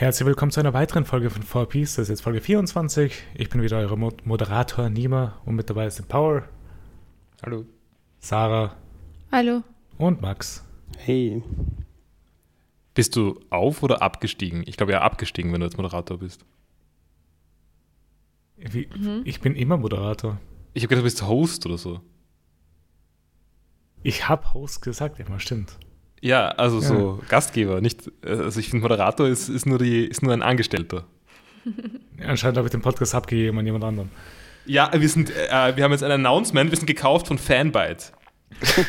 Herzlich willkommen zu einer weiteren Folge von 4Piece. Das ist jetzt Folge 24. Ich bin wieder euer Mo Moderator Nima und mit dabei sind Power. Hallo. Sarah. Hallo. Und Max. Hey. Bist du auf oder abgestiegen? Ich glaube ja abgestiegen, wenn du jetzt Moderator bist. Wie, mhm. Ich bin immer Moderator. Ich habe gedacht, du bist Host oder so. Ich habe Host gesagt, ja, mal stimmt. Ja, also ja. so Gastgeber, nicht. Also ich finde, Moderator ist, ist, nur die, ist nur ein Angestellter. Ja, anscheinend habe ich den Podcast abgegeben an jemand anderen. Ja, wir sind, äh, wir haben jetzt ein Announcement, wir sind gekauft von Fanbyte.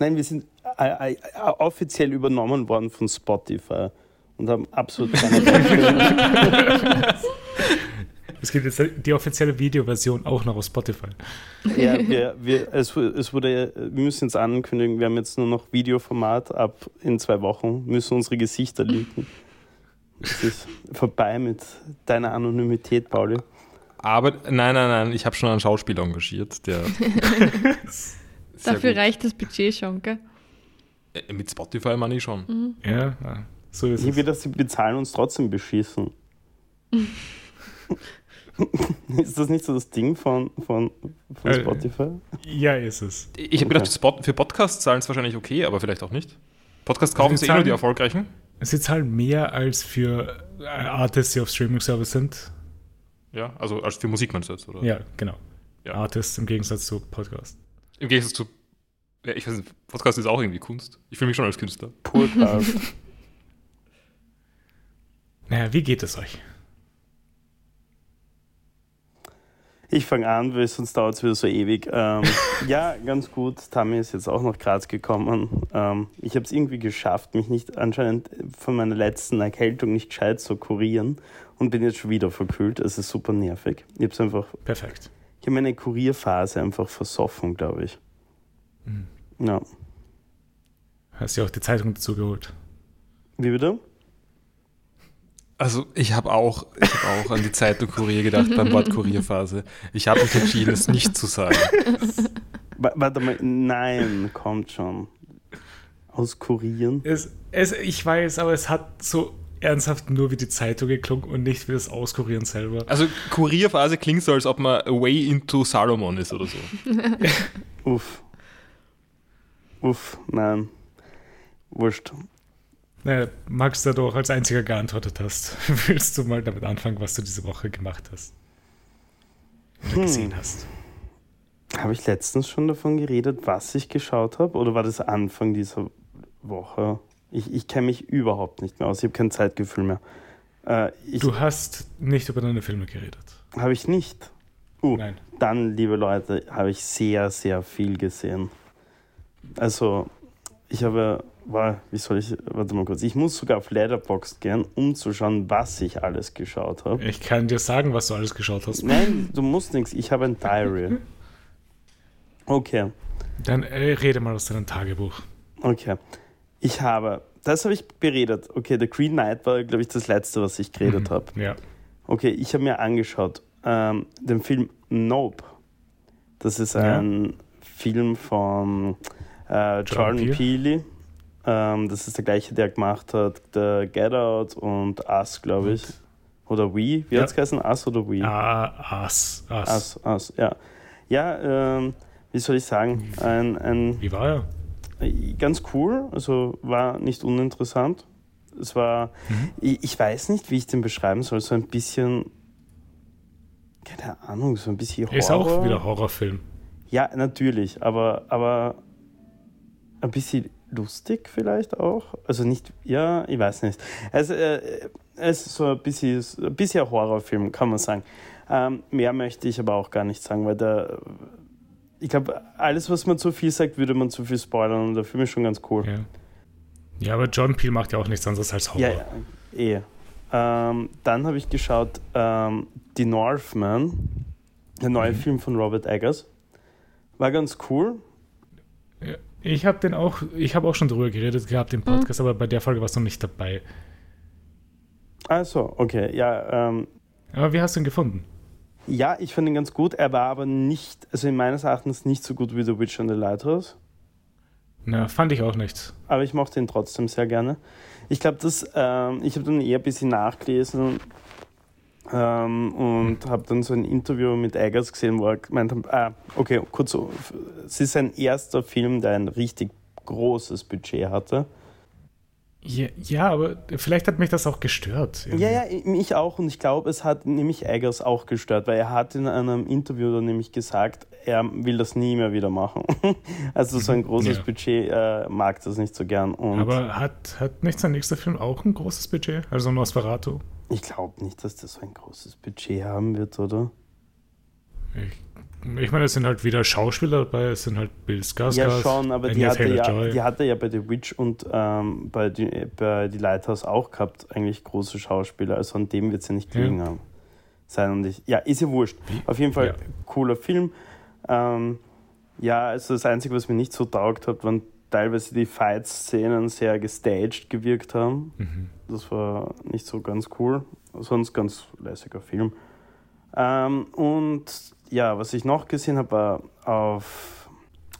Nein, wir sind äh, äh, offiziell übernommen worden von Spotify und haben absolut keine Es gibt jetzt die offizielle Videoversion auch noch auf Spotify. Ja, wir, wir, es, es wurde, wir müssen jetzt ankündigen, wir haben jetzt nur noch Videoformat ab in zwei Wochen, müssen unsere Gesichter linken. Es ist vorbei mit deiner Anonymität, Pauli. Aber nein, nein, nein, ich habe schon einen Schauspieler engagiert, der. Dafür gut. reicht das Budget schon, gell? Äh, mit Spotify meine ich schon. Mhm. Ja, so ist ich es. Will, sie bezahlen uns trotzdem beschissen. ist das nicht so das Ding von, von, von äh, Spotify? Ja, ist es. Ich habe okay. gedacht, für Podcasts zahlen es wahrscheinlich okay, aber vielleicht auch nicht. Podcasts kaufen sie eh nur die erfolgreichen. Sie zahlen mehr als für äh, Artists, die auf Streaming-Service sind. Ja, also als für Musik meinst du jetzt, oder? Ja, genau. Ja. Artists im Gegensatz zu Podcast. Im Gegensatz zu. Ja, ich weiß nicht, Podcast ist auch irgendwie Kunst. Ich fühle mich schon als Künstler. Podcast. naja, wie geht es euch? Ich fange an, weil sonst dauert es wieder so ewig. Ähm, ja, ganz gut. Tammy ist jetzt auch nach Graz gekommen. Ähm, ich habe es irgendwie geschafft, mich nicht anscheinend von meiner letzten Erkältung nicht gescheit zu kurieren und bin jetzt schon wieder verkühlt. Es ist super nervig. Ich habe einfach. Perfekt. Ich habe meine Kurierphase einfach versoffen, glaube ich. Mhm. Ja. Hast du auch die Zeitung dazu geholt? Wie bitte? Also ich habe auch, hab auch an die Zeitung Kurier gedacht beim Wort Kurierphase. Ich habe mich entschieden, es nicht zu sagen. Warte mal, nein, kommt schon. Aus Kurieren? Es, es, ich weiß, aber es hat so ernsthaft nur wie die Zeitung geklungen und nicht wie das Auskurieren selber. Also Kurierphase klingt so, als ob man way into Salomon ist oder so. Uff. Uff, nein. Wurscht. Naja, Max, da du auch als einziger geantwortet hast, willst du mal damit anfangen, was du diese Woche gemacht hast? Oder hm. gesehen hast? Habe ich letztens schon davon geredet, was ich geschaut habe? Oder war das Anfang dieser Woche? Ich, ich kenne mich überhaupt nicht mehr aus. Ich habe kein Zeitgefühl mehr. Äh, du hast nicht über deine Filme geredet. Habe ich nicht. Uh, Nein. Dann, liebe Leute, habe ich sehr, sehr viel gesehen. Also, ich habe war, wie soll ich, warte mal kurz, ich muss sogar auf Letterboxd gehen, um zu schauen, was ich alles geschaut habe. Ich kann dir sagen, was du alles geschaut hast. Nein, du musst nichts, ich habe ein Diary. Okay. Dann äh, rede mal aus deinem Tagebuch. Okay. Ich habe, das habe ich beredet. Okay, The Green Knight war, glaube ich, das letzte, was ich geredet mhm, habe. Ja. Okay, ich habe mir angeschaut ähm, den Film Nope. Das ist ein ja. Film von äh, Jordan Peele. Ähm, das ist der gleiche, der gemacht hat, der Get Out und Us, glaube ich. Oder We? Wie ja. hat es geheißen? Us oder We? Ah, Us. Us. Us, Us ja. Ja, ähm, wie soll ich sagen? Ein, ein, wie war er? Ganz cool, also war nicht uninteressant. Es war, mhm. ich, ich, weiß nicht, wie ich den beschreiben soll, so ein bisschen, keine Ahnung, so ein bisschen Horror. Ist auch wieder Horrorfilm. Ja, natürlich, aber, aber ein bisschen lustig vielleicht auch. Also nicht, ja, ich weiß nicht. Also, äh, es ist so ein bisschen, ein bisschen Horrorfilm, kann man sagen. Ähm, mehr möchte ich aber auch gar nicht sagen, weil der, ich glaube, alles, was man zu viel sagt, würde man zu viel spoilern und der Film ist schon ganz cool. Ja, ja aber John Peel macht ja auch nichts anderes als Horror. Ja, ja eh. Ähm, dann habe ich geschaut ähm, The Northman, der neue mhm. Film von Robert Eggers. War ganz cool. Ja. Ich habe den auch, ich habe auch schon drüber geredet gehabt im mhm. Podcast, mhm. aber bei der Folge warst du noch nicht dabei. Also, okay, ja. Ähm, aber wie hast du ihn gefunden? Ja, ich fand ihn ganz gut. Er war aber nicht, also in meines Erachtens nicht so gut wie The Witch and the Lighthouse. Na, fand ich auch nicht. Aber ich mochte ihn trotzdem sehr gerne. Ich glaube, dass ähm, ich habe dann eher ein bisschen nachgelesen ähm, und habe dann so ein Interview mit Eggers gesehen, wo er gemeint hat, ah, okay, kurz so, es ist sein erster Film, der ein richtig großes Budget hatte. Ja, ja, aber vielleicht hat mich das auch gestört. Irgendwie. Ja, ja, mich auch. Und ich glaube, es hat nämlich Eggers auch gestört, weil er hat in einem Interview dann nämlich gesagt, er will das nie mehr wieder machen. also so ein großes ja. Budget äh, mag das nicht so gern. Und aber hat, hat nicht sein nächster Film auch ein großes Budget? Also Nosferatu? Ich glaube nicht, dass das so ein großes Budget haben wird, oder? Ich ich meine, es sind halt wieder Schauspieler dabei, es sind halt Bill Skarsgård. Ja, schon, aber die hatte ja, die hatte ja bei The Witch und ähm, bei, die, bei The Lighthouse auch gehabt, eigentlich große Schauspieler. Also an dem wird sie ja nicht gelegen ja. haben. Sein und ich. Ja, ist ja wurscht. Auf jeden Fall ja. cooler Film. Ähm, ja, also das Einzige, was mir nicht so taugt hat, waren teilweise die Fight-Szenen sehr gestaged gewirkt haben. Mhm. Das war nicht so ganz cool. Sonst ganz lässiger Film. Ähm, und ja, was ich noch gesehen habe, war auf.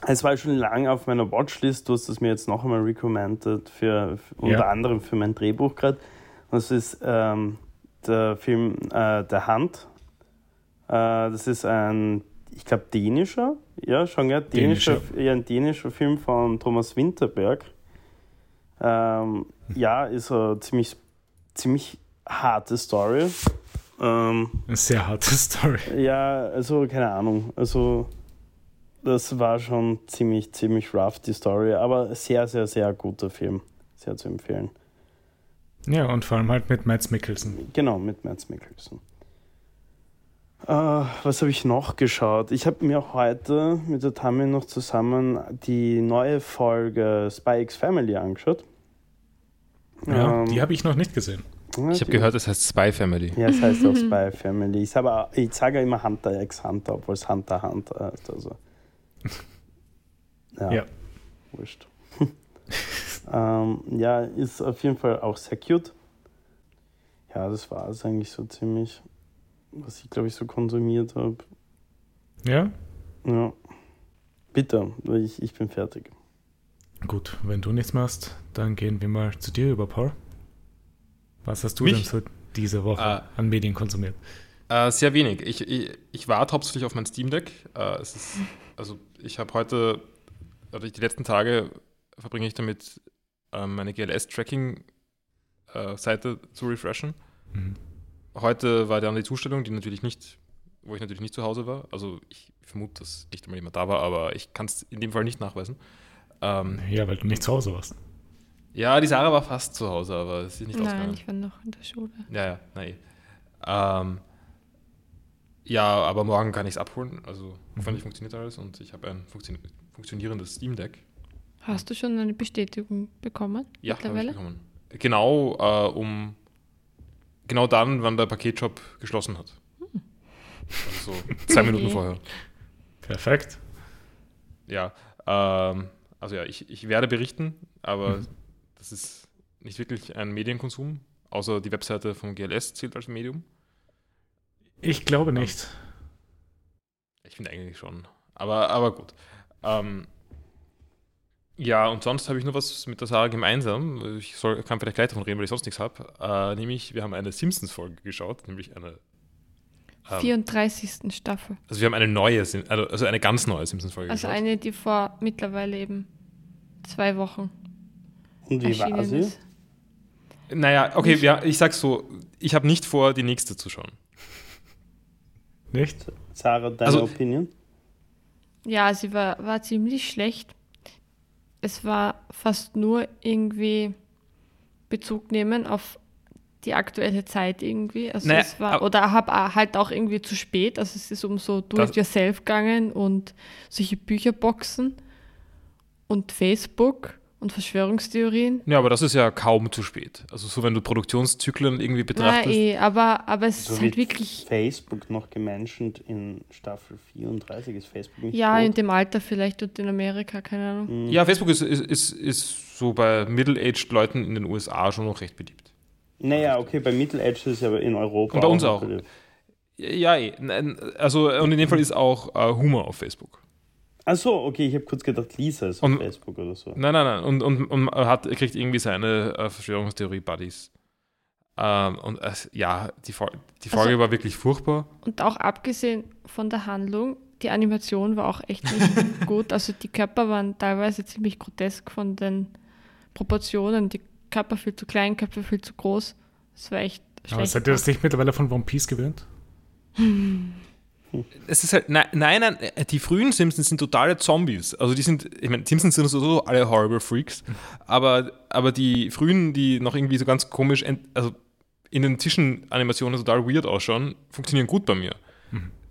Es war schon lange auf meiner Watchlist, du hast es mir jetzt noch einmal recommended, für, für ja. unter anderem für mein Drehbuch gerade. Das ist ähm, der Film äh, Der Hand. Äh, das ist ein, ich glaube, dänischer, ja, schon ja, dänischer, dänischer. Ja, ein dänischer Film von Thomas Winterberg. Ähm, ja, ist eine ziemlich, ziemlich harte Story. Ähm, Eine sehr harte Story. Ja, also keine Ahnung. Also das war schon ziemlich, ziemlich rough, die Story, aber sehr, sehr, sehr guter Film. Sehr zu empfehlen. Ja, und vor allem halt mit Mads Mikkelsen. Genau, mit Mads Mikkelsen. Uh, was habe ich noch geschaut? Ich habe mir heute mit der Tammy noch zusammen die neue Folge Spy X Family angeschaut. Ja, ähm, die habe ich noch nicht gesehen. Ich habe gehört, es heißt Spy Family. Ja, es heißt auch Spy Family. Ich, habe, ich sage immer Hunter x Hunter, obwohl es Hunter Hunter heißt. Also. Ja. ja. Wurscht. ähm, ja, ist auf jeden Fall auch sehr cute. Ja, das war es eigentlich so ziemlich, was ich glaube ich so konsumiert habe. Ja? Ja. Bitte, ich, ich bin fertig. Gut, wenn du nichts machst, dann gehen wir mal zu dir über, Paul. Was hast du Mich? denn so diese Woche äh, an Medien konsumiert? Äh, sehr wenig. Ich, ich, ich, warte hauptsächlich auf mein Steam Deck. Äh, es ist, also ich habe heute, also die letzten Tage verbringe ich damit, ähm, meine GLS-Tracking-Seite äh, zu refreshen. Mhm. Heute war dann die Zustellung, die natürlich nicht, wo ich natürlich nicht zu Hause war. Also ich vermute, dass nicht einmal jemand da war, aber ich kann es in dem Fall nicht nachweisen. Ähm, ja, weil du nicht zu Hause warst. Ja, die Sarah war fast zu Hause, aber sie ist nicht Nein, ausgegangen. ich war noch in der Schule. Ja, ja, nein. Ähm, ja, aber morgen kann ich es abholen. Also hoffentlich mhm. funktioniert alles und ich habe ein funktio funktionierendes Steam Deck. Hast du schon eine Bestätigung bekommen? Ja, habe ich bekommen. Genau, äh, um genau dann, wann der Paketshop geschlossen hat. Also so zwei Minuten vorher. Perfekt. Ja, ähm, also ja, ich, ich werde berichten, aber mhm. Das ist nicht wirklich ein Medienkonsum, außer die Webseite von GLS zählt als Medium. Ich glaube nicht. Ich finde eigentlich schon. Aber, aber gut. Ähm, ja, und sonst habe ich nur was mit der Sarah gemeinsam. Ich soll, kann vielleicht gleich davon reden, weil ich sonst nichts habe. Äh, nämlich, wir haben eine Simpsons-Folge geschaut, nämlich eine. Ähm, 34. Staffel. Also, wir haben eine neue, also, also eine ganz neue Simpsons-Folge also geschaut. Also, eine, die vor mittlerweile eben zwei Wochen und wie war sie? Ist. Naja, okay, ja, ich sag's so, ich habe nicht vor, die nächste zu schauen. Nicht? Sarah, deine also, Opinion? Ja, sie war, war ziemlich schlecht. Es war fast nur irgendwie Bezug nehmen auf die aktuelle Zeit irgendwie. Also naja, es war, oder habe halt auch irgendwie zu spät. Also es ist um so Do-it-yourself gegangen und solche Bücherboxen und Facebook und Verschwörungstheorien. Ja, aber das ist ja kaum zu spät. Also so, wenn du Produktionszyklen irgendwie betrachtest. Ja, eh, aber, aber es so ist halt wirklich... Facebook noch gemenschent in Staffel 34 ist Facebook nicht Ja, tot? in dem Alter vielleicht und in Amerika, keine Ahnung. Mhm. Ja, Facebook ist, ist, ist, ist so bei Middle-aged Leuten in den USA schon noch recht beliebt. Naja, okay, bei Middle-aged ist es aber in Europa Und bei uns auch. auch. Ja, eh. also und in dem Fall ist auch uh, Humor auf Facebook. Achso, okay, ich habe kurz gedacht, Lisa ist auf Und- Facebook oder so. Nein, nein, nein. Und, und, und er hat, kriegt irgendwie seine äh, Verschwörungstheorie-Buddies. Ähm, und es, ja, die, Fol die Folge Also- war wirklich furchtbar. Und auch abgesehen von der Handlung, die Animation war auch echt nicht gut. Also die Körper waren teilweise ziemlich grotesk von den Proportionen. Die Körper viel zu klein, Köpfe viel zu groß. Das war echt schlecht. Aber seid ihr das nicht mittlerweile von One Piece gewöhnt? Es ist halt, nein, nein, nein, die frühen Simpsons sind totale Zombies. Also die sind, ich meine, Simpsons sind sowieso alle Horrible Freaks, aber, aber die frühen, die noch irgendwie so ganz komisch, ent, also in den Zwischenanimationen total weird ausschauen, funktionieren gut bei mir.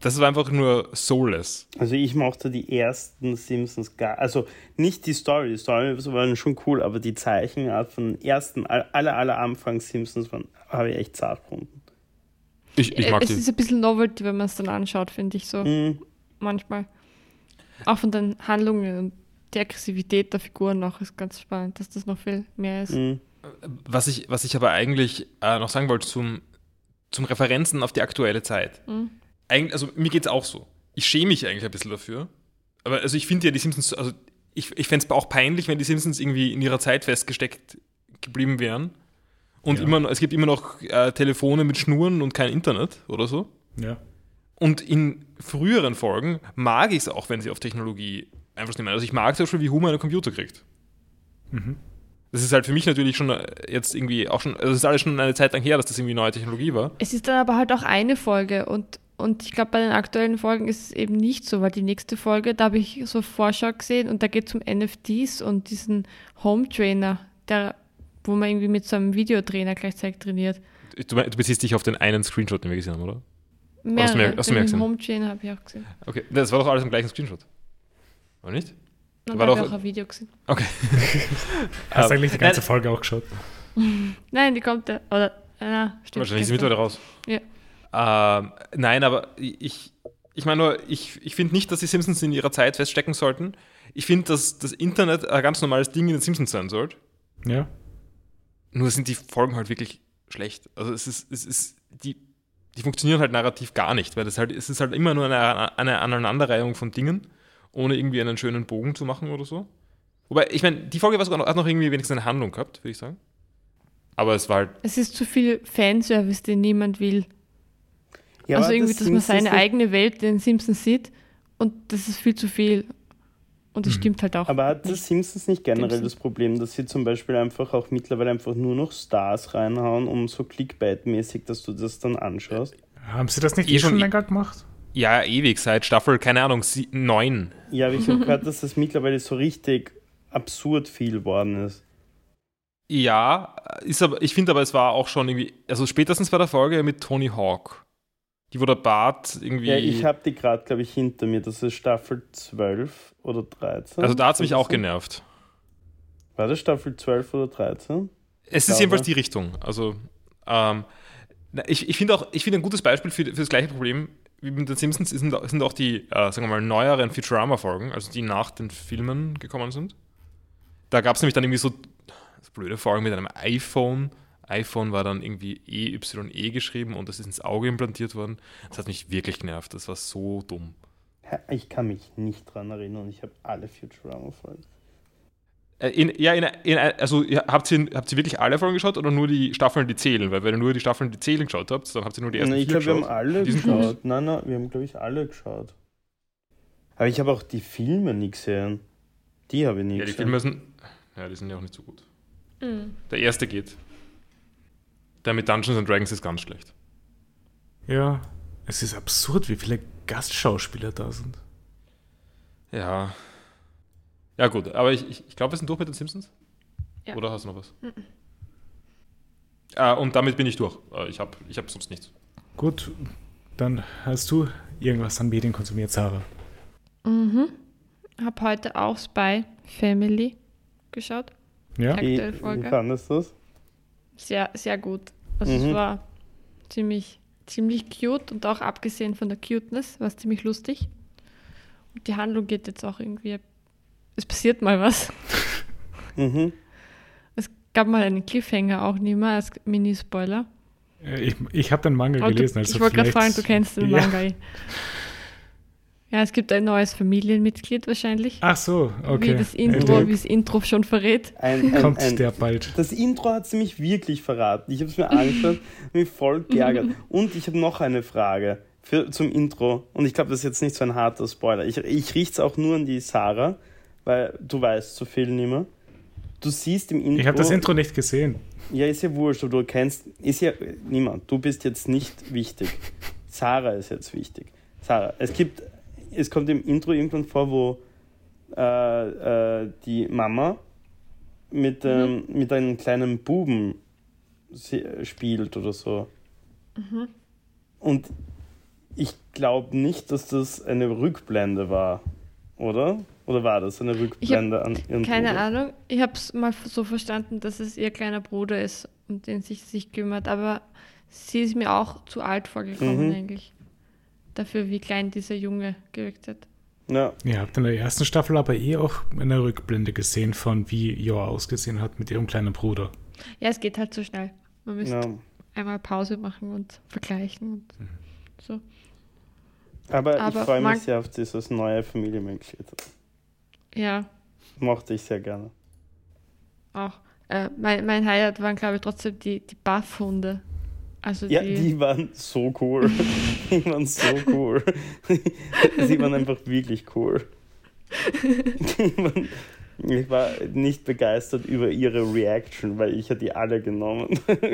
Das ist einfach nur soulless. Also ich mochte die ersten Simpsons gar, also nicht die Story, die Story waren schon cool, aber die Zeichenart von ersten, all- aller, aller Anfang Simpsons waren, habe ich echt zart gefunden. Ich, ich mag es die. ist ein bisschen Novelty, wenn man es dann anschaut, finde ich so. Mhm. Manchmal. Auch von den Handlungen und die Aggressivität der Figuren noch ist ganz spannend, dass das noch viel mehr ist. Mhm. Was ich, was ich aber eigentlich äh, noch sagen wollte zum, zum Referenzen auf die aktuelle Zeit. Mhm. Eigentlich, also mir geht es auch so. Ich schäme mich eigentlich ein bisschen dafür. Aber also ich finde ja die Simpsons, also ich, ich fände es auch peinlich, wenn die Simpsons irgendwie in ihrer Zeit festgesteckt geblieben wären. Und Ja. immer, noch- es gibt immer noch äh, Telefone mit Schnuren und kein Internet oder so. Ja. Und in früheren Folgen mag ich es auch, wenn sie auf Technologie Einfluss nehmen. Also ich mag zum Beispiel, wie Homer einen Computer kriegt. Mhm. Das ist halt für mich natürlich schon äh, jetzt irgendwie auch schon, also es ist alles schon eine Zeit lang her, dass das irgendwie neue Technologie war. Es ist dann aber halt auch eine Folge und, und ich glaube, bei den aktuellen Folgen ist es eben nicht so, weil die nächste Folge, da habe ich so Vorschau gesehen und da geht es um NFTs und diesen Home Trainer, der, wo man irgendwie mit so einem Videotrainer gleichzeitig trainiert. Du, du beziehst dich auf den einen Screenshot, den wir gesehen haben, oder? hast du mehr- hast du mehr gesehen? Home Trainer habe ich auch gesehen. Okay, das war doch alles im gleichen Screenshot. Oder nicht? Dann War habe ich doch- auch ein Video gesehen. Okay. Hast du eigentlich die ganze nein, Folge auch geschaut? Nein, die kommt ja, oder, äh, na, stimmt. Wahrscheinlich ist sie mittlerweile raus. Ja. Ähm, nein, aber ich, ich meine nur, ich, ich finde nicht, dass die Simpsons in ihrer Zeit feststecken sollten. Ich finde, dass das Internet ein ganz normales Ding in den Simpsons sein sollte. Ja. Nur sind die Folgen halt wirklich schlecht. Also es ist, es ist, die, die funktionieren halt narrativ gar nicht, weil das halt, es ist halt immer nur eine, eine Aneinanderreihung von Dingen, ohne irgendwie einen schönen Bogen zu machen oder so. Wobei, ich meine, die Folge war sogar noch, hat noch irgendwie wenigstens eine Handlung gehabt, würde ich sagen. Aber es war halt, Es ist zu viel Fanservice, den niemand will. Ja, also irgendwie, das dass man seine eigene Welt in den Simpsons sieht und das ist viel zu viel. Und das stimmt halt auch. Aber hat das Simpsons nicht generell Simpsons. das Problem, dass sie zum Beispiel einfach auch mittlerweile einfach nur noch Stars reinhauen, um so Clickbait-mäßig, dass du das dann anschaust? Haben sie das nicht Eh eh schon länger gemacht? ja, ewig seit Staffel, keine Ahnung, neun. Ja, aber ich habe gehört, dass das mittlerweile so richtig absurd viel worden ist. Ja, ist aber, ich finde aber, es war auch schon irgendwie, also spätestens bei der Folge mit Tony Hawk. Die, wo der Bart irgendwie. Ja, ich habe die gerade, glaube ich, hinter mir. Das ist Staffel 12 oder 13. also da hat es mich auch genervt. War das Staffel 12 oder 13? Es ist jedenfalls die Richtung. Also, ähm, ich, ich finde auch, ich finde ein gutes Beispiel für, für das gleiche Problem wie mit den Simpsons sind, sind auch die, äh, sagen wir mal, neueren Futurama-Folgen, also die nach den Filmen gekommen sind. Da gab es nämlich dann irgendwie so blöde Folgen mit einem iPhone. iPhone war dann irgendwie EYE geschrieben und das ist ins Auge implantiert worden. Das hat mich wirklich genervt. Das war so dumm. Ich kann mich nicht dran erinnern. Ich habe alle Futurama-Folgen. Äh, In, ja, in, in, also habt, ihr, habt ihr wirklich alle Folgen geschaut oder nur die Staffeln, die zählen? Weil wenn ihr nur die Staffeln, die zählen geschaut habt, dann habt ihr nur die ersten Ich vier glaube, wir haben alle Die geschaut. Nein, nein, wir haben, glaube ich, alle geschaut. Aber ich habe auch die Filme nie gesehen. Die habe ich nie Ja, die gesehen. Filme sind, ja, die sind ja auch nicht so gut. Mhm. Der erste geht. Der mit Dungeons and Dragons ist ganz schlecht. Ja. Es ist absurd, wie viele Gastschauspieler da sind. Ja. Ja, gut, aber ich, ich, ich glaube, wir sind durch mit den Simpsons. Ja. Oder hast du noch was? Ah, und damit bin ich durch. Äh, Ich habe ich hab sonst nichts. Gut, dann hast du irgendwas an Medien konsumiert, Sarah. Mhm. Hab heute auch Spy Family geschaut. Ja? Okay. Wie, aktuelle Folge. wie fandest du das? Sehr, sehr gut. Also Mhm. es war ziemlich, ziemlich cute und auch abgesehen von der Cuteness war es ziemlich lustig. Und die Handlung geht jetzt auch irgendwie. Es passiert mal was. Mhm. Es gab mal einen Cliffhanger auch nicht mehr als Mini-Spoiler. Ich, ich habe den Manga du, gelesen. Also ich wollte gerade fragen, du kennst den Ja. Manga. eh. Ja, es gibt ein neues Familienmitglied wahrscheinlich. Ach so, okay. Wie das Intro, wie das Intro schon verrät. Ein, ein, Kommt ein, der bald. Das Intro hat sie mich wirklich verraten. Ich habe es mir angeschaut und mich voll geärgert. Und ich habe noch eine Frage für, zum Intro. Und ich glaube, das ist jetzt nicht so ein harter Spoiler. Ich, ich richte es auch nur an die Sarah, weil du weißt so viel nicht mehr. Du siehst im Intro. Ich habe das Intro nicht gesehen. Ja, ist ja wurscht, aber du kennst. Ist ja niemand. Du bist jetzt nicht wichtig. Sarah ist jetzt wichtig. Sarah, es gibt. Es kommt im Intro irgendwann vor, wo äh, äh, die Mama mit, ähm, mit einem kleinen Buben sie- spielt oder so. Und ich glaube nicht, dass das eine Rückblende war, oder? Oder war das eine Rückblende an ihren Keine Bruder? Ahnung. Ich habe es mal so verstanden, dass es ihr kleiner Bruder ist, um den sich sich kümmert. Aber sie ist mir auch zu alt vorgekommen Mhm. eigentlich. Dafür, wie klein dieser Junge gewirkt hat. Ja, Ihr habt in der ersten Staffel aber eh auch eine Rückblende gesehen von wie Joa ausgesehen hat mit ihrem kleinen Bruder. Ja, es geht halt so schnell. Man müsste ja. einmal Pause machen und vergleichen und Mhm. so. Aber, ich Aber freue mich sehr auf dieses neue Familienmitglied. Ja, Mochte ich sehr gerne. auch. Äh, mein, mein Highlight waren, glaube ich, trotzdem die, die Buff-Hunde. Also Ja, die, die waren so cool. die waren so cool. Sie waren einfach wirklich cool. Waren, ich war nicht begeistert über ihre Reaction, weil ich hätte die alle genommen.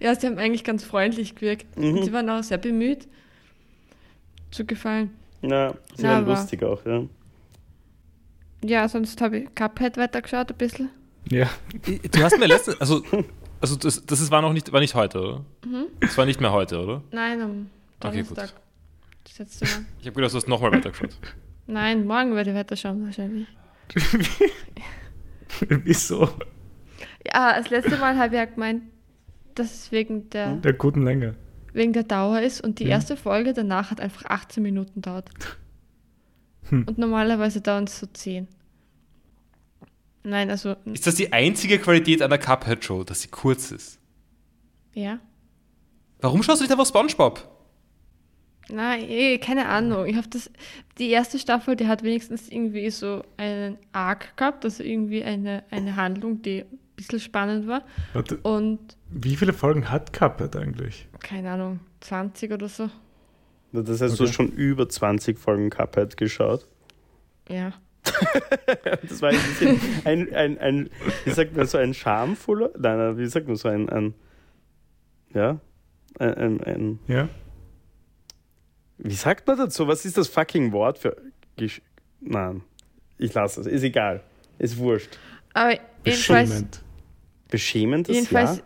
ja, sie haben eigentlich ganz freundlich gewirkt. Mhm. Und sie waren auch sehr bemüht zu gefallen. Ja, sie Ja, waren aber- lustig auch, ja. Ja, sonst habe ich Cuphead weitergeschaut ein bisschen. Ja, Du hast mir letzte, also, also das, das ist, war noch nicht, war nicht heute, oder? Mhm. Das war nicht mehr heute, oder? Nein, am Okay, gut. Donnerstag. das letzte Mal. Ich habe gedacht, du hast nochmal weitergeschaut. Nein, morgen werde ich weiterschauen wahrscheinlich. wieso? Ja, das letzte Mal habe ich ja gemeint, dass es wegen der, Der guten Länge. wegen der Dauer ist und die Mhm. erste Folge danach hat einfach 18 Minuten dauert. Hm. Und normalerweise dauern es so 10. Nein, also, Ist das die einzige Qualität einer Cuphead-Show, dass sie kurz ist? ja. Warum schaust du nicht einfach Spongebob? Nein, eh, keine Ahnung. Ich habe das. Die erste Staffel, die hat wenigstens irgendwie so einen Arc gehabt, also irgendwie eine, eine Handlung, die ein bisschen spannend war. Warte, Und wie viele Folgen hat Cuphead eigentlich? keine Ahnung, 20 oder so. Das heißt, du Okay. hast schon über 20 Folgen Cuphead geschaut. Ja. Das war ein bisschen ein, ein, ein wie sagt man so, ein schamvoller, nein, nein, wie sagt man so, ein, ein ja, ein, ein, ein Ja? Wie sagt man dazu? Was ist das fucking Wort für. Gesch Nein, ich lasse es. Ist egal. Ist wurscht. Aber jedenfalls. Beschämend. Beschämendes Jedenfalls. Ja?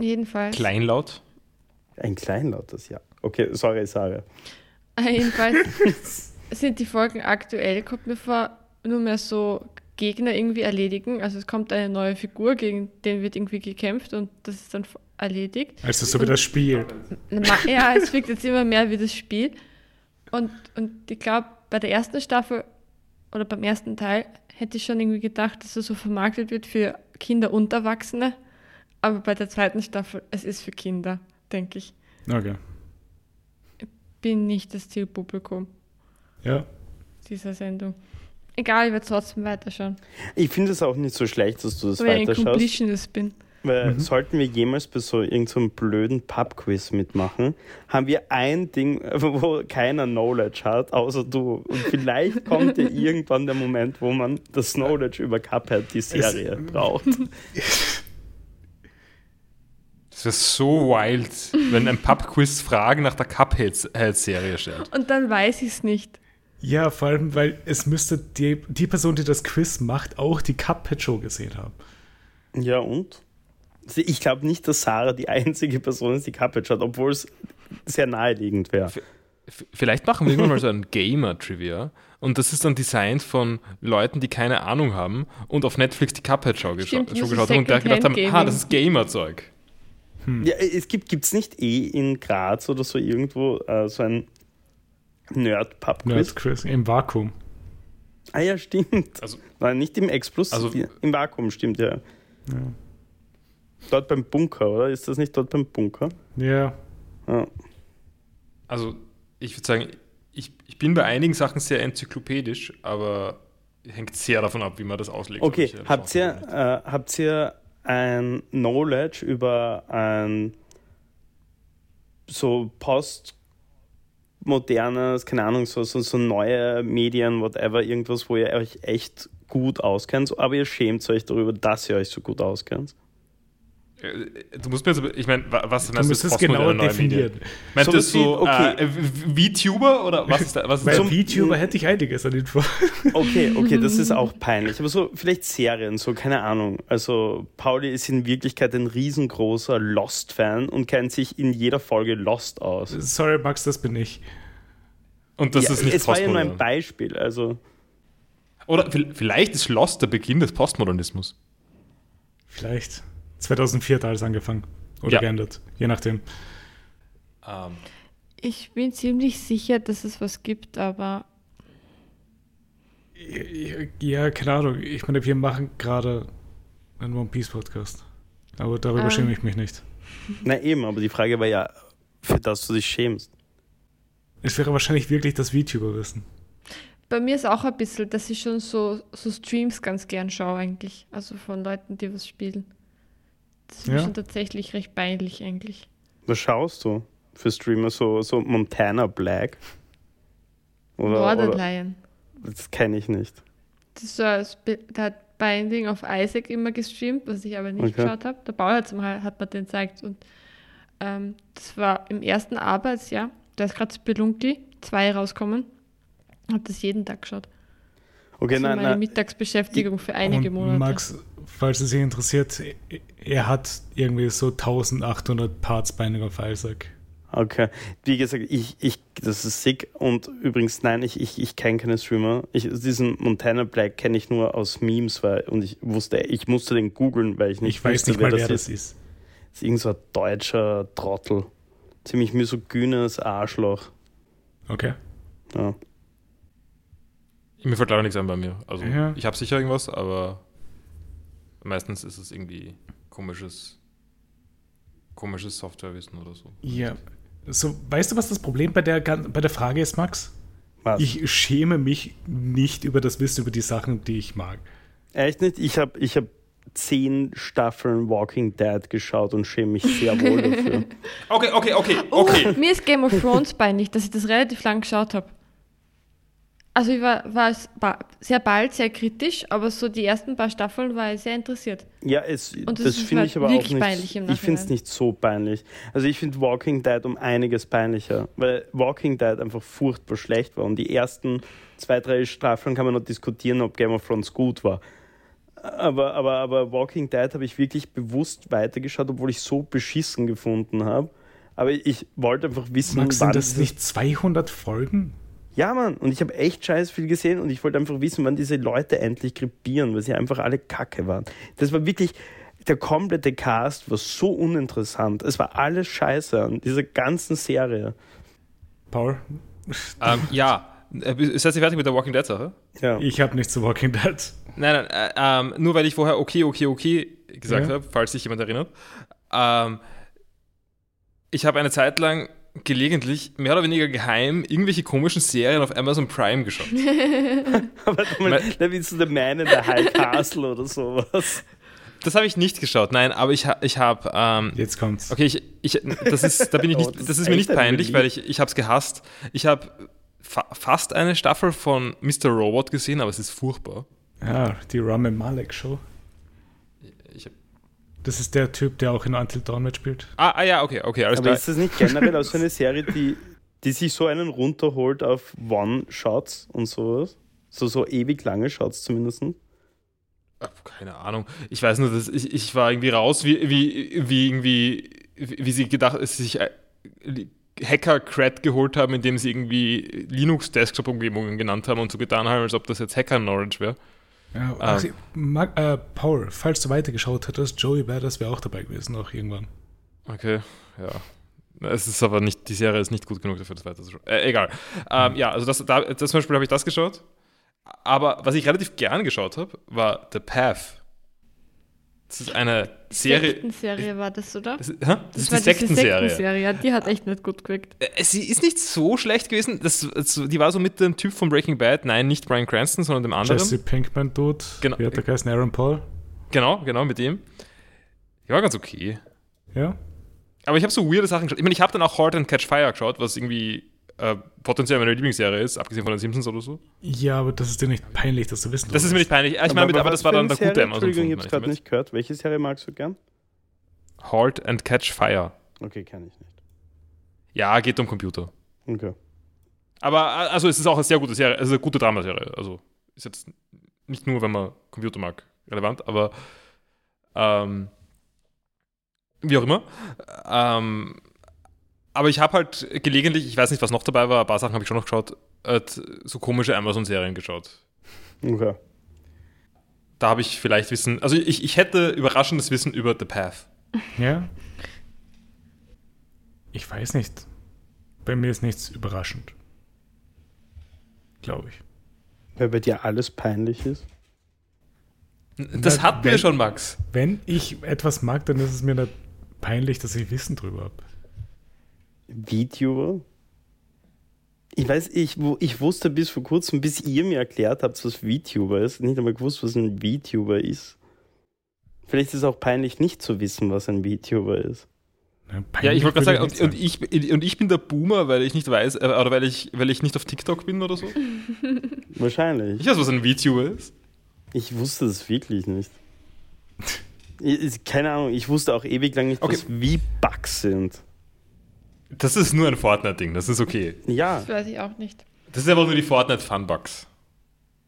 Jedenfalls. Kleinlaut? Ein kleinlautes Ja. Okay, sorry, Sarah. Jedenfalls sind die Folgen aktuell, kommt mir vor, nur mehr so Gegner irgendwie erledigen. Also es kommt eine neue Figur, gegen den wird irgendwie gekämpft und das ist dann erledigt. Also so wie das Spiel. Ja, es wirkt jetzt immer mehr wie das Spiel. Und, und ich glaube, bei der ersten Staffel oder beim ersten Teil hätte ich schon irgendwie gedacht, dass es so vermarktet wird für Kinder und Erwachsene. Aber bei der zweiten Staffel, es ist für Kinder, denke ich. Okay. Bin nicht das Zielpublikum Ja. dieser Sendung. Egal, ich werde trotzdem weiterschauen. Ich finde es auch nicht so schlecht, dass du das Weil ich ein weiterschaust. Completionist bin. Weil Mhm. sollten wir jemals bei so irgendeinem so blöden Pub-Quiz mitmachen, haben wir ein Ding, wo keiner Knowledge hat, außer du. Und vielleicht kommt ja irgendwann der Moment, wo man das Knowledge über Cuphead, die Serie, braucht. Das wäre so wild, wenn ein Pub-Quiz Fragen nach der Cuphead-Serie stellt. Und dann weiß ich es nicht. Ja, vor allem, weil es müsste die, die Person, die das Quiz macht, auch die Cuphead-Show gesehen haben. Ja, und? Ich glaube nicht, dass Sarah die einzige Person ist, die Cuphead schaut, obwohl es sehr naheliegend wäre. Vielleicht machen wir irgendwann mal so ein Gamer-Trivia. Und das ist dann designt von Leuten, die keine Ahnung haben und auf Netflix die Cuphead-Show gescha geschaut haben und da gedacht haben, ah, das ist Gamer-Zeug. Ja, es gibt gibt's nicht eh in Graz oder so irgendwo äh, so ein Nerd-Pub-Quiz? Nerd-Quiz im Vakuum. Ah ja, stimmt. Also- Nein, nicht im X-Plus, Also- im Vakuum, stimmt ja. Ja. Dort beim Bunker, oder? Ist das nicht dort beim Bunker? Ja. Ja. Also, ich würde sagen, ich, ich bin bei einigen Sachen sehr enzyklopädisch, aber hängt sehr davon ab, wie man das auslegt. Okay, habt ihr, äh, habt ihr ein Knowledge über ein so postmodernes, keine Ahnung, so, so, so neue Medien, whatever, irgendwas, wo ihr euch echt gut auskennt, aber ihr schämt euch darüber, dass ihr euch so gut auskennt? Äh, du musst mir jetzt, ich meine, was du musst es genauer definieren. Meint das so okay. äh, VTuber oder was ist da? Was ist Bei so, VTuber hätte ich einiges an Info. Okay, okay, das ist auch peinlich. Aber so vielleicht Serien, so keine Ahnung. Also Pauli ist in Wirklichkeit ein riesengroßer Lost-Fan und kennt sich in jeder Folge Lost aus. Sorry, Max, das bin ich. Und das ja, ist nicht Es war ja nur ein Beispiel, also. Oder vielleicht ist Lost der Beginn des Postmodernismus. Vielleicht. 2004 hat alles angefangen. Oder ja. geändert, je nachdem. Um. Ähm. Ich bin ziemlich sicher, dass es was gibt, aber. Ja, keine Ahnung. Ich meine, wir machen gerade einen One Piece Podcast. Aber darüber. Ähm. schäme ich mich nicht. Na eben, aber die Frage war ja, für das du dich schämst. Es wäre wahrscheinlich wirklich das VTuber-Wissen. Bei mir ist auch ein bisschen, dass ich schon so, so Streams ganz gern schaue eigentlich. Also von Leuten, die was spielen. Das ist ja. schon tatsächlich recht peinlich eigentlich. Was schaust du für Streamer? So, so Montana Black? Oder, Borderline. Das kenne ich nicht. Das war, der hat Binding of Isaac immer gestreamt, was ich aber nicht okay. geschaut habe. Der Bauer hat, hat mir den gezeigt. Und ähm, das war im ersten Arbeitsjahr. Da ist gerade Spelunky 2 rauskommen. Habe das jeden Tag geschaut. Okay, das war meine nein. Mittagsbeschäftigung für einige Monate. Max, falls es sich interessiert, er hat irgendwie so 1800 Parts Binding of Isaac. Okay. Wie gesagt, ich, ich, das ist sick. Und übrigens, nein, ich, ich, ich kenne keine Streamer. Ich, diesen Montana Black kenne ich nur aus Memes, weil, und ich wusste, ich musste den googeln, weil ich nicht ich weiß wusste, nicht mal, wer, wer das ist. ist. Das ist irgend so ein deutscher Trottel. Ziemlich misogynes Arschloch. Okay. Ja. Mir fällt leider nichts an bei mir. Also, ja. ich habe sicher irgendwas, aber Meistens ist es irgendwie komisches, komisches Softwarewissen oder so. Ja. So, weißt du, was das Problem bei der, bei der Frage ist, Max? Was? Ich schäme mich nicht über das Wissen über die Sachen, die ich mag. Echt nicht? Ich habe ich hab zehn Staffeln Walking Dead geschaut und schäme mich sehr wohl dafür. Okay, okay, okay, okay. Oh, mir ist Game of Thrones peinlich, dass ich das relativ lang geschaut habe. Also ich war, war sehr bald sehr kritisch, aber so die ersten paar Staffeln war ich sehr interessiert. Ja, es, Und das, das finde ich aber auch nicht. ich finde es nicht so peinlich. Also ich finde Walking Dead um einiges peinlicher, weil Walking Dead einfach furchtbar schlecht war. Und die ersten zwei, drei Staffeln kann man noch diskutieren, ob Game of Thrones gut war. Aber, aber, aber Walking Dead habe ich wirklich bewusst weitergeschaut, obwohl ich so beschissen gefunden habe. Aber ich wollte einfach wissen, Max, sind das nicht 200 Folgen? Ja, Mann, und ich habe echt scheiß viel gesehen und ich wollte einfach wissen, wann diese Leute endlich krepieren, weil sie einfach alle kacke waren. Das war wirklich, der komplette Cast war so uninteressant. Es war alles scheiße an dieser ganzen Serie. Paul? Ähm, ja. Äh, ist das fertig mit der Walking Dead Sache? Ja. Ich habe nichts zu Walking Dead. Nein, nein, äh, ähm, nur weil ich vorher okay, okay, okay gesagt ja. habe, falls sich jemand erinnert. Ähm, ich habe eine Zeit lang gelegentlich, mehr oder weniger geheim, irgendwelche komischen Serien auf Amazon Prime geschaut. Aber mal, da willst du The Man in the High Castle oder sowas. Das habe ich nicht geschaut, nein, aber ich, ich habe. Ähm, Jetzt kommt's. Okay, ich, ich, das ist, da bin ich nicht, oh, das, das ist, mir nicht peinlich, weil ich, ich habe es gehasst. Ich habe fa fast eine Staffel von Mr. Robot gesehen, aber es ist furchtbar. Ja, die Rami Malek Show. Das ist der Typ, der auch in Until Dawn mitspielt. Ah, ah ja, okay, okay, alles Aber klar. ist das nicht generell auch so eine Serie, die, die sich so einen runterholt auf One-Shots und sowas? So, so ewig lange Shots zumindest? Keine Ahnung. Ich weiß nur, dass ich, ich war irgendwie raus, wie, wie, wie irgendwie, wie sie gedacht, sich äh, Hacker-Cred geholt haben, indem sie irgendwie Linux-Desktop-Umgebungen genannt haben und so getan haben, als ob das jetzt Hacker-Knowledge wäre. Ja, ah. also, Mag, äh, Paul, falls du weitergeschaut hättest, Joey Badass wäre auch dabei gewesen, auch irgendwann. Okay, ja. Es ist aber nicht, die Serie ist nicht gut genug dafür, das weiterzuschauen. Äh, egal. Ähm, ja, also das, da, das zum Beispiel habe ich das geschaut. Aber was ich relativ gern geschaut habe, war The Path. Das ist eine Serie. Sektenserie war das, oder? Das, ist- hä? das, ist war die Sektenserie. Sektenserie. Ja, die hat echt nicht gut gewirkt. Äh, Sie ist nicht so schlecht gewesen. Das, das, die war so mit dem Typ von Breaking Bad. Nein, nicht Brian Cranston, sondern dem anderen. Jesse Pinkman tot. Genau. Wie hat der geheißen? Aaron Paul? Genau, genau, mit dem. Die war ganz okay. Ja. Aber ich habe so weirde Sachen geschaut. Ich meine, ich habe dann auch Hard and Catch Fire geschaut, was irgendwie äh, potenziell meine Lieblingsserie ist, abgesehen von den Simpsons oder so. Ja, aber das ist dir nicht peinlich, dass du wissen Das ist mir nicht peinlich. Ich meine, mit- aber das war dann der gute Serie? Amazon. Entschuldigung, ich es gerade nicht gehört. Welche Serie magst du gern? Halt and Catch Fire. Okay, kann ich nicht. Ja, geht um Computer. Okay. Aber äh, also es ist auch eine sehr gute Serie, also eine gute Dramaserie. Also ist jetzt nicht nur, wenn man Computer mag, relevant, aber ähm, wie auch immer. Ähm, aber ich habe halt gelegentlich, ich weiß nicht, was noch dabei war, ein paar Sachen habe ich schon noch geschaut, äh, so komische Amazon-Serien geschaut. Okay. Da habe ich vielleicht Wissen, also ich, ich hätte überraschendes Wissen über The Path. Ja. Ich weiß nicht. Bei mir ist nichts überraschend. Glaube ich. Weil bei dir alles peinlich ist. Das hatten wir schon, Max. Wenn ich etwas mag, dann ist es mir nicht peinlich, dass ich Wissen drüber habe. VTuber? Ich weiß, ich, wo- ich wusste bis vor kurzem, bis ihr mir erklärt habt, was VTuber ist, nicht einmal gewusst, was ein VTuber ist. Vielleicht ist es auch peinlich, nicht zu wissen, was ein VTuber ist. Ne, Ja, ich wollte gerade sagen, würde und, ich, und ich bin der Boomer, weil ich nicht weiß, äh, oder weil ich, weil ich nicht auf TikTok bin oder so. Wahrscheinlich. Ich weiß, was ein VTuber ist. Ich wusste es wirklich nicht. Ich- ich- Keine Ahnung, ich wusste auch ewig lang nicht, Okay. was V-Bucks sind. Das ist nur ein Fortnite-Ding, das ist okay. Ja, Das weiß ich auch nicht. Das ist einfach nur die Fortnite-Funbucks.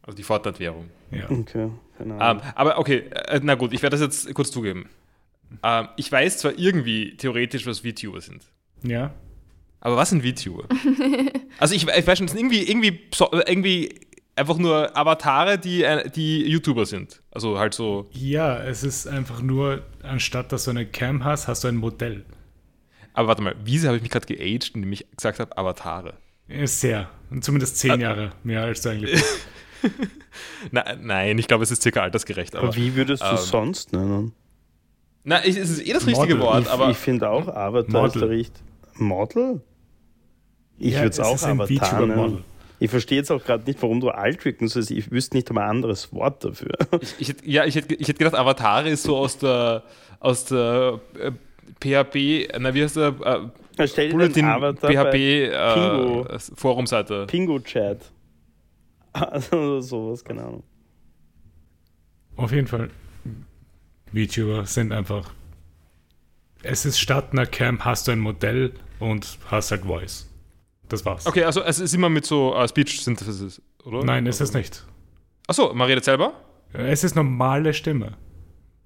Also die Fortnite-Währung. Ja. okay, keine Ahnung. Ähm, aber okay, äh, na gut, ich werde das jetzt kurz zugeben. Ähm, ich weiß zwar irgendwie theoretisch, was VTuber sind. ja. Aber was sind VTuber? also ich, ich weiß schon, das sind irgendwie, irgendwie, irgendwie einfach nur Avatare, die, äh, die YouTuber sind. Also halt so. Ja, es ist einfach nur, anstatt dass du eine Cam hast, hast du ein Modell. Aber warte mal, wieso habe ich mich gerade geaged, indem ich gesagt habe, Avatare? Sehr. Und zumindest zehn Jahre mehr als du eigentlich bist. Na, nein, ich glaube, es ist circa altersgerecht. Aber, Aber wie würdest du ähm, es sonst nennen? na, es ist eh das richtige Model. Wort, Ich, aber ich finde auch Avatar ist Model. der richt- Model? Ich Ja, würde es auch ist Avatar nennen. Ich verstehe jetzt auch gerade nicht, warum du alt wirken sollst. Ich wüsste nicht einmal ein anderes Wort dafür. ich, ich, ja, ich hätte, ich hätte gedacht, Avatare ist so aus der, aus der äh, PHP, na wie heißt der? Äh, Bulletin den Avatar PHP bei Pingo. äh, Forumseite. Pingo-Chat. Also sowas, keine Ahnung. Auf jeden Fall. VTuber sind einfach. Es ist statt einer Cam hast du ein Modell und hast halt Voice. Das war's. Okay, also es ist immer mit so äh, Speech Synthesis, oder? Nein, ist es nicht. Achso, man redet selber? Es ist normale Stimme.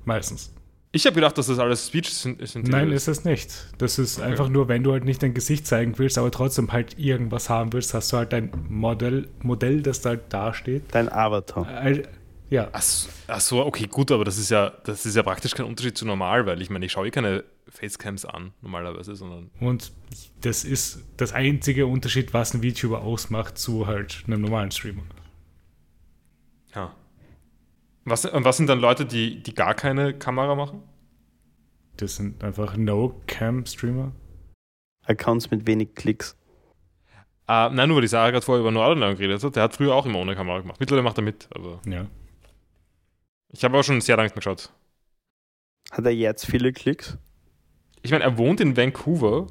Meistens. Ich habe gedacht, dass das alles Speech Synthesis Nein, ist es nicht. Das ist einfach nur, wenn du halt nicht dein Gesicht zeigen willst, aber trotzdem halt irgendwas haben willst, hast du halt ein Modell, Modell das da halt dasteht. Dein Avatar. Äh, Ja, Ach so, ach so, okay, gut, aber das ist ja, das ist ja praktisch kein Unterschied zu normal, weil ich meine, ich schaue eh keine Facecams an, normalerweise, sondern. und das ist das einzige Unterschied, was ein VTuber ausmacht zu halt einem normalen Streamer. Ja. Was, und was sind dann Leute, die, die gar keine Kamera machen? Das sind einfach No-Cam-Streamer. Accounts mit wenig Klicks. Äh, nein, nur weil die Sarah gerade vorher über Northern geredet hat, der hat früher auch immer ohne Kamera gemacht. Mittlerweile macht er mit, aber Ja. ich habe auch schon sehr lange nicht mehr geschaut. Hat er jetzt viele Klicks? Ich meine, er wohnt in Vancouver,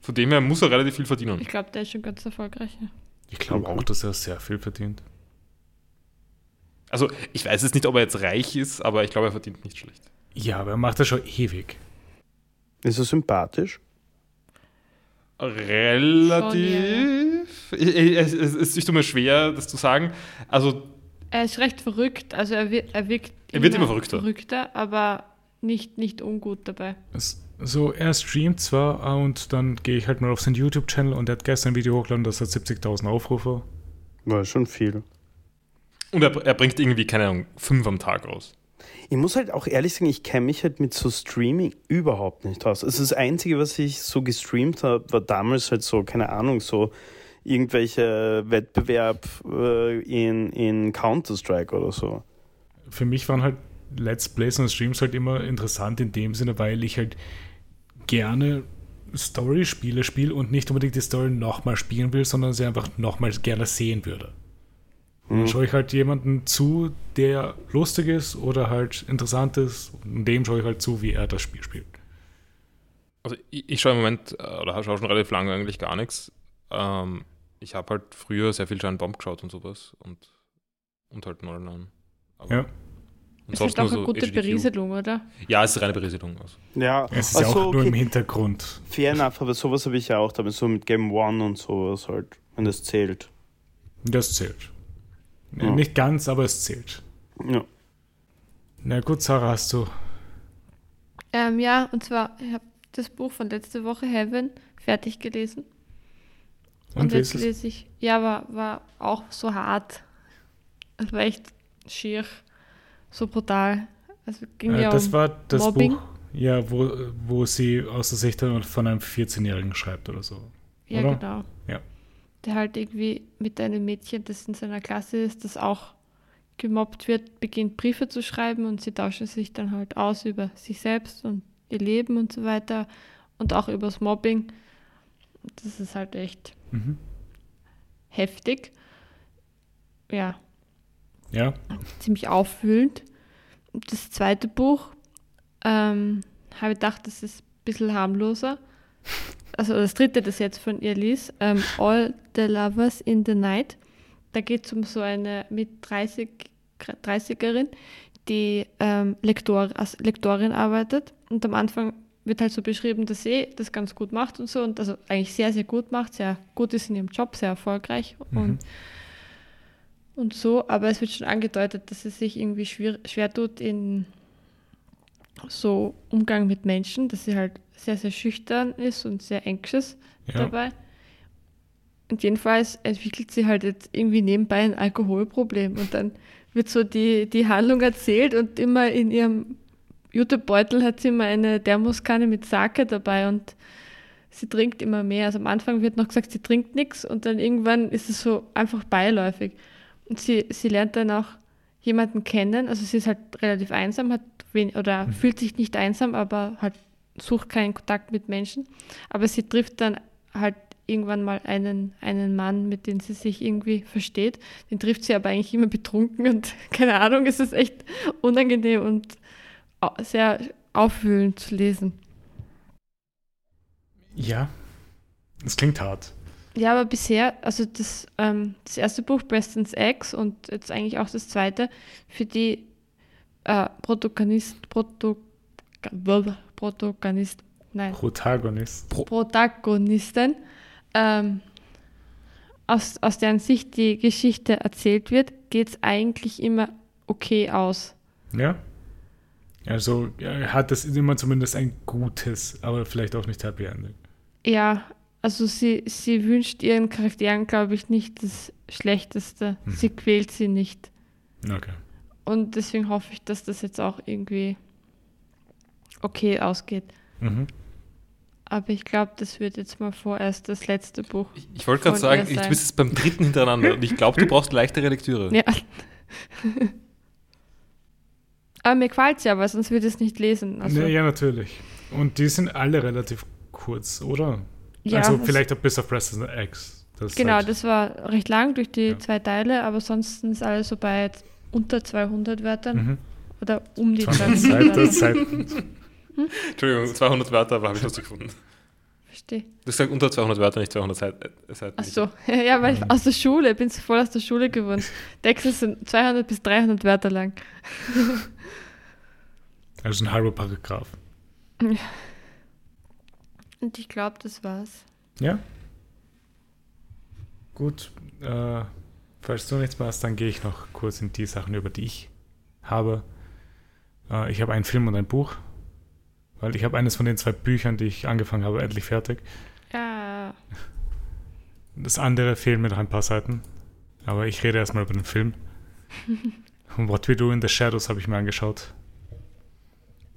von dem her muss er relativ viel verdienen. Ich glaube, der ist schon ganz erfolgreich. Ich glaube auch, dass er sehr viel verdient. Also, ich weiß jetzt nicht, ob er jetzt reich ist, aber ich glaube, er verdient nicht schlecht. Ja, aber er macht das schon ewig. Ist er sympathisch? Relativ. Ich, ich, es, es, es ist mir schwer, das zu sagen. Also, Er ist recht verrückt, also er, wird, er wirkt Er wird immer verrückter. verrückter, aber nicht, nicht ungut dabei. Es, so, er streamt zwar äh, und dann gehe ich halt mal auf seinen YouTube-Channel und er hat gestern ein Video hochgeladen, das hat 70.000 Aufrufe. War schon viel. Und er, er bringt irgendwie, keine Ahnung, fünf am Tag raus. Ich muss halt auch ehrlich sagen, ich kenne mich halt mit so Streaming überhaupt nicht aus. Also das Einzige, was ich so gestreamt habe, war damals halt so, keine Ahnung, so irgendwelche Wettbewerb äh, in, in Counter-Strike oder so. Für mich waren halt Let's Plays und Streams halt immer interessant in dem Sinne, weil ich halt gerne Story-Spiele spiele und nicht unbedingt die Story nochmal spielen will, sondern sie einfach nochmal gerne sehen würde. Dann Mhm. schaue ich halt jemanden zu, der lustig ist oder halt interessant ist und dem schaue ich halt zu, wie er das Spiel spielt. Also ich, ich schaue im Moment, äh, oder schaue schon relativ lange eigentlich gar nichts. Ähm, ich habe halt früher sehr viel Giant Bomb geschaut und sowas und, und halt 99. Aber Ja. Und Das ist auch eine so gute HDQ. Berieselung, oder? Ja, es ist reine Berieselung. Also. Ja, Es ist ja also, auch nur im okay, Hintergrund. fair enough, aber sowas habe ich ja auch damit, so mit Game One und sowas halt, wenn das zählt. Das zählt. Ja. Nicht ganz, aber es zählt. Ja. Na gut, Sarah, hast du. Ähm, ja, und zwar, ich habe das Buch von letzte Woche, Heaven, fertig gelesen. Und, Und, jetzt lese ich, ja, war, war auch so hart. Es war echt schier, so brutal. Also ging Äh, ja das um war das Mobbing. Buch, ja, wo, wo sie aus der Sicht von einem 14-Jährigen schreibt oder so. Ja, oder? genau. Ja. Der halt irgendwie mit einem Mädchen, das in seiner Klasse ist, das auch gemobbt wird, beginnt Briefe zu schreiben und sie tauschen sich dann halt aus über sich selbst und ihr Leben und so weiter und auch übers Mobbing. Das ist halt echt Mhm. heftig. Ja, Ja, ziemlich aufwühlend. Und Das zweite Buch ähm, habe ich gedacht, das ist ein bisschen harmloser. Also das dritte, das jetzt von ihr liest, ähm, All the Lovers in the Night. Da geht es um so eine mit 30, 30erin, die ähm, Lektor, als Lektorin arbeitet. Und am Anfang wird halt so beschrieben, dass sie das ganz gut macht und so. Und also eigentlich sehr, sehr gut macht, sehr gut ist in ihrem Job, sehr erfolgreich. Mhm. Und und so, aber es wird schon angedeutet, dass es sich irgendwie schwer, schwer tut in so Umgang mit Menschen, dass sie halt sehr, sehr schüchtern ist und sehr anxious ja. dabei. Und jedenfalls entwickelt sie halt jetzt irgendwie nebenbei ein Alkoholproblem und dann wird so die, die Handlung erzählt und immer in ihrem Jutebeutel hat sie immer eine Thermoskanne mit Sake dabei und sie trinkt immer mehr. Also am Anfang wird noch gesagt, sie trinkt nichts und dann irgendwann ist es so einfach beiläufig. Und sie, sie lernt dann auch jemanden kennen, also sie ist halt relativ einsam, hat wen oder fühlt sich nicht einsam, aber halt sucht keinen Kontakt mit Menschen. Aber sie trifft dann halt irgendwann mal einen, einen Mann, mit dem sie sich irgendwie versteht. Den trifft sie aber eigentlich immer betrunken und keine Ahnung, es ist echt unangenehm und sehr aufwühlend zu lesen. ja. Es klingt hart. Ja, aber bisher, also das, ähm, das erste Buch, Preston's Eggs und jetzt eigentlich auch das zweite, für die äh, Protagonist, Proto, Protagonist, nein, Protagonist. Protagonisten, ähm, aus, aus deren Sicht die Geschichte erzählt wird, geht es eigentlich immer okay aus. Ja. Also er hat das immer zumindest ein gutes, aber vielleicht auch nicht Happy Ending. Ja, also sie, sie wünscht ihren Charakteren, glaube ich, nicht das Schlechteste. Mhm. Sie quält sie nicht. Okay. Und deswegen hoffe ich, dass das jetzt auch irgendwie okay ausgeht. Mhm. Aber ich glaube, das wird jetzt mal vorerst das letzte Buch. Ich, ich wollte gerade sagen, ich, du bist jetzt beim dritten hintereinander und ich glaube, du brauchst leichtere Lektüre. Ja. Aber mir gefällt es ja, weil sonst würde ich es nicht lesen. Also, ja, ja, natürlich. Und die sind alle relativ kurz, oder? Ja, also vielleicht auch bis auf President X. Das Genau, halt, das war recht lang durch die Ja. zwei Teile, aber sonst ist alles so bei unter 200 Wörtern Mhm. oder um die 200 200 Seiten, Entschuldigung, 200 Wörter, aber habe ich lustig gefunden. Verstehe. Du hast gesagt unter 200 Wörter, nicht 200 Seiten. Äh, Seiten. Ach so, ja, weil Mhm. ich aus der Schule, bin so voll aus der Schule gewohnt. Texte sind 200 bis 300 Wörter lang. Also ein halber Paragraph. Und ich glaube, das war's. Ja. Gut. Äh, falls du nichts mehr hast, dann gehe ich noch kurz in die Sachen, über die ich habe. Äh, ich habe einen Film und ein Buch. Weil ich habe eines von den zwei Büchern, die ich angefangen habe, endlich fertig. Ja, Das andere fehlt mir noch ein paar Seiten. Aber ich rede erstmal über den Film. What We Do in the Shadows habe ich mir angeschaut.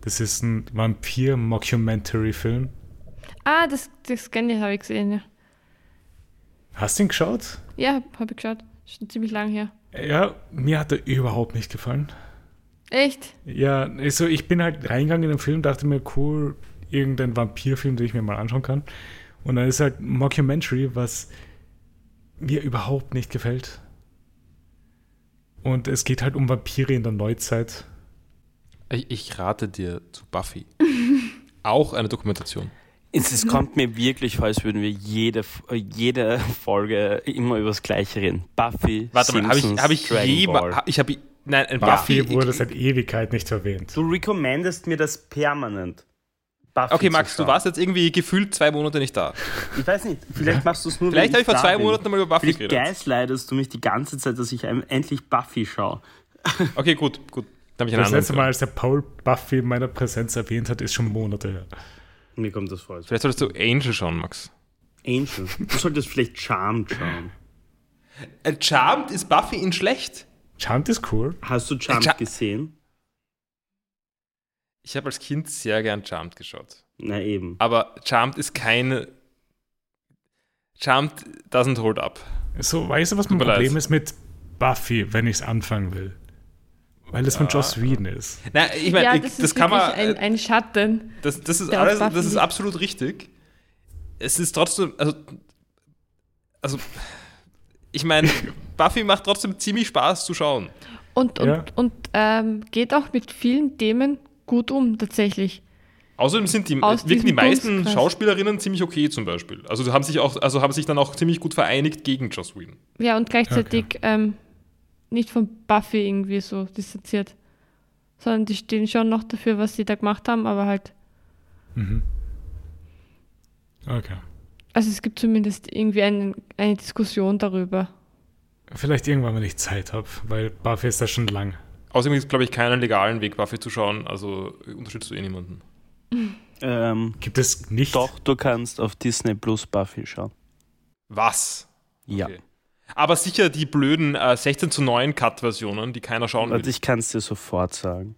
Das ist ein Vampir-Mockumentary-Film. Ah, das, das kenne ich, habe ich gesehen, ja. Hast du ihn geschaut? Ja, habe ich geschaut. Schon ziemlich lang her. Ja, mir hat er überhaupt nicht gefallen. Echt? Ja, also ich bin halt reingegangen in den Film, dachte mir, cool, irgendein Vampirfilm, den ich mir mal anschauen kann. Und dann ist halt ein Mockumentary, was mir überhaupt nicht gefällt. Und es geht halt um Vampire in der Neuzeit. Ich, ich rate dir zu Buffy. Auch eine Dokumentation. Es, es kommt mir wirklich vor, als würden wir jede, jede Folge immer über das Gleiche reden. Buffy, Warte mal, habe ich, Simpsons, hab ich Dragon. Ball. ha- Ich habe. Nein, ein Buffy Buffy. wurde seit Ewigkeit nicht erwähnt. Du recommendest mir das permanent. Buffy Okay, Max, du warst jetzt irgendwie gefühlt zwei Monate nicht da. Ich weiß nicht, vielleicht machst du es nur, Vielleicht habe ich vor zwei bin. Monaten mal über Buffy Vielleicht geredet. gaslightest du mich die ganze Zeit, dass ich endlich Buffy schaue. Okay, gut, gut. Das letzte Mal, als der Paul Buffy in meiner Präsenz erwähnt hat, ist schon Monate her. Mir kommt das vor. als- Vielleicht solltest du Angel schauen, Max. Angel. Du solltest vielleicht Charmed schauen. Äh, Charmed ist Buffy in schlecht. Charmed ist cool. Hast du Charmed Char- gesehen? Ich habe als Kind sehr gern Charmed geschaut. Na eben. Aber Charmed ist keine. Charmed doesn't hold up. So, weißt du, was mein Problem leid. ist mit Buffy, wenn ich es anfangen will? Weil es von Joss Whedon ist. Nein, ich meine, ja, ich- das, das, ist kann man. ein, ein Schatten. das, das, ist alles, das ist absolut richtig. Es ist trotzdem. Also. Also. Ich meine, Buffy macht trotzdem ziemlich Spaß zu schauen. Und, und, Ja. und ähm, geht auch mit vielen Themen gut um, tatsächlich. Außerdem sind die, Aus wirken die meisten Dunstkreis. Schauspielerinnen ziemlich okay zum Beispiel. Also haben sich auch, also haben sich dann auch ziemlich gut vereinigt gegen Joss Whedon. Ja, und gleichzeitig ähm, nicht von Buffy irgendwie so distanziert. Sondern die stehen schon noch dafür, was sie da gemacht haben, aber halt. Mhm. Okay. Also es gibt zumindest irgendwie einen, eine Diskussion darüber. Vielleicht irgendwann, wenn ich Zeit habe, weil Buffy ist da schon lang. Außerdem gibt es, glaube ich, keinen legalen Weg, Buffy zu schauen, also unterstützt du eh niemanden. Ähm, Gibt es nicht? doch, du kannst auf Disney Plus Buffy schauen. Was? Ja. Okay. Aber sicher die blöden äh, 16 zu 9 Cut-Versionen, die keiner schauen will. Und ich kann es dir sofort sagen.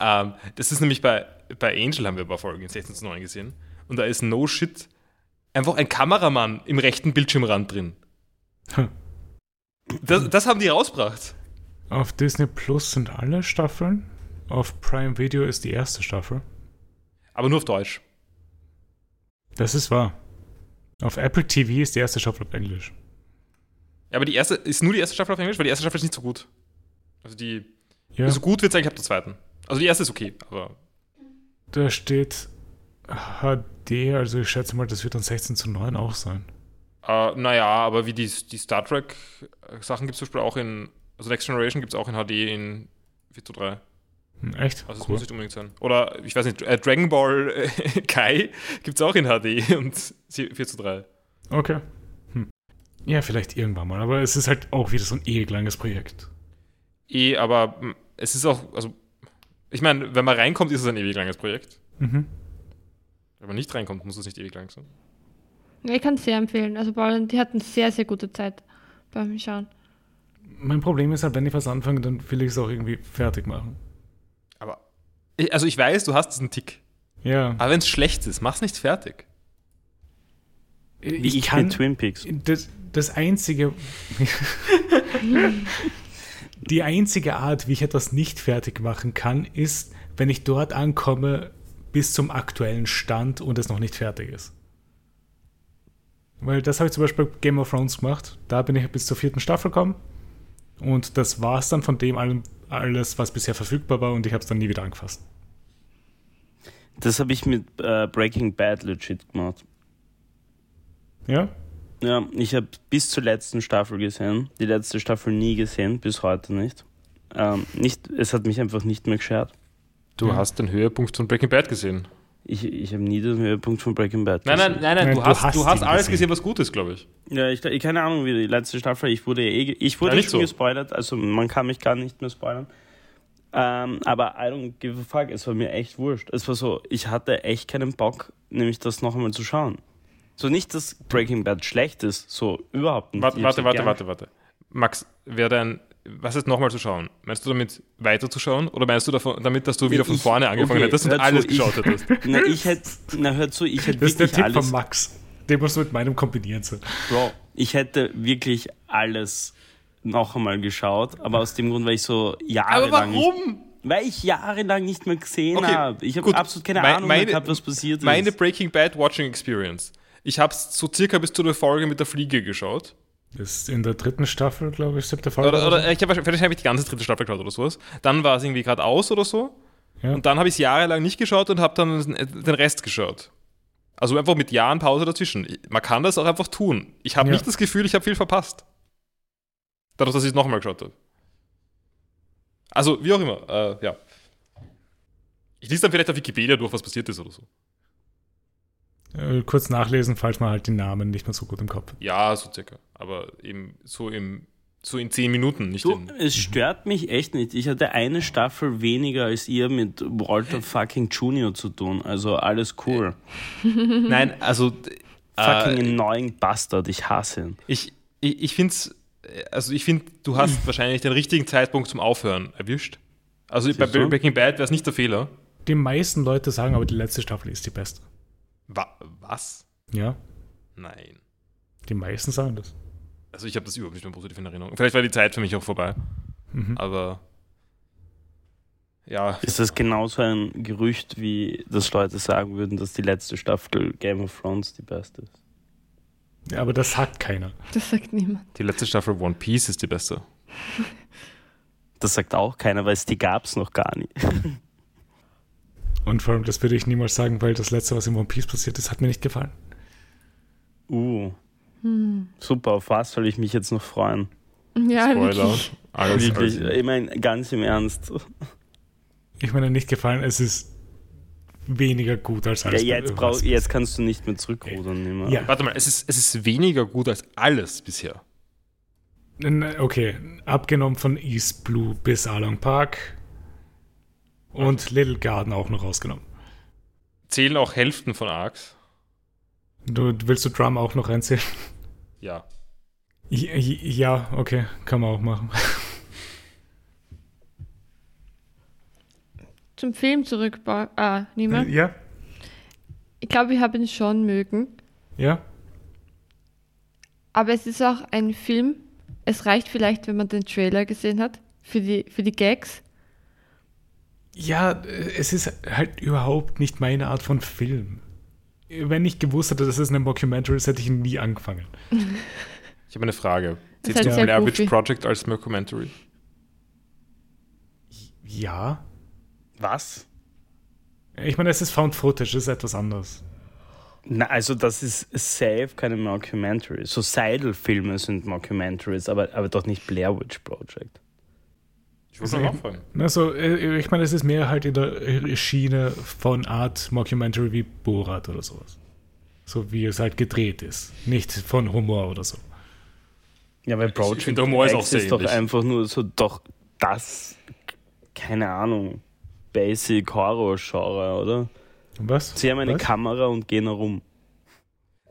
Ähm, das ist nämlich bei, bei Angel haben wir ein paar Folgen in 16 zu 9 gesehen. Und da ist no shit einfach ein Kameramann im rechten Bildschirmrand drin. Hm. Das, das haben die rausgebracht. Auf Disney Plus sind alle Staffeln. Auf Prime Video ist die erste Staffel. Aber nur auf Deutsch. Das ist wahr. Auf Apple TV ist die erste Staffel auf Englisch. Ja, aber die erste ist nur die erste Staffel auf Englisch, weil die erste Staffel ist nicht so gut. Also die. Ja, So gut wird es eigentlich ab der zweiten. Also die erste ist okay, aber. da steht HD, also ich schätze mal, das wird dann 16 zu 9 auch sein. Äh, naja, aber wie die, die Star Trek-Sachen gibt es zum Beispiel auch in. Also Next Generation gibt es auch in HD in 4 zu 3. Hm, echt? Also es cool. muss nicht unbedingt sein. Oder ich weiß nicht, äh, Dragon Ball äh, Kai gibt es auch in HD und 4 zu 3. Okay. Hm. Ja, vielleicht irgendwann mal, aber es ist halt auch wieder so ein ewig langes Projekt. Eh, aber mh, es ist auch, also ich meine, wenn man reinkommt, ist es ein ewig langes Projekt. Mhm. Wenn man nicht reinkommt, muss es nicht ewig lang sein. Ich kann es sehr empfehlen. Also Paul und die hatten sehr, sehr gute Zeit beim Schauen. Mein Problem ist halt, wenn ich was anfange, dann will ich es auch irgendwie fertig machen. Aber, ich, also ich weiß, du hast diesen Tick. Ja. Aber wenn es schlecht ist, mach's nicht fertig. Wie ich, mit Twin Peaks. Das, das einzige. die einzige Art, wie ich etwas nicht fertig machen kann, ist, wenn ich dort ankomme bis zum aktuellen Stand und es noch nicht fertig ist. Weil das habe ich zum Beispiel bei Game of Thrones gemacht. Da bin ich bis zur vierten Staffel gekommen. Und das war es dann von dem allem, alles, was bisher verfügbar war, und ich habe es dann nie wieder angefasst. Das habe ich mit äh, Breaking Bad legit gemacht. Ja? Ja, ich habe bis zur letzten Staffel gesehen. Die letzte Staffel nie gesehen, bis heute nicht. Ähm, nicht es hat mich einfach nicht mehr geschert. Du Ja. hast den Höhepunkt von Breaking Bad gesehen. Ich, ich habe nie den Höhepunkt von Breaking Bad Nein, gesehen. nein, nein, nein, Nein, du, du hast, hast du hast alles gesehen. was gut ist, glaube ich. Ja, ich, ich keine Ahnung, wie die letzte Staffel, ich wurde eh, ich wurde Ja, eh nicht schon so. gespoilert, also man kann mich gar nicht mehr spoilern. Ähm, aber I don't give a fuck, es war mir echt wurscht. Es war so, ich hatte echt keinen Bock, nämlich das noch einmal zu schauen. So nicht, dass Breaking Bad schlecht ist, so überhaupt nicht. Warte, warte, warte, warte, warte. Max, wäre dein, was ist nochmal zu schauen? Meinst du damit weiterzuschauen oder meinst du davon, damit, dass du wieder von Ich- vorne angefangen okay, hättest und hör zu, alles ich- geschaut hättest? Na, ich hätte, na hör zu, ich hätte Das ist der wirklich Tipp alles, von Max. Den musst du mit meinem kombinieren. So. Bro, ich hätte wirklich alles noch einmal geschaut, aber aus dem Grund, weil ich so jahrelang. Aber warum? Weil ich jahrelang nicht mehr gesehen Okay, habe. Ich habe absolut keine Mei- Ahnung meine- gehabt, was passiert ist. Meine Breaking Bad Watching Experience. Ich habe es so circa bis zu der Folge mit der Fliege geschaut. Ist in der dritten Staffel, glaube ich, siebte Folge. Oder, oder oder ich habe wahrscheinlich hab ich die ganze dritte Staffel geschaut oder sowas. Dann war es irgendwie gerade aus oder so. so. ja. Und dann habe ich es jahrelang nicht geschaut und habe dann den Rest geschaut. Also einfach mit Jahren Pause dazwischen. Man kann das auch einfach tun. Ich habe Ja. nicht das Gefühl, ich habe viel verpasst. Dadurch, dass ich es nochmal geschaut habe. Also, wie auch immer. Äh, ja. Ich lese dann vielleicht auf Wikipedia durch, was passiert ist oder so. Äh, kurz nachlesen, falls man halt die Namen nicht mehr so gut im Kopf hat. Ja, so circa. Aber eben so, im, so in zehn Minuten, nicht Du, in. es stört mich echt nicht. Ich hatte eine Staffel weniger als ihr mit Walter fucking Junior zu tun. Also alles cool. Nein, also. Fucking äh, annoying Bastard. Ich hasse ihn. Ich, ich, ich finde es, also ich finde, du hast wahrscheinlich den richtigen Zeitpunkt zum Aufhören erwischt. Also bei du? Breaking Bad wäre es nicht der Fehler. Die meisten Leute sagen aber, die letzte Staffel ist die beste. Wa was? Ja, Nein. die meisten sagen das. Also ich habe das überhaupt nicht mehr positiv in Erinnerung. Vielleicht war die Zeit für mich auch vorbei. Mhm. Aber ja, Ist das genauso ein Gerücht, wie dass Leute sagen würden, dass die letzte Staffel Game of Thrones die beste ist? Ja, aber das sagt keiner. Das sagt niemand. die letzte Staffel One Piece ist die beste. Das sagt auch keiner, weil es die gab es noch gar nicht. Und vor allem, das würde ich niemals sagen, weil das letzte, was in One Piece passiert ist, hat mir nicht gefallen. Uh. Super, auf was soll ich mich jetzt noch freuen? Ja, Spoiler. wirklich. Alles, Wirklich, alles. ich meine, ganz im Ernst. Ich meine, nicht gefallen, es ist weniger gut als Ja, alles. jetzt, brauch, jetzt kannst du nicht mehr zurückrudern. Nimmer. Ja. Warte mal, es ist, es ist weniger gut als alles bisher. Okay, abgenommen von East Blue bis Along Park und Little Garden auch noch rausgenommen. Zählen auch Hälften von Arcs? Du, willst du Drum auch noch reinzählen? Ja. Ja, okay, kann man auch machen. Zum Film zurück. Ah, niemand? Ja, Ich glaube, ich habe ihn schon mögen. ja. Aber es ist auch ein Film. Es reicht vielleicht, wenn man den Trailer gesehen hat. Für die, für die Gags. Ja, äh, es ist halt überhaupt nicht meine Art von Film. Wenn ich gewusst hätte, dass es eine Mockumentary ist, hätte ich ihn nie angefangen. Ich habe eine Frage. Du halt sehr Blair Witch. Project als Mockumentary? Ja. Was? Ich meine, es ist Found Footage, das ist etwas anderes. Na, also das ist safe keine Mockumentary. So Seidel-Filme sind Mockumentaries, aber, aber doch nicht Blair Witch Project. Ich wollte noch nachfragen. Also, äh, ich meine, es ist mehr halt in der Schiene von Art Mockumentary wie Borat oder sowas. So wie es halt gedreht ist. Nicht von Humor oder so. Ja, weil Project Humor ist auch sehr ist doch einfach nur so doch das, keine Ahnung, Basic Horror-Genre, oder? Was? Sie haben eine was? Kamera und gehen herum.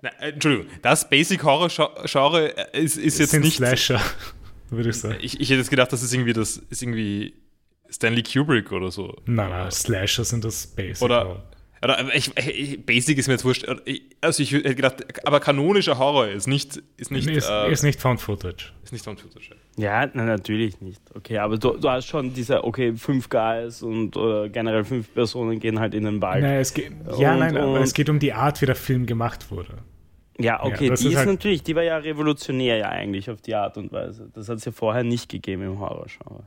Na, äh, Entschuldigung, das Basic Horror Genre äh, ist, ist jetzt sind nicht. Slasher, würde ich sagen. Ich, ich hätte jetzt gedacht, das ist irgendwie das ist irgendwie Stanley Kubrick oder so. Nein, nein, Slasher sind das Basic. Oder- Oder äh, ich, ich, Basic ist mir jetzt wurscht. Also ich hätte gedacht, aber kanonischer Horror ist nicht ist nicht ist, äh, ist nicht Found Footage. ist nicht von Footage. Ja, na, natürlich nicht. Okay, aber du, du hast schon diese, okay, fünf Guys und oder generell fünf Personen gehen halt in den Wald. Nein, es geht, ja, Und- nein, aber und- es geht um die Art, wie der Film gemacht wurde. Ja, okay, Ja, die ist ist halt- natürlich, die war ja revolutionär ja eigentlich auf die Art und Weise. Das hat es ja vorher nicht gegeben im Horrorgenre.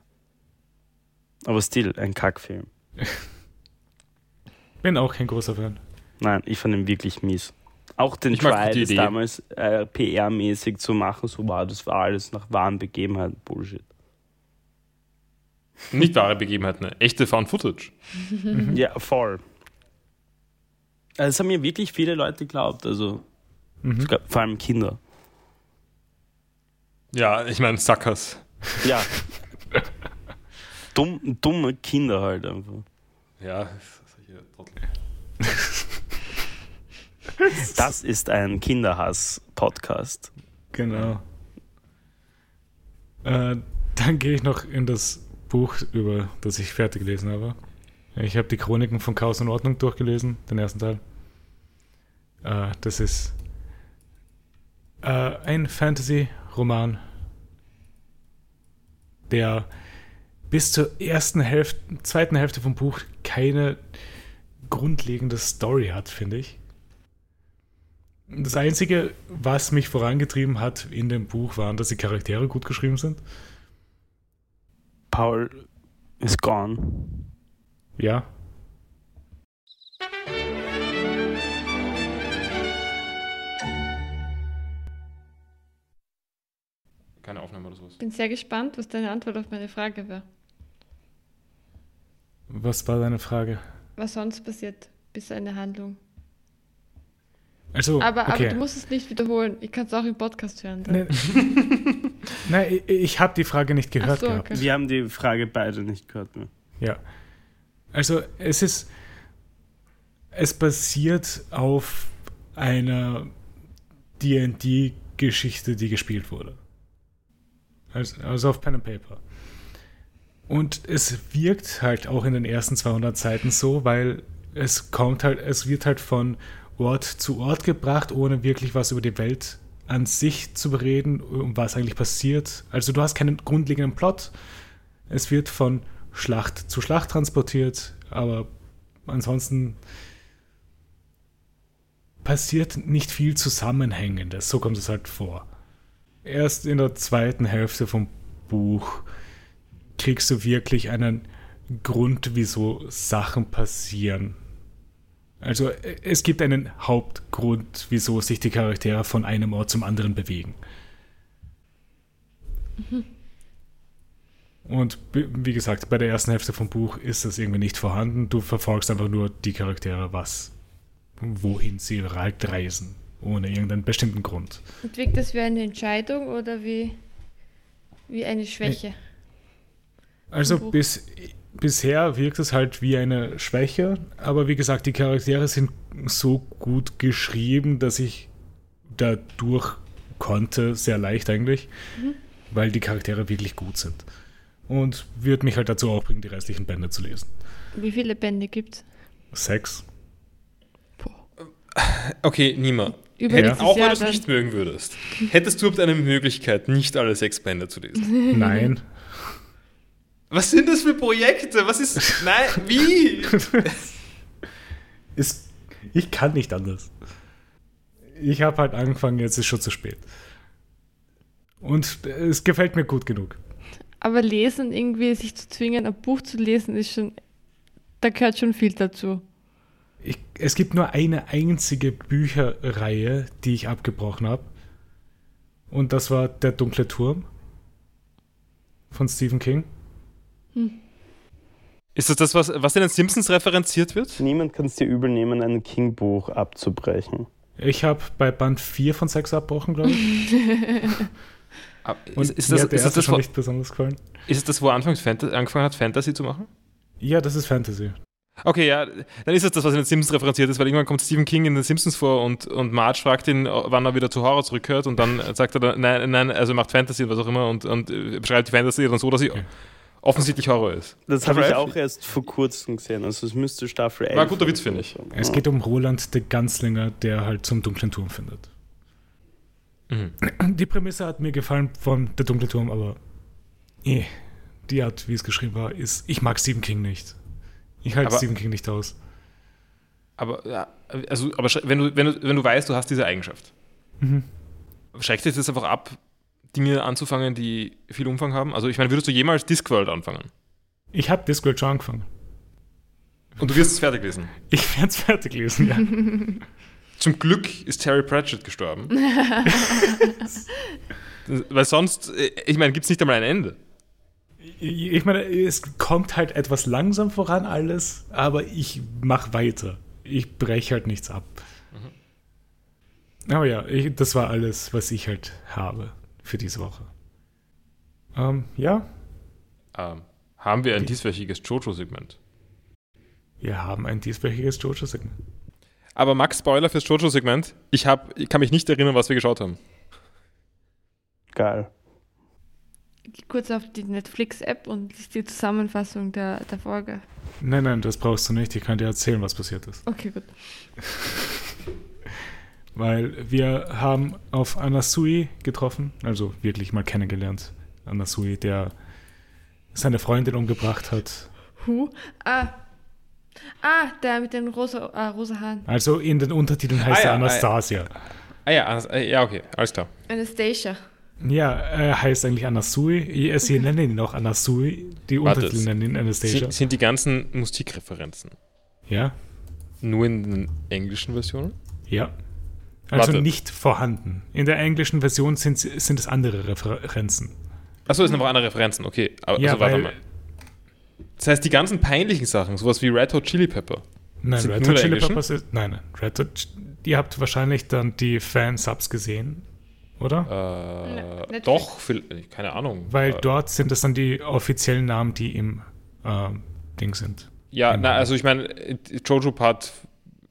Aber still, ein Kackfilm. Bin auch kein großer Fan. Nein, ich fand ihn wirklich mies. Auch den Ich die das Idee. damals äh, PR-mäßig zu machen, so war, das war alles nach wahren Begebenheiten Bullshit. Nicht wahre Begebenheiten, ne? echte Found Footage. Ja, voll. Also, das haben mir wirklich viele Leute geglaubt, also Mhm. vor allem Kinder. Ja, ich meine Suckers. Ja. Dumm, dumme Kinder halt einfach. Ja, solche Trottel. Das ist ein Kinderhass-Podcast. Genau. Äh, dann gehe ich noch in das Buch über, das ich fertig gelesen habe. Ich habe die Chroniken von Chaos und Ordnung durchgelesen, den ersten Teil. Äh, das ist äh, ein Fantasy-Roman der bis zur ersten Hälfte, zweiten Hälfte vom Buch keine grundlegende Story hat, finde ich. Das Einzige, was mich vorangetrieben hat in dem Buch, waren, dass die Charaktere gut geschrieben sind. Paul is gone. Ja. Keine Aufnahme oder sowas. Bin sehr gespannt, was deine Antwort auf meine Frage wäre. Was war deine Frage? Was sonst passiert bis eine Handlung. Also, Aber, okay. aber du musst es nicht wiederholen. Ich kann es auch im Podcast hören. Nee. Nein, ich, ich habe die Frage nicht gehört so, gehabt. okay. Wir haben die Frage beide nicht gehört. Ne? Ja. Also es ist, es basiert auf einer D&D-Geschichte, die gespielt wurde. Also, also auf Pen and Paper. Und es wirkt halt auch in den ersten 200 Seiten so, weil es kommt halt, es wird halt von Ort zu Ort gebracht, ohne wirklich was über die Welt an sich zu bereden, um was eigentlich passiert. Also du hast keinen grundlegenden Plot. Es wird von Schlacht zu Schlacht transportiert, aber ansonsten passiert nicht viel Zusammenhängendes. So kommt es halt vor. Erst in der zweiten Hälfte vom Buch kriegst du wirklich einen Grund, wieso Sachen passieren. Also äh, es gibt einen Hauptgrund, wieso sich die Charaktere von einem Ort zum anderen bewegen. Und bi- wie gesagt, bei der ersten Hälfte vom Buch ist das irgendwie nicht vorhanden. Du verfolgst einfach nur die Charaktere, was, wohin sie reisen, ohne irgendeinen bestimmten Grund. Und wirkt das wie eine Entscheidung oder wie, wie eine Schwäche? Also bis, bisher wirkt es halt wie eine Schwäche, aber wie gesagt, die Charaktere sind so gut geschrieben, dass ich dadurch konnte, sehr leicht eigentlich, weil die Charaktere wirklich gut sind. Und wird mich halt dazu auch bringen, die restlichen Bände zu lesen. Wie viele Bände gibt es? Sechs. Okay, Nima. Übernächstes Auch wenn du es nicht mögen würdest. Hättest du überhaupt eine Möglichkeit, nicht alle sechs Bände zu lesen? Nein. Was sind das für Projekte? Was ist. Nein, wie? ist, ich kann nicht anders. Ich habe halt angefangen, jetzt ist schon zu spät. Und es gefällt mir gut genug. Aber lesen, irgendwie sich zu zwingen, ein Buch zu lesen, ist schon, da gehört schon viel dazu. Ich, es gibt nur eine einzige Bücherreihe, die ich abgebrochen habe. Und das war Der dunkle Turm von Stephen King. Ist das das, was, was in den Simpsons referenziert wird? Niemand kann es dir übel nehmen, ein King-Buch abzubrechen. Ich habe bei Band 4 von 6 abgebrochen, glaube ich. Und Ist, ist, mir das, hat der ist, das, erste das, schon wo, nicht besonders gefallen. ist es das, wo er anfangs angefangen hat, Fantasy zu machen? Ja, das ist Fantasy. Okay, ja, dann ist es das, was in den Simpsons referenziert ist, weil irgendwann kommt Stephen King in den Simpsons vor und, und Marge fragt ihn, wann er wieder zu Horror zurückkehrt und dann sagt er, dann, nein, nein, also er macht Fantasy oder was auch immer und, und äh, beschreibt die Fantasy dann so, dass sie Okay. offensichtlich Horror ist. Das habe ich auch erst vor kurzem gesehen. Also es müsste Staffel 11 War ein guter Witz, finde ich. Es geht um Roland de Ganzlinger, der halt zum dunklen Turm findet. Mhm. Die Prämisse hat mir gefallen von Der dunkle Turm, aber eh, die Art, wie es geschrieben war, ist, ich mag Stephen King nicht. Ich halte Aber- Stephen King nicht aus. Aber, ja, also, aber wenn, du, wenn, du, wenn du weißt, du hast diese Eigenschaft, Mhm. schreckt dich das einfach ab, Dinge anzufangen, die viel Umfang haben? Also ich meine, würdest du jemals Discworld anfangen? Ich habe Discworld schon angefangen. Und du wirst es fertig lesen. Ich werde es fertig lesen, ja. Zum Glück ist Terry Pratchett gestorben. Weil sonst, äh, ich meine, gibt es nicht einmal ein Ende. Ich meine, es kommt halt etwas langsam voran alles, aber ich mache weiter. Ich breche halt nichts ab. Aber ja, ich, das war alles, was ich halt habe für diese Woche. Ähm, ja, Ähm, haben wir ein dieswöchiges Jojo-Segment? wir haben ein dieswöchiges Jojo-Segment. Aber Max, Spoiler fürs Jojo-Segment. Ich, hab, ich kann mich nicht erinnern, was wir geschaut haben. Geil. Geh kurz auf die Netflix-App und liest die Zusammenfassung der, der Folge. Nein, nein, das brauchst du nicht. Ich kann dir erzählen, was passiert ist. Okay, gut. Weil wir haben auf Anasui getroffen, also wirklich mal kennengelernt. Anasui, der seine Freundin umgebracht hat. Who? Ah. Ah, der mit den rosa, ah, rosa Haaren. Also in den Untertiteln heißt Ah, ja, er Anastasia. Ah ja, Anas- äh, ja, okay, alles klar. Anastasia. Ja, er heißt eigentlich Anasui. Äh, Sie nennen ihn auch Anasui. Die Warte, Untertitel nennen ihn Anastasia. Sind, sind die ganzen Musikreferenzen Ja, nur in den englischen Versionen? ja. Also Warte. nicht vorhanden. In der englischen Version sind, sind es andere Referenzen. Achso, es sind noch andere Referenzen, okay. Aber, Ja, also, warte weil- mal. Das heißt, die ganzen peinlichen Sachen, sowas wie Red Hot Chili Pepper. Nein, Sind Red Hot Chili englischen? Peppers ist. Nein, nein. Red Hot. Ihr habt wahrscheinlich dann die Fansubs gesehen, oder? Äh, Netflix. doch, viel- keine Ahnung. Weil äh, dort sind es dann die offiziellen Namen, die im ähm, Ding sind. Ja, Im- na, also ich meine, äh, Jojo Part,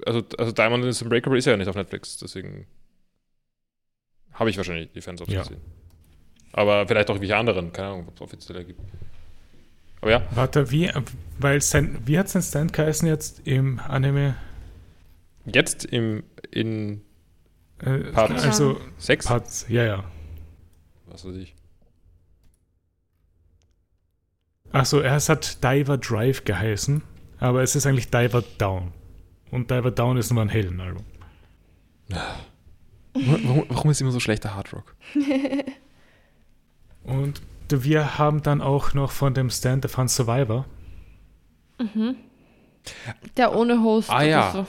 also, also Diamond is Unbreakable ist ja nicht auf Netflix, deswegen habe ich wahrscheinlich die Fans Ja. gesehen. Aber vielleicht auch welche anderen, keine Ahnung, ob es offiziell gibt. Aber ja, Warte, wie, weil sein, wie hat sein Stand geheißen jetzt im Anime? jetzt im, in Äh, Part also, 6, Parts, ja, ja. was weiß ich. Achso, es hat Diver Drive geheißen, aber es ist eigentlich Diver Down. Und Diver Down ist nur ein Heldenalbum. Warum, warum ist immer so schlechter Hardrock? Und wir haben dann auch noch von dem Stand von Survivor. Der ohne Host. Ah, ja. So.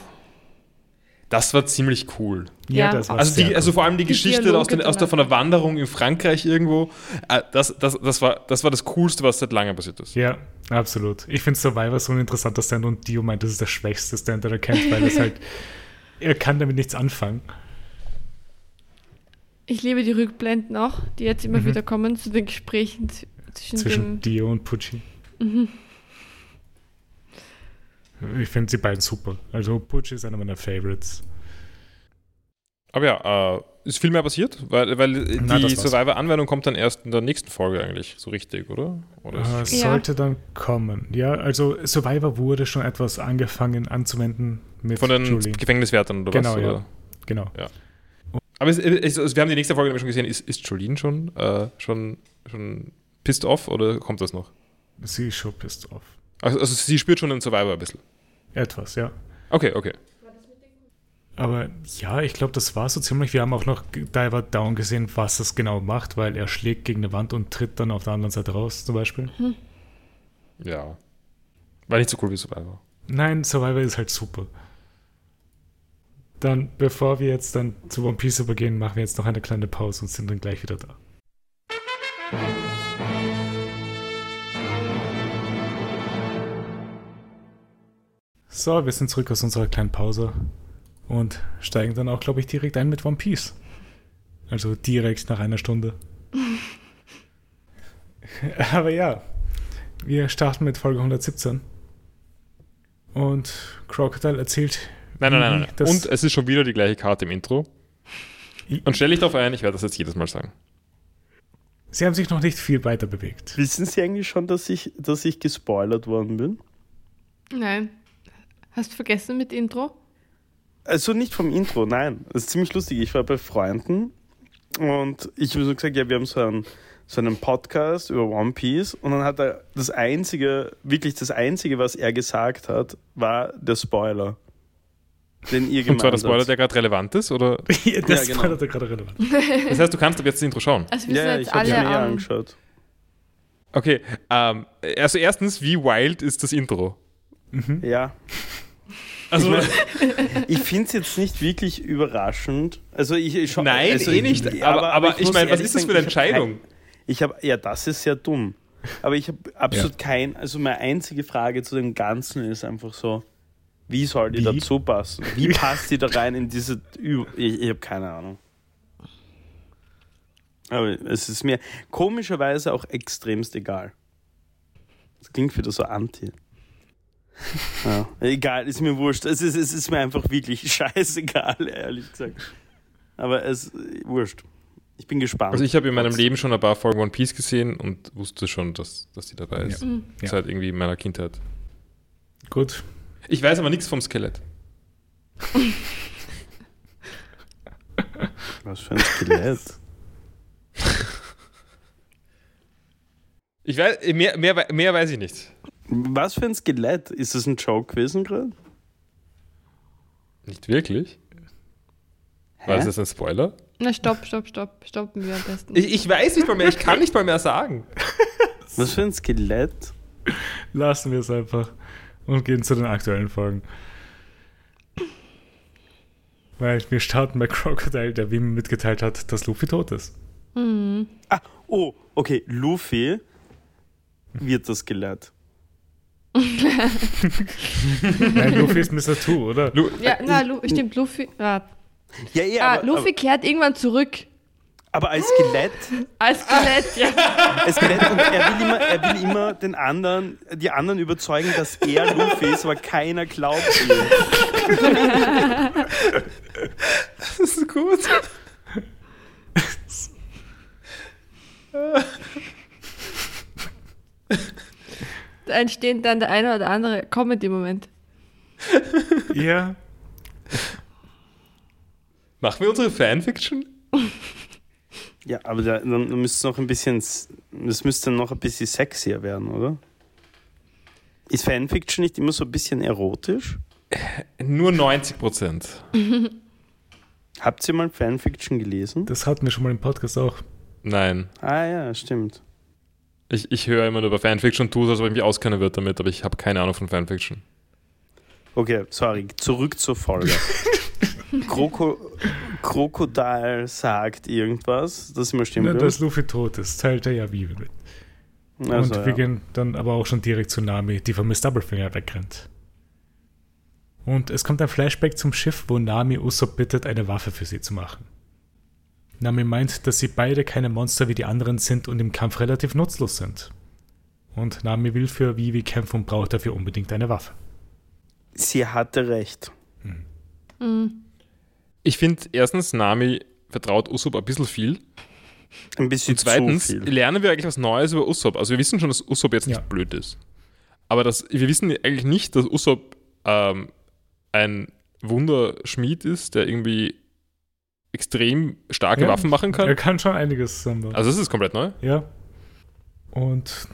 Das war ziemlich cool. Ja, das war Also, sehr die, also cool. vor allem die, Die Geschichte Dialoge aus, den, aus der, von der Wanderung in Frankreich irgendwo, äh, das, das, das, war, das war das Coolste, was seit langem passiert ist. Ja, absolut. Ich finde Survivor so ein interessanter Stand und Dio meint, das ist der schwächste Stand, den er kennt, weil es halt, er kann damit nichts anfangen. Ich liebe die Rückblenden auch, die jetzt immer Mhm. wieder kommen zu den Gesprächen zwischen, Zwischen dem. Dio und Pucci. Mhm. Ich finde sie beiden super. Also Pucci ist einer meiner Favorites. Aber ja, äh, ist viel mehr passiert, weil, weil Na, die. Survivor-Anwendung kommt dann erst in der nächsten Folge eigentlich, so richtig, oder? oder Äh, ist- Ja. sollte dann kommen. Ja, also Survivor wurde schon etwas angefangen anzuwenden mit von den Julie. Gefängniswärtern oder Genau, was? ja. Oder? Genau. Aber es, es, es, wir haben die nächste Folge nämlich schon gesehen. Ist, ist Jolene schon, äh, schon, schon pissed off oder kommt das noch? Sie ist schon pissed off. Also, also sie spürt schon den Survivor ein bisschen. Etwas, ja. Okay, okay. Aber ja, ich glaube, das war so ziemlich. Wir haben auch noch Diver Down gesehen, was es genau macht, weil er schlägt gegen eine Wand und tritt dann auf der anderen Seite raus, zum Beispiel. Ja. War nicht so cool wie Survivor. Nein, Survivor ist halt super. Dann, bevor wir jetzt dann zu One Piece übergehen, machen wir jetzt noch eine kleine Pause und sind dann gleich wieder da. So, wir sind zurück aus unserer kleinen Pause und steigen dann auch, glaube ich, direkt ein mit One Piece. Also direkt nach einer Stunde. Aber ja, wir starten mit Folge 117. Und Crocodile erzählt. Nein, nein, nein. nein. Und es ist schon wieder die gleiche Karte im Intro. Und stell dich darauf ein, ich werde das jetzt jedes Mal sagen. Sie haben sich noch nicht viel weiter bewegt. Wissen Sie eigentlich schon, dass ich, dass ich gespoilert worden bin? Nein. Hast du vergessen mit Intro? Also nicht vom Intro, nein. Das ist ziemlich lustig. Ich war bei Freunden und ich habe so gesagt, ja, wir haben so einen, so einen Podcast über One Piece und dann hat er das einzige, wirklich das einzige, was er gesagt hat, war der Spoiler. Den ihr Und zwar der Spoiler, habt. der gerade relevant ist, oder? das Ja, genau. war da gerade relevant. Das heißt, du kannst ab jetzt das Intro schauen. Also wir Ja, ich habe es mir ja am... angeschaut. Okay, ähm, also erstens, wie wild ist das Intro? Ja. Also, Ich Ich finde es jetzt nicht wirklich überraschend. Also ich, ich schau- Nein, also eh ich- nicht. Aber- aber ich muss meine, was ist das für eine ich Entscheidung? Ich habe, ja, das ist sehr dumm. Aber ich habe absolut kein, also meine einzige Frage zu dem Ganzen ist einfach so, wie soll die Wie? dazu passen? Wie passt die da rein in diese, Ü- ich, ich habe keine Ahnung. Aber es ist mir komischerweise auch extremst egal. Das klingt wieder so anti. Ja, egal, ist mir wurscht. Es ist, es ist mir einfach wirklich scheißegal, ehrlich gesagt. Aber es wurscht. Ich bin gespannt. also ich habe in meinem Leben schon ein paar Folgen One Piece gesehen und wusste schon, dass, dass die dabei ist. Mhm. Ja. Seit irgendwie meiner Kindheit. Gut. Ich weiß aber nichts vom Skelett. Was für ein Skelett. Ich weiß, mehr, mehr, mehr weiß ich nicht. Was für ein Skelett? Ist das ein Joke gewesen gerade? Nicht wirklich? War Hä? das jetzt ein Spoiler? Na, stopp, stopp, stopp. Stoppen wir am besten. Ich, ich weiß nicht mal mehr, ich kann nicht mal mehr sagen. Was für ein Skelett? Lassen wir es einfach und gehen zu den aktuellen Folgen. Weil wir starten bei Crocodile, der Wim mitgeteilt hat, dass Luffy tot ist. Hm. Ah, oh, okay. Luffy wird das Skelett. Nein, Luffy ist Mr. Two, oder? Lu Ja, na, Lu stimmt, Luffy. Ah, Ja, ja, ah, aber, Luffy kehrt irgendwann zurück. aber, aber als Skelett, Als Skelett, ja. als Skelett und er will, immer, er will immer den anderen, die anderen überzeugen, dass er Luffy ist, aber keiner glaubt ihm. Das ist gut. Da entsteht dann der eine oder andere Comedy-Moment. Ja. Machen wir unsere Fanfiction? Ja, aber da, dann müsste es noch ein bisschen, das müsste noch ein bisschen sexier werden, oder? Ist Fanfiction nicht immer so ein bisschen erotisch? Nur 90 Prozent. Habt ihr mal Fanfiction gelesen? Das hatten wir schon mal im Podcast auch. Nein. Ah ja, stimmt. Ich, ich höre immer nur über Fanfiction, tue es, als ob ich mich auskennen würde damit, aber ich habe keine Ahnung von Fanfiction. Okay, sorry, zurück zur Folge. Kroko Krokodil sagt irgendwas, das immer stimmt. Ja, oder? dass Luffy tot ist, teilt er ja Vivi mit. Also, und wir ja. gehen dann aber auch schon direkt zu Nami, die von Miss Doublefinger wegrennt. Und es kommt ein Flashback zum Schiff, wo Nami Usopp bittet, eine Waffe für sie zu machen. Nami meint, dass sie beide keine Monster wie die anderen sind und im Kampf relativ nutzlos sind. Und Nami will für Vivi kämpfen und braucht dafür unbedingt eine Waffe. Sie hatte recht. Hm. Ich finde, erstens, Nami vertraut Usopp ein bisschen viel. Ein bisschen Und zweitens zu viel. lernen wir eigentlich was Neues über Usopp. Also wir wissen schon, dass Usopp jetzt nicht Ja. blöd ist. Aber das, wir wissen eigentlich nicht, dass Usopp ähm, ein Wunderschmied ist, der irgendwie extrem starke Ja. Waffen machen kann. Er kann schon einiges zusammen. Also das ist komplett neu. Ja. Und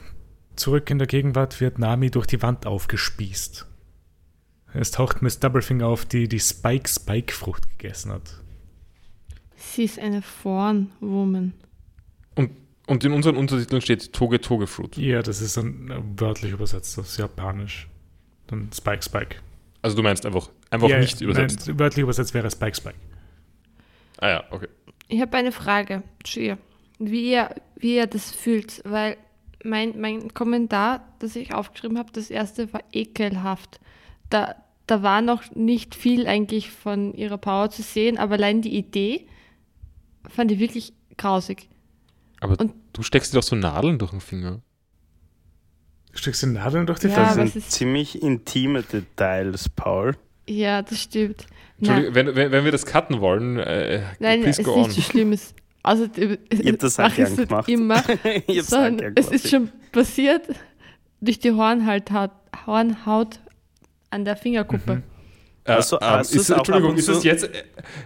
zurück in der Gegenwart wird Nami durch die Wand aufgespießt. Es taucht Miss Doublefinger auf, die die Spike-Spike-Frucht gegessen hat. Sie ist eine Fawn-Woman. Und in unseren Untertiteln steht Toge Toge Fruit. Ja, das ist dann äh, wörtlich übersetzt aus Japanisch. Dann Spike-Spike. Also du meinst einfach, einfach Ja, nicht übersetzt. Nein, wörtlich übersetzt wäre Spike-Spike. Ah ja, okay. Ich habe eine Frage zu ihr. Wie ihr, wie ihr das fühlt, weil mein, mein Kommentar, das ich aufgeschrieben habe, das erste war ekelhaft. Da, da war noch nicht viel eigentlich von ihrer Power zu sehen, aber allein die Idee fand ich wirklich grausig. Aber Und- du steckst dir doch so Nadeln durch den Finger. Du steckst die Nadeln durch die Ja, Das aber es sind ziemlich intime Details, Paul. Ja, das stimmt. Nein, Entschuldigung, wenn, wenn, wenn wir das cutten wollen, äh, nein please es go ist on. nicht so schlimm. Es, also, Ich hab das auch gern es gemacht. immer. ich hab's auch gern es gemacht. ist schon passiert durch die Hornhaut, Hornhaut an der Fingerkuppe. Mhm. Äh, Hast du- ähm, ist, es Entschuldigung, ist es jetzt.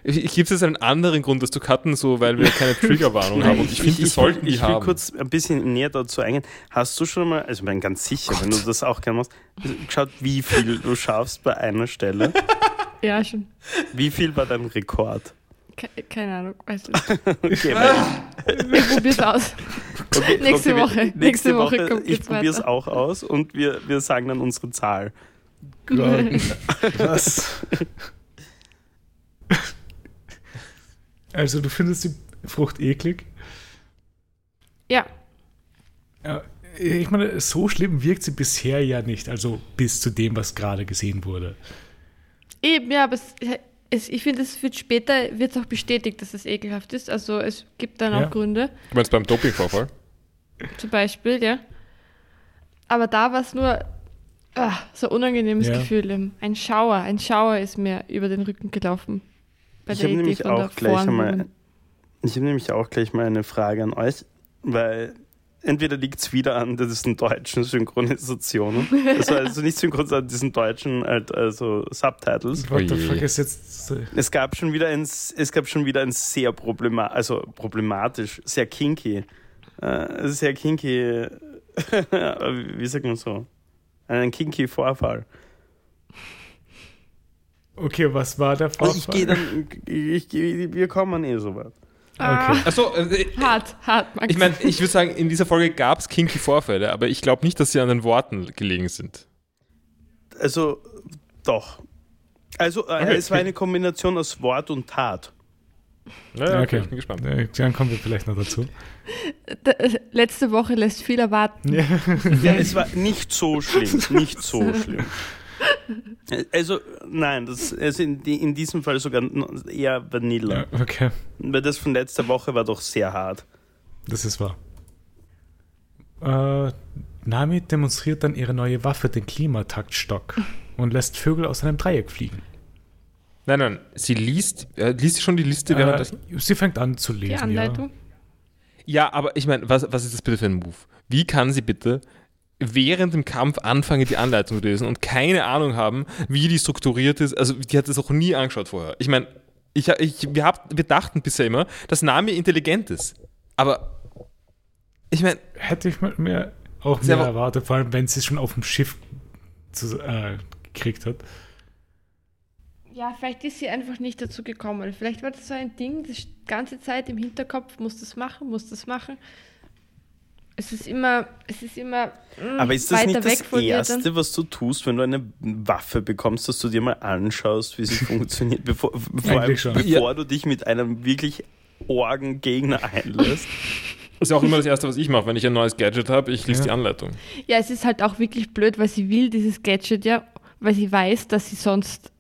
Äh, Gibt es jetzt einen anderen Grund, das zu cutten, so weil wir keine Triggerwarnung haben? Und ich finde, wir sollten die ich will haben. kurz ein bisschen näher dazu eingehen. Hast du schon mal, also ich bin ganz sicher, wenn du das auch gerne machst, geschaut, wie viel du schaffst bei einer Stelle? Ja, schon. Wie viel war dein Rekord? Ke keine Ahnung, weiß nicht. Okay, Ich probier's aus. okay, Nächste wir- Woche. Nächste, Woche, Woche kommt ich es weiter. auch aus und wir, wir sagen dann unsere Zahl. Was? Also, du findest die Frucht eklig? Ja, Ja, ich meine, so schlimm wirkt sie bisher ja nicht. Also, bis zu dem, was gerade gesehen wurde. Eben, ja, aber es, es, ich finde, es wird später wird auch bestätigt, dass es ekelhaft ist. Also es gibt dann Ja. auch Gründe, Du meinst beim Dopingvorfall? zum Beispiel, ja. Aber da war es nur ah, so ein unangenehmes Ja. Gefühl. Ein Schauer, ein Schauer ist mir über den Rücken gelaufen. Bei Ich der habe nämlich auch gleich ich habe nämlich auch gleich mal eine Frage an euch, weil entweder liegt es wieder an diesen deutschen Synchronisationen, also, also nicht synchronisiert, an diesen deutschen halt, also Subtitles. What the fuck ist jetzt. Es gab schon wieder ein, es gab schon wieder ein sehr problema also problematisch, sehr kinky, äh, sehr kinky wie sagt man so? Einen kinky Vorfall. Okay, was war der Vorfall? Also ich gehe dann, ich, ich, wir kommen eh so weit. Ah, Okay. Achso, äh, hart, hart, Max. ich meine, ich würde sagen, in dieser Folge gab es kinky Vorfälle, aber ich glaube nicht, dass sie an den Worten gelegen sind. Also, doch. Also, äh, Okay. es war eine Kombination aus Wort und Tat. Naja, okay, ich bin gespannt. Äh, Dann kommen wir vielleicht noch dazu. Äh, Letzte Woche lässt viel erwarten. Ja. Ja, es war nicht so schlimm, nicht so schlimm. Also, nein, das also in, die- in diesem Fall sogar eher Vanilla. Ja, okay, Weil das von letzter Woche war doch sehr hart. das ist wahr. Äh, Nami demonstriert dann ihre neue Waffe, den Klimataktstock, und lässt Vögel aus einem Dreieck fliegen. Nein, nein, sie liest, äh, liest sie schon die Liste Äh, währenddessen? sie fängt an zu Die lesen, Anleitung. Ja, aber ich meine, was, was ist das bitte für ein Move? Wie kann sie bitte während dem Kampf anfangen, die Anleitung zu lesen und keine Ahnung haben, wie die strukturiert ist? Also, die hat das auch nie angeschaut vorher. Ich meine, ich, ich, wir, hab, wir dachten bisher immer, dass Nami intelligent ist. Aber ich meine. Hätte ich mir auch mehr wa- erwartet, vor allem wenn sie es schon auf dem Schiff zu, äh, gekriegt hat. Ja, vielleicht ist sie einfach nicht dazu gekommen. Vielleicht war das so ein Ding, das die ganze Zeit im Hinterkopf, muss das machen, muss das machen. Es ist immer, es ist immer mm, Aber ist das nicht das Erste, was du tust, wenn du eine Waffe bekommst, dass du dir mal anschaust, wie sie funktioniert, bevor, vor allem, Eigentlich schon. bevor du dich mit einem wirklich Orgengegner einlässt? ist ja auch immer das Erste, was ich mache, wenn ich ein neues Gadget habe, ich lese Ja. die Anleitung. Ja, es ist halt auch wirklich blöd, weil sie will dieses Gadget ja, weil sie weiß, dass sie sonst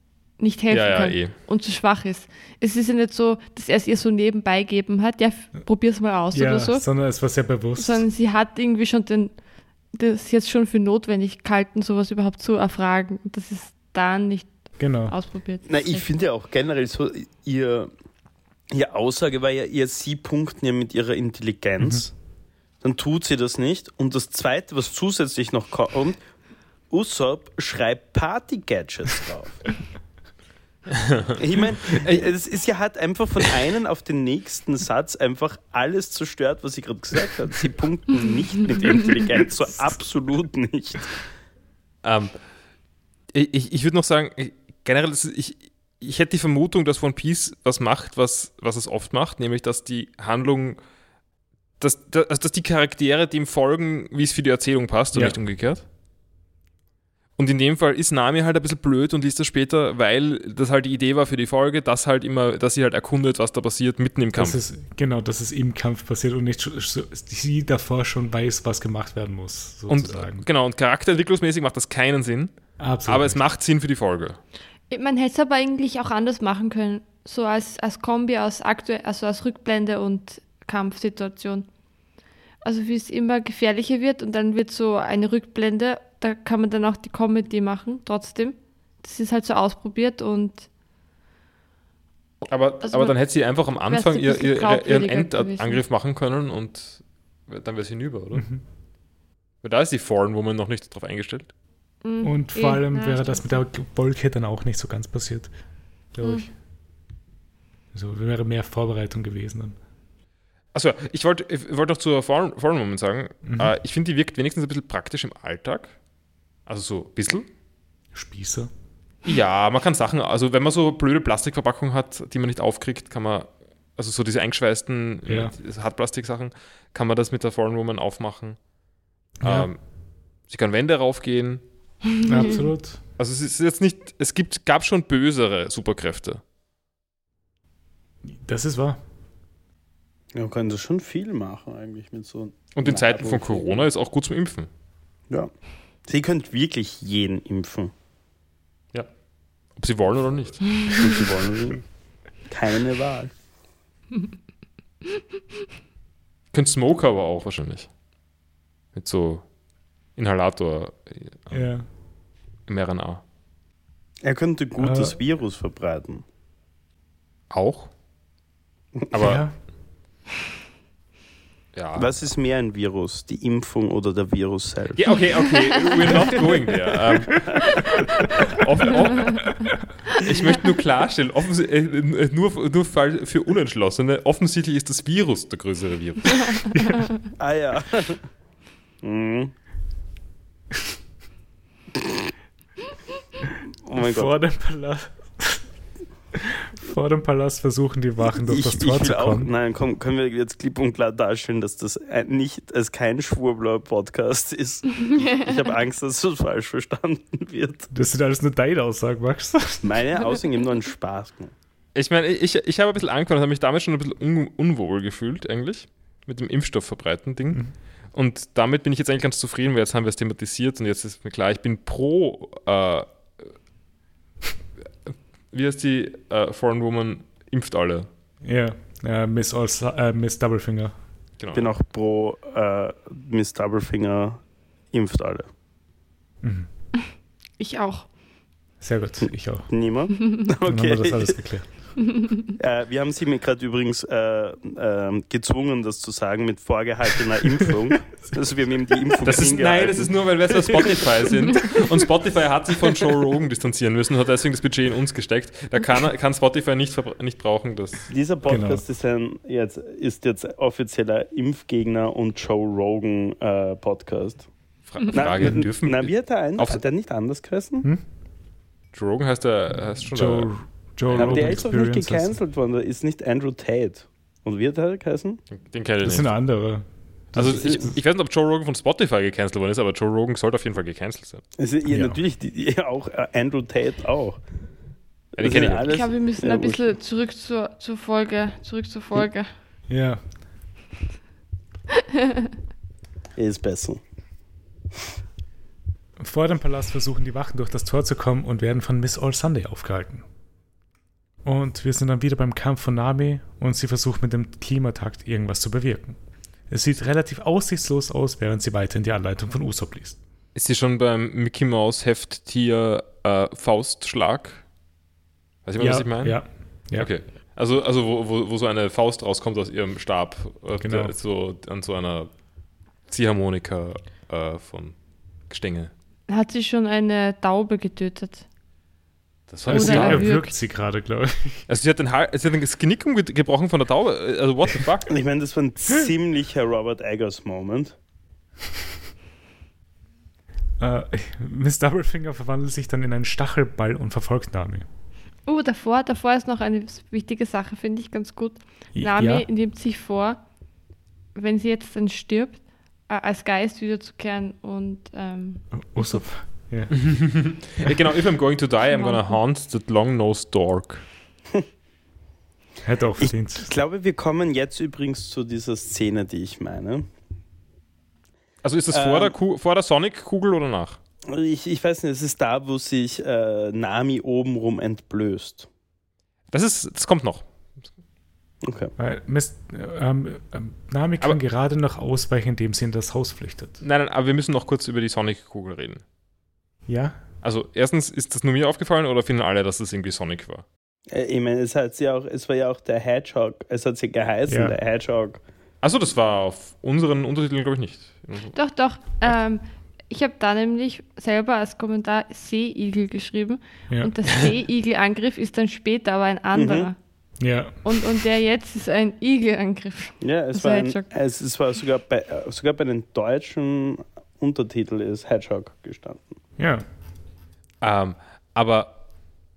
nicht helfen Ja, ja, kann eh. und zu schwach ist. Es ist ja nicht so, dass er es ihr so nebenbei gegeben hat, ja, probier's mal aus Ja, oder so, sondern es war sehr bewusst. sondern sie hat irgendwie schon den, das jetzt schon für notwendig gehalten, sowas überhaupt zu erfragen. Und das ist da nicht Genau. ausprobiert. Na, ich finde ja auch generell so, ihr, ihre Aussage war ja, ihr sie punkten ja mit ihrer Intelligenz. Dann tut sie das nicht. Und das Zweite, was zusätzlich noch kommt, Usopp schreibt Party-Gadgets drauf. Ich meine, es ist ja hat einfach von einem auf den nächsten Satz einfach alles zerstört, was sie gerade gesagt hat. Sie punkten nicht mit Intelligenz, so absolut nicht. Ähm, ich ich, würde noch sagen, generell, ich, ich hätte die Vermutung, dass One Piece was macht, was, was es oft macht, nämlich dass die Handlung, dass, dass, dass die Charaktere dem folgen, wie es für die Erzählung passt und Ja. nicht umgekehrt. Und in dem Fall ist Nami halt ein bisschen blöd und liest das später, weil das halt die Idee war für die Folge, dass halt immer, dass sie halt erkundet, was da passiert, mitten im Kampf. Das ist, genau, dass es im Kampf passiert und nicht sie davor schon weiß, was gemacht werden muss, und sozusagen. genau, und charakterentwicklungsmäßig macht das keinen Sinn, Absolut. aber es macht Sinn für die Folge. Man hätte es aber eigentlich auch anders machen können. So als, als Kombi aus aktuell, also als Rückblende und Kampfsituation. Also wie es immer gefährlicher wird und dann wird so eine Rückblende, da kann man dann auch die Comedy machen, trotzdem. Das ist halt so ausprobiert und Aber, Also aber dann hätte sie einfach am Anfang ihr, ihr, ihren Endangriff machen können und dann wäre sie hinüber, oder? Mhm. Weil da ist die Fallen Woman noch nicht drauf eingestellt. mm, Und eh, vor allem ja, wäre das mit der Wolke dann auch nicht so ganz passiert, glaube Mhm. ich. Also wäre mehr Vorbereitung gewesen dann. Achso, ich wollte ich wollte noch zur Fallen, Fallen Woman sagen, Mhm. äh, ich finde, die wirkt wenigstens ein bisschen praktisch im Alltag. Also so ein bisschen. Spießer. Ja, man kann Sachen, also wenn man so blöde Plastikverpackungen hat, die man nicht aufkriegt, kann man, also so diese eingeschweißten Ja. Hartplastik-Sachen, kann man das mit der Fallen Woman aufmachen. Ja, Ähm, sie kann Wände raufgehen. absolut. Also es ist jetzt nicht, es gibt, gab schon bösere Superkräfte. Das ist wahr. Ja, man kann das schon viel machen eigentlich mit so. Und in Zeiten von Corona ist auch gut zum Impfen. Ja. Sie könnt wirklich jeden impfen. Ob sie wollen oder nicht. Und sie wollen keine Wahl. Könnt Smoker aber auch wahrscheinlich. Mit so Inhalator äh, Ja. mRNA. Er könnte gut Äh. das Virus verbreiten. Auch. Aber ja. Ja. Was ist mehr ein Virus? Die Impfung oder der Virus selbst? Ja, okay, okay, we're not going there. Ähm, offen, offen, ich möchte nur klarstellen, offensi- äh, nur, nur für Unentschlossene, offensichtlich ist das Virus der größere Virus. Ah ja. Mhm. oh mein Gott. Vor dem Palast. Vor dem Palast versuchen die Wachen durch Ich, das ich Tor will zu auch, kommen. nein, komm, können wir jetzt klipp und klar darstellen, dass das ein, nicht als kein Schwurbler-Podcast ist. Ich habe Angst, dass das falsch verstanden wird. Das sind alles nur deine Aussagen, Max. Meine Aussagen haben nur einen Spaß gemacht. Ich meine, ich, ich habe ein bisschen angefangen und habe mich damit schon ein bisschen un unwohl gefühlt, eigentlich. Mit dem Impfstoff verbreiten Ding. Mhm. Und damit bin ich jetzt eigentlich ganz zufrieden, weil jetzt haben wir es thematisiert und jetzt ist mir klar, ich bin pro, äh, wie heißt die äh, Foreign Woman, impft alle. Ja, äh, Miss, äh, Miss Doublefinger. Genau. Ich bin auch pro äh, Miss Doublefinger impft alle. Mhm. Ich auch. Sehr gut, ich auch. Niemand? Dann haben wir das Okay. alles geklärt. Äh, wir haben sie mir gerade übrigens äh, ähm, gezwungen, das zu sagen mit vorgehaltener Impfung. also wir haben ihm die Impfung Das ist, nein, das ist nur, weil wir bei Spotify sind. Und Spotify hat sich von Joe Rogan distanzieren müssen und hat deswegen das Budget in uns gesteckt. Da kann, kann Spotify nicht, nicht brauchen, das. Dieser Podcast Genau. ist, ein, jetzt, ist jetzt offizieller Impfgegner und Joe Rogan äh, Podcast. Fra Frage, na, dürfen. Na, wie hat der einen? Auf- Hat der nicht anders geheißen? Joe Rogan heißt, der, heißt schon Joe, Joe Aber Rogan der ist doch nicht gecancelt worden, der ist nicht Andrew Tate. Und wie hat der geheißen? der, den kenne ich Das nicht. sind andere. Also ich, ich weiß nicht, ob Joe Rogan von Spotify gecancelt worden ist, aber Joe Rogan sollte auf jeden Fall gecancelt sein. Also, ja, Ja. Natürlich, die, ja, auch äh, Andrew Tate auch. Ja, ich. alles- Ich glaube, wir müssen Ja, ein bisschen zurück zur, zur Folge. Zurück zur Folge. Ja, Er ist besser. Vor dem Palast versuchen die Wachen durch das Tor zu kommen und werden von Miss All Sunday aufgehalten. Und wir sind dann wieder beim Kampf von Nami und sie versucht mit dem Klimatakt irgendwas zu bewirken. Es sieht relativ aussichtslos aus, während sie weiter in die Anleitung von Usopp liest. Ist sie schon beim Mickey Mouse Hefttier äh, Faustschlag? Weiß jemand, was ich meine? Ja, ja. Okay. Also, also wo, wo, wo so eine Faust rauskommt aus ihrem Stab, äh, Genau. der- so an so einer Ziehharmonika äh, von Gestänge. Hat sie schon eine Taube getötet? Das war Sie er erwürgt sie gerade, glaube ich. Also sie hat, den sie hat das Genick gebrochen von der Taube. Also what the fuck? Ich meine, das war ein ziemlicher Robert Eggers-Moment. Äh, Miss Doublefinger verwandelt sich dann in einen Stachelball und verfolgt Nami. Oh, davor, davor ist noch eine wichtige Sache, finde ich ganz gut. Nami ja, nimmt sich vor, wenn sie jetzt dann stirbt, äh, als Geist wiederzukehren und ähm, Usopp. Ja. Ja, genau, if I'm going to die, I'm gonna haunt that long-nosed dork. Hätte auch Ich verdient. glaube, wir kommen jetzt übrigens zu dieser Szene, die ich meine. Also ist das vor Ähm. der, Ku- vor der Sonic-Kugel oder nach? Ich, ich weiß nicht, es ist da, wo sich äh, Nami obenrum entblößt. Das ist, das kommt noch. Okay. Weil ähm, ähm, Nami kann Aber- gerade noch ausweichen, indem sie in das Haus flüchtet. Nein, nein, aber wir müssen noch kurz über die Sonic-Kugel reden. Ja? Also erstens, ist das nur mir aufgefallen oder finden alle, dass das irgendwie Sonic war? Äh, Ich meine, es, hat sie auch, es war ja auch der Hedgehog, es hat sie geheißen, Ja. der Hedgehog. Achso, das war auf unseren Untertiteln, glaube ich, nicht. Doch, doch. Ähm, ich habe da nämlich selber als Kommentar Seeigel geschrieben. Ja. Und der Seeigel-Angriff ist dann später aber ein anderer. ja. Und, und der jetzt ist ein Igelangriff. Ja, es Also war, ein, es, es war sogar bei, sogar bei den deutschen Untertitel ist Hedgehog gestanden. Ja. Ähm, aber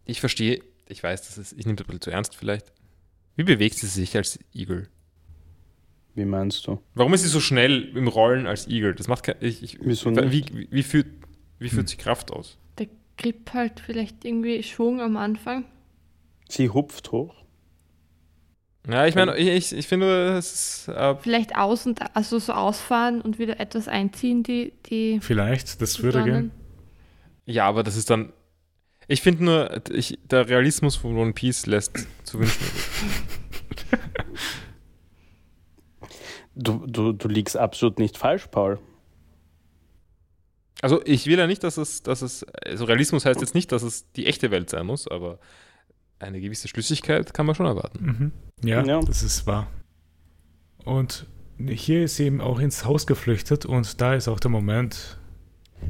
ich verstehe, ich weiß, das ist, ich nehme das ein bisschen zu ernst vielleicht. Wie bewegt sie sich als Igel? Wie meinst du? Warum ist sie so schnell im Rollen als Igel? Das macht kein, ich, ich, Wieso wie, nicht? wie, wie, führt, wie führt Hm. sie Kraft aus? Der Grip halt vielleicht irgendwie Schwung am Anfang. Sie hupft hoch. Ja, ich meine, ich, ich, ich finde, es ist, äh, Vielleicht aus und also so ausfahren und wieder etwas einziehen, die, die Vielleicht, das würde gehen. Ja, aber das ist dann, ich finde nur, ich, der Realismus von One Piece lässt zu wünschen. Du, du, du liegst absolut nicht falsch, Paul. Also ich will ja nicht, dass es, dass es, also Realismus heißt jetzt nicht, dass es die echte Welt sein muss, aber eine gewisse Schlüssigkeit kann man schon erwarten. Mhm. Ja, Ja. das ist wahr. Und hier ist sie eben auch ins Haus geflüchtet und da ist auch der Moment,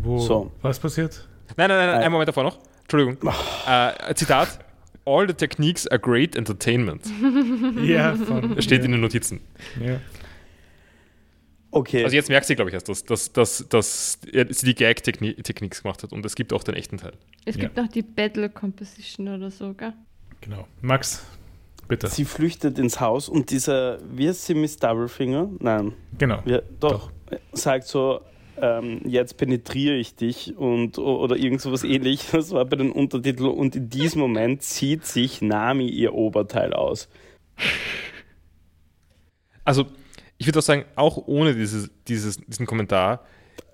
wo So. was passiert? Nein, nein, nein, nein Äh. einen Moment davor noch. Entschuldigung. Äh, Zitat. All the techniques are great entertainment. Ja, von, Das steht ja, in den Notizen. ja. Okay. Also jetzt merkt sie, glaube ich, erst, dass, dass, dass, dass sie die Gag-Technik gemacht hat und es gibt auch den echten Teil. Es gibt noch die Battle Composition oder so, gell? Genau. Max, bitte. Sie flüchtet ins Haus und dieser, wie heißt sie, Miss Doublefinger? Nein. Genau. Ja, doch, Sagt so, ähm, jetzt penetriere ich dich und oder irgend sowas ähnliches. Das war bei den Untertiteln und in diesem Moment zieht sich Nami ihr Oberteil aus. Also, ich würde auch sagen, auch ohne dieses, dieses, diesen Kommentar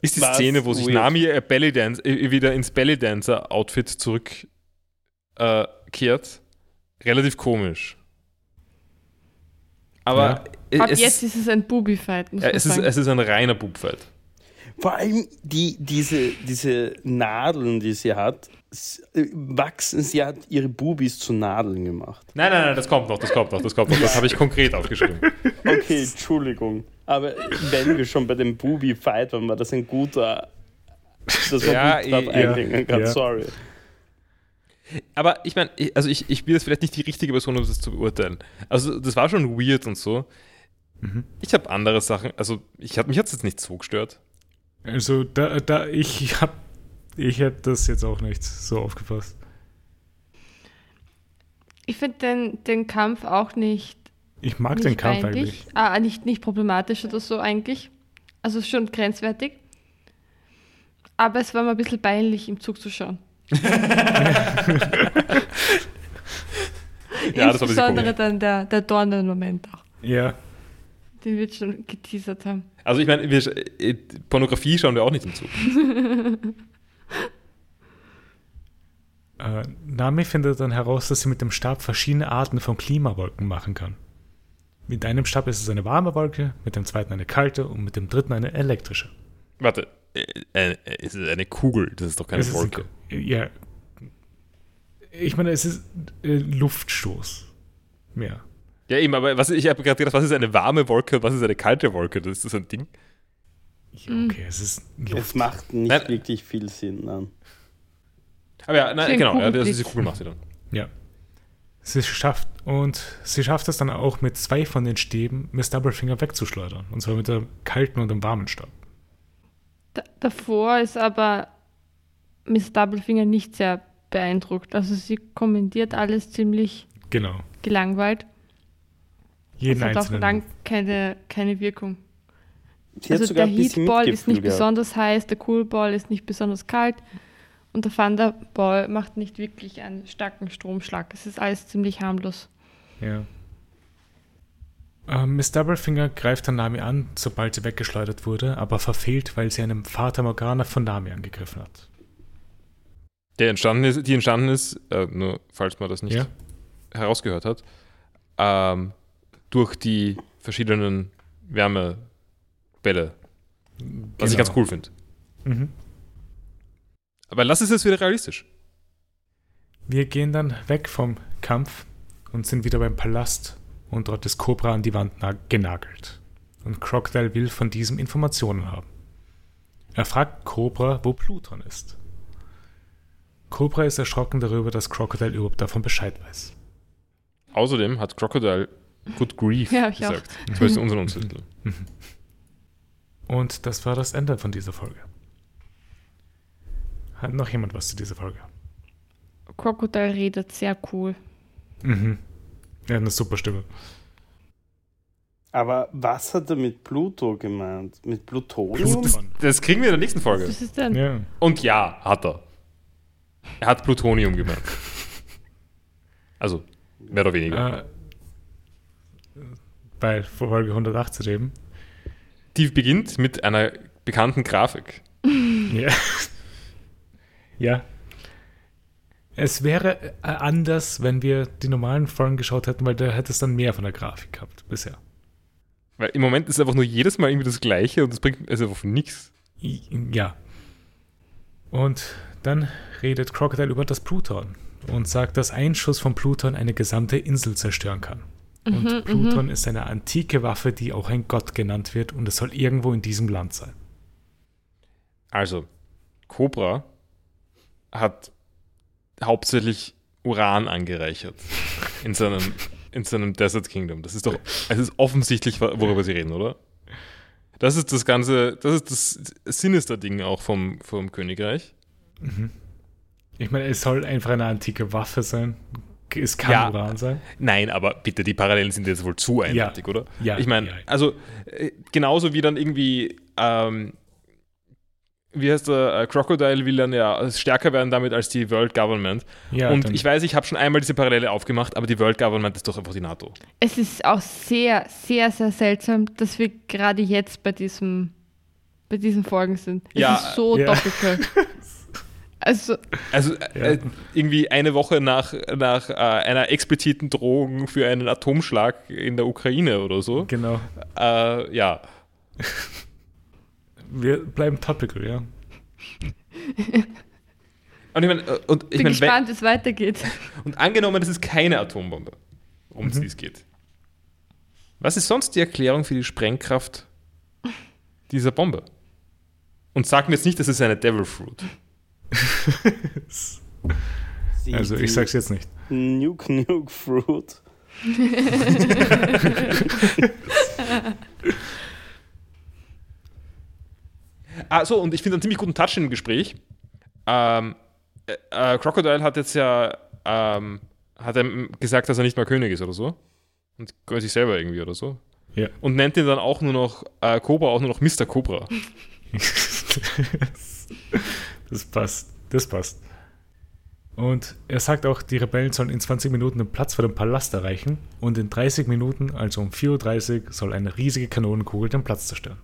ist die Was Szene, wo sich weird. Nami ihr Belly Dance, äh, wieder ins Belly Dancer Outfit zurückkehrt, äh, kehrt, relativ komisch. Aber äh, Ab jetzt ist es ein Booby-Fight, muss ja, es, ist, es ist ein reiner Bubfight. Vor allem die, diese, diese Nadeln, die sie hat, äh, wachsen. Sie hat ihre Bubis zu Nadeln gemacht. Nein, nein, nein, das kommt noch, das kommt noch, das kommt noch. Das habe ich konkret aufgeschrieben. Okay, Entschuldigung. Aber wenn wir schon bei dem Bubi-Fight waren, war das ein guter, dass man Ja, gut drauf ja, einhängen kann. ja. Sorry. Aber ich meine, ich- also ich, ich bin jetzt vielleicht nicht die richtige Person, um das zu beurteilen. Also das war schon weird und so. Mhm. Ich habe andere Sachen, also ich hab, mich hat es jetzt nicht so gestört. Also da, da ich hab, ich hätte das jetzt auch nicht so aufgepasst. Ich finde den, den Kampf auch nicht, Ich mag nicht den Kampf eigentlich. Ah, nicht, nicht problematisch oder so eigentlich. Also schon grenzwertig. Aber es war mir ein bisschen peinlich, im Zug zu schauen. Ja, Insbesondere dann der, der Dornen-Moment auch, Ja, den wir schon geteasert haben. Also ich meine, äh, Pornografie schauen wir auch nicht im Zug. äh, Nami findet dann heraus, dass sie mit dem Stab verschiedene Arten von Klimawolken machen kann. Mit einem Stab ist es eine warme Wolke, mit dem zweiten eine kalte und mit dem dritten eine elektrische. Warte, äh, äh, es ist eine Kugel, das ist doch keine Es ist ein- Wolke. ja. Ich meine, es ist äh, Luftstoß. Mehr. Ja, eben, aber was, ich habe gerade gedacht, was ist eine warme Wolke und was ist eine kalte Wolke? Das ist das ein Ding? Ja, okay, es ist Es Luft. macht nicht Nein. wirklich viel Sinn. Nein. Aber ja, nein, genau, ja, das, Kugelblitz. diese Kugel macht sie dann. Ja. Sie schafft und sie schafft es dann auch mit zwei von den Stäben Miss Doublefinger wegzuschleudern. Und zwar mit dem kalten und dem warmen Stab. Da, davor ist aber Miss Doublefinger nicht sehr beeindruckt. Also sie kommentiert alles ziemlich Genau. gelangweilt. Jeden es hat auch lang keine, keine Wirkung. Sie also der Heatball ist nicht gehabt. besonders heiß, der Coolball ist nicht besonders kalt und der Thunderball macht nicht wirklich einen starken Stromschlag. Es ist alles ziemlich harmlos. Ja. Ähm, Miss Doublefinger greift dann Nami an, sobald sie weggeschleudert wurde, aber verfehlt, weil sie einem Vater Morgana von Nami angegriffen hat. Der entstanden ist, die entstanden ist, äh, nur falls man das nicht Ja. herausgehört hat, ähm, durch die verschiedenen Wärmebälle, was ich Genau. ganz cool finde. Mhm. Aber lass es jetzt wieder realistisch. Wir gehen dann weg vom Kampf und sind wieder beim Palast und dort ist Cobra an die Wand na- genagelt. Und Crocodile will von diesem Informationen haben. Er fragt Cobra, wo Pluton ist. Cobra ist erschrocken darüber, dass Crocodile überhaupt davon Bescheid weiß. Außerdem hat Crocodile Good Grief Ja, hab ich auch. gesagt. Zumindest in unseren Untertitel. Und das war das Ende von dieser Folge. Hat noch jemand was zu dieser Folge? Crocodile redet sehr cool. Mhm. Er hat eine super Stimme. Aber was hat er mit Pluto gemeint? Mit Plutonium? Pluton. Das kriegen wir in der nächsten Folge. Was ist denn? Ja. Und ja, hat er. Er hat Plutonium gemeint. Also, mehr oder weniger. Äh, bei Folge 118 eben. Die beginnt mit einer bekannten Grafik. Ja. ja. Es wäre äh, anders, wenn wir die normalen Folgen geschaut hätten, weil da hätte es dann mehr von der Grafik gehabt bisher. Weil im Moment ist es einfach nur jedes Mal irgendwie das Gleiche und das bringt es einfach nichts. Ja. Und dann redet Crocodile über das Pluton und sagt, dass ein Schuss von Pluton eine gesamte Insel zerstören kann. Und Pluton ist eine antike Waffe, die auch ein Gott genannt wird und es soll irgendwo in diesem Land sein. Also, Cobra hat hauptsächlich Uran angereichert in seinem, in seinem Desert Kingdom. Das ist doch, es ist offensichtlich, worüber sie reden, oder? Das ist das ganze, das ist das Sinister-Ding auch vom, vom Königreich. Mhm. Ich meine, es soll einfach eine antike Waffe sein. Es kann Ja. Uran sein. Nein, aber bitte, die Parallelen sind jetzt wohl zu eindeutig, oder? Ja, Ich meine, ja. also äh, genauso wie dann irgendwie, ähm, wie heißt der, äh, Crocodile will dann ja stärker werden damit als die World Government. Ja, Und ich weiß, ich habe schon einmal diese Parallele aufgemacht, aber die World Government ist doch einfach die NATO. Es ist auch sehr, sehr, sehr seltsam, dass wir gerade jetzt bei diesem, bei diesen Folgen sind. Es Ja, ist so ja. doppelt. Also, Also äh, äh, irgendwie eine Woche nach, nach äh, einer expliziten Drohung für einen Atomschlag in der Ukraine oder so. Genau. Äh, ja. Wir bleiben topical, ja. Und ich meine, äh, und ich bin wenn- gespannt, wie es weitergeht. Und angenommen, das ist keine Atombombe, um die es geht. Was ist sonst die Erklärung für die Sprengkraft dieser Bombe? Und sag mir jetzt nicht, das ist eine Devil Fruit. Also ich sag's jetzt nicht. Nuke Nuke Fruit. Ah, so, und ich finde einen ziemlich guten Touch im Gespräch. Ähm, äh, äh, Crocodile hat jetzt ja ähm, hat er gesagt, dass er nicht mehr König ist oder so. Und gehört sich selber irgendwie oder so. Ja. Und nennt ihn dann auch nur noch äh, Cobra, auch nur noch Mr. Cobra. das passt. Das passt. Und er sagt auch, die Rebellen sollen in 20 Minuten den Platz vor dem Palast erreichen und in 30 Minuten, also um 4.30 Uhr, soll eine riesige Kanonenkugel den Platz zerstören.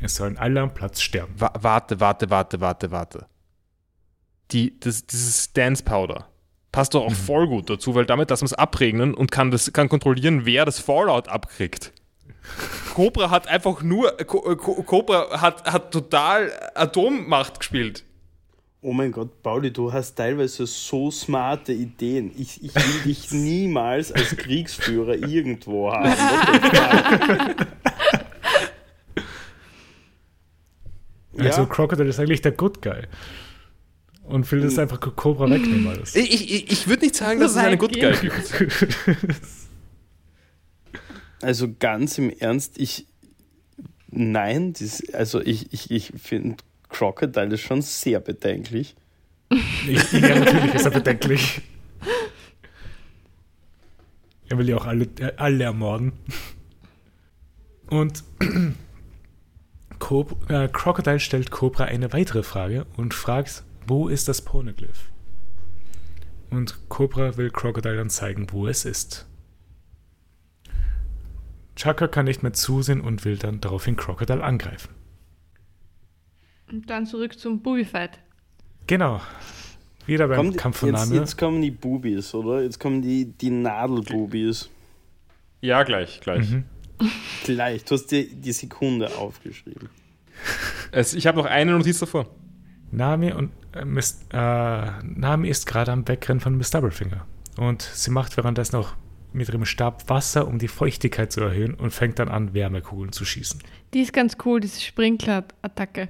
Es sollen alle am Platz sterben. Wa warte, warte, warte, warte, warte. Die, das, dieses Dance Powder passt doch auch voll gut dazu, weil damit lassen wir es abregnen und kann, das, kann kontrollieren, wer das Fallout abkriegt. Cobra hat einfach nur, Co Cobra hat, hat total Atommacht gespielt. Oh mein Gott, Pauli, du hast teilweise so smarte Ideen. Ich, ich will dich niemals als Kriegsführer irgendwo haben. Also Ja. Crocodile ist eigentlich der Good Guy. Und will das einfach Cobra wegnehmen alles. Ich, ich, ich würde nicht sagen, dass es weit Good Guy gibt. Also ganz im Ernst, ich. Nein, das, also ich, ich, ich finde Crocodile ist schon sehr bedenklich. Ich, ja, natürlich ist er bedenklich. Er will ja auch alle, alle ermorden. Und Cob äh, Crocodile stellt Cobra eine weitere Frage und fragt, wo ist das Poneglyph? Und Cobra will Crocodile dann zeigen, wo es ist. Chaka kann nicht mehr zusehen und will dann daraufhin Crocodile angreifen. Und dann zurück zum Booby-Fight. Genau. Wieder beim Kommt, Kampf von jetzt, jetzt kommen die Bubis, oder? Jetzt kommen die, die Nadelbubis. Ja, gleich, gleich. Mhm. Gleich, du hast dir die Sekunde aufgeschrieben. Es, ich habe noch eine Notiz davor. Nami, und, äh, Mis- äh, Nami ist gerade am Wegrennen von Miss Doublefinger. Und sie macht währenddessen auch mit ihrem Stab Wasser, um die Feuchtigkeit zu erhöhen und fängt dann an, Wärmekugeln zu schießen. Die ist ganz cool, diese Sprinkler-Attacke.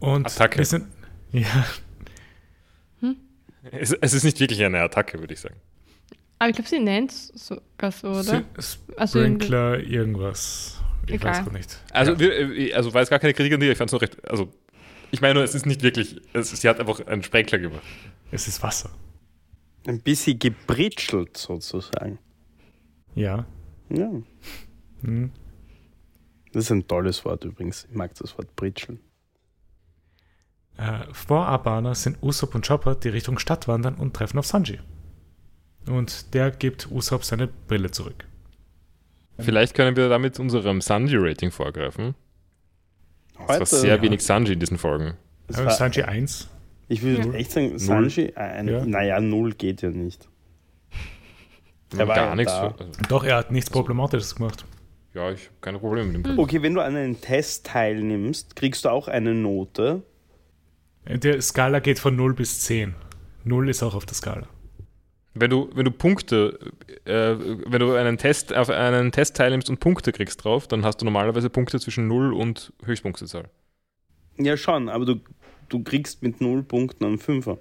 Und Attacke. wir sind, ja, Es, es ist nicht wirklich eine Attacke, würde ich sagen. Aber ich glaube, sie nennt es sogar so, oder? Also Sprinkler, irgendwas. Ich Egal. weiß gar nicht. Also, ja. wir, äh, also war jetzt gar keine Kritik an dir, ich fand es nur recht. Also, ich meine nur, es ist nicht wirklich. Es, sie hat einfach einen Sprenkler gemacht. es ist Wasser. Ein bisschen gebritschelt sozusagen. Ja. Ja. Hm. Das ist ein tolles Wort übrigens. Ich mag das Wort britscheln. Äh, vor Abana sind Usopp und Chopper, die Richtung Stadt wandern und treffen auf Sanji. Und der gibt Usopp seine Brille zurück. Vielleicht können wir damit unserem Sanji-Rating vorgreifen. Es war sehr ja. wenig Sanji in diesen Folgen. es Äh, war, Sanji 1. ich würde Ja. echt sagen, Sanji, ein, Ja. naja, null geht ja nicht. Er war Gar ja nichts. da. Also, Doch, er hat nichts Problematisches gemacht. ja, ich habe keine Probleme mit dem. Okay, wenn du an einem Test teilnimmst, kriegst du auch eine Note. Der Skala geht von 0 bis 10. 0 ist auch auf der Skala. Wenn du, wenn du Punkte, äh, wenn du einen Test, auf einen Test teilnimmst und Punkte kriegst drauf, dann hast du normalerweise Punkte zwischen 0 und Höchstpunktezahl. Ja, schon, aber du, du kriegst mit null Punkten einen Fünfer.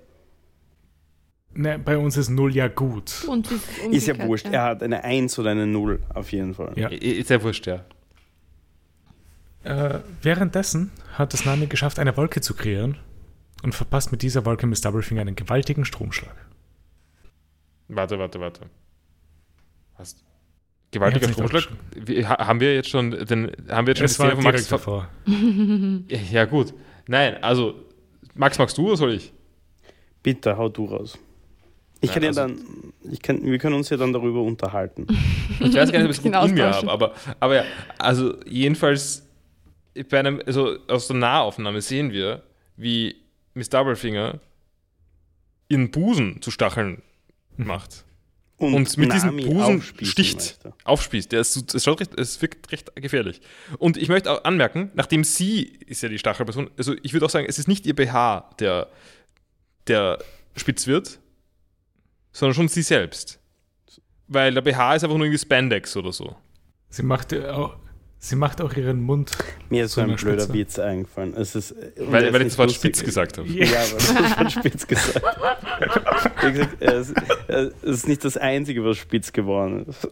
Ne, bei uns ist 0 ja gut. Und ist, Ist ja wurscht. Er hat eine 1 oder eine 0 auf jeden Fall. Ja. Ist ja wurscht, ja. Äh, währenddessen hat das Nami geschafft, eine Wolke zu kreieren und verpasst mit dieser Wolke Miss Doublefinger einen gewaltigen Stromschlag. Warte, warte, warte. Was? Gewaltiger Er Stromschlag? Wie, haben wir jetzt schon den, haben wir jetzt schon Es war von Max direkt davor. Ja, gut. Nein, also, Max, magst du oder soll ich? Bitte, hau du raus. Ich Ja, kann ja also- dann, ich kann, wir können uns ja dann darüber unterhalten. Ich weiß gar nicht, ob ich es Bisschen in mir habe, aber, aber ja, also jedenfalls bei einem, also aus der Nahaufnahme sehen wir, wie Miss Doublefinger ihren Busen zu Stacheln macht. Und mit diesem Busen sticht. möchte. Aufspießt. Der ist, es, schaut recht, es wirkt recht gefährlich. Und ich möchte auch anmerken, nachdem sie ist ja die Stachelperson, also ich würde auch sagen, es ist nicht ihr BH, der, der spitz wird, sondern schon sie selbst. Weil der BH ist einfach nur irgendwie Spandex oder so. Sie macht, äh, auch, sie macht auch ihren Mund. Mir ist so ein blöder Spitze. Witz eingefallen. Es ist, Weil, weil ich nicht das Wort spitz gesagt habe. Ja, weil du das Wort spitz gesagt. Wie gesagt, es, es ist nicht das Einzige, was spitz geworden ist.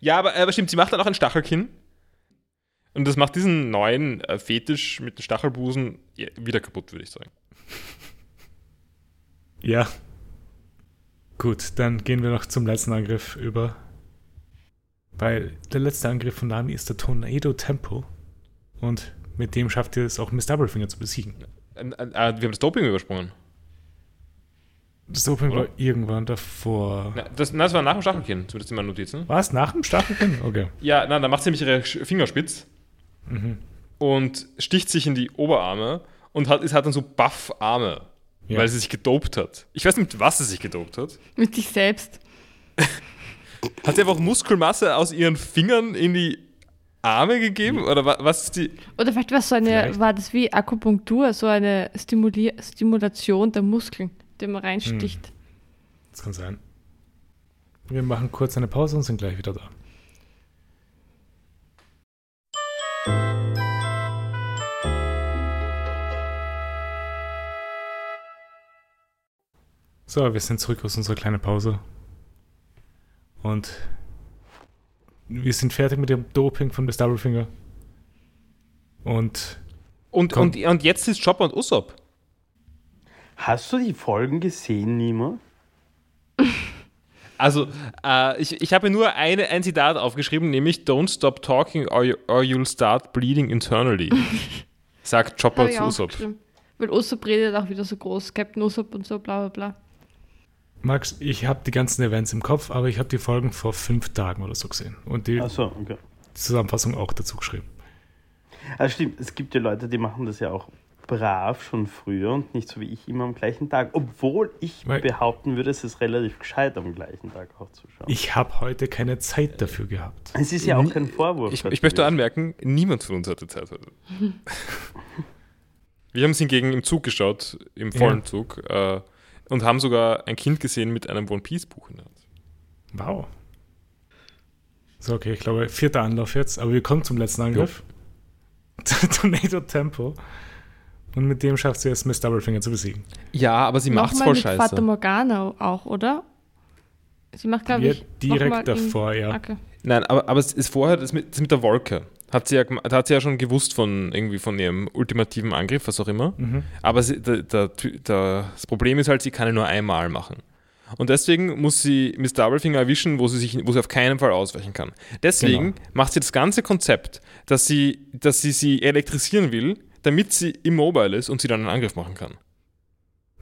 Ja, aber, aber stimmt, sie macht dann auch ein Stachelkinn. Und das macht diesen neuen äh, Fetisch mit den Stachelbusen wieder kaputt, würde ich sagen. Ja. Gut, dann gehen wir noch zum letzten Angriff über. Weil der letzte Angriff von Nami ist der Tornado Tempo. Und mit dem schafft ihr es auch Miss Doublefinger zu besiegen. Äh, äh, wir haben das Doping übersprungen. Das Doping Oder? war irgendwann davor. Na, das, na, das war nach dem Stachelkinn, zumindest in meinen Notizen. War es nach dem Stachelkinn? Okay. Ja, na, dann macht sie nämlich ihre Finger spitz Mhm. und sticht sich in die Oberarme und hat, hat dann so Buff-Arme, Ja. weil sie sich gedopt hat. Ich weiß nicht, mit was sie sich gedopt hat. Mit sich selbst. Hat sie einfach Muskelmasse aus ihren Fingern in die Arme gegeben? Oder wa, was ist die. Oder vielleicht war es so eine, Vielleicht. war das wie Akupunktur, so eine Stimulier Stimulation der Muskeln, die man reinsticht. Das kann sein. Wir machen kurz eine Pause und sind gleich wieder da. So, wir sind zurück aus unserer kleinen Pause. Und wir sind fertig mit dem Doping von Miss Doublefinger. Und Und, Komm. und, und jetzt ist Chopper und Usopp. Hast du die Folgen gesehen, Nima? Also, äh, ich, ich habe nur eine, ein Zitat aufgeschrieben, nämlich Don't stop talking or, you, or you'll start bleeding internally. Sagt Chopper zu Usopp. Weil Usopp redet auch wieder so groß, Captain Usopp und so, bla bla bla. Max, ich habe die ganzen Events im Kopf, aber ich habe die Folgen vor fünf Tagen oder so gesehen. Und die Achso, okay. Zusammenfassung auch dazu geschrieben. Also stimmt, es gibt ja Leute, die machen das ja auch brav schon früher und nicht so wie ich immer am gleichen Tag. Obwohl ich Weil- behaupten würde, es ist relativ gescheit, am gleichen Tag auch zu schauen. Ich habe heute keine Zeit dafür gehabt. es ist ja auch kein Vorwurf. Ich, ich möchte anmerken, niemand von uns hatte Zeit heute. Wir haben es hingegen im Zug geschaut, im vollen Ja. Zug, äh, und haben sogar ein Kind gesehen mit einem One Piece Buch in der Hand. Wow. So, okay, ich glaube, vierter Anlauf jetzt, aber wir kommen zum letzten Angriff. Tornado Tempo. Und mit dem schafft sie es, Miss Doublefinger zu besiegen. Ja, aber sie macht's Nochmal voll mit scheiße. Fata Morgana auch, oder? Sie macht, glaube ich, direkt davor, ja. Okay. Nein, aber, aber es ist vorher das mit, das mit der Wolke. Hat sie ja, da hat sie ja schon gewusst von irgendwie von ihrem ultimativen Angriff, was auch immer. Mhm. Aber sie, der, der, der, das Problem ist halt, sie kann ihn nur einmal machen. Und deswegen muss sie Miss Doublefinger erwischen, wo sie, sich, wo sie auf keinen Fall ausweichen kann. Deswegen Genau. macht sie das ganze Konzept, dass sie, dass sie sie elektrisieren will, damit sie immobile ist und sie dann einen Angriff machen kann.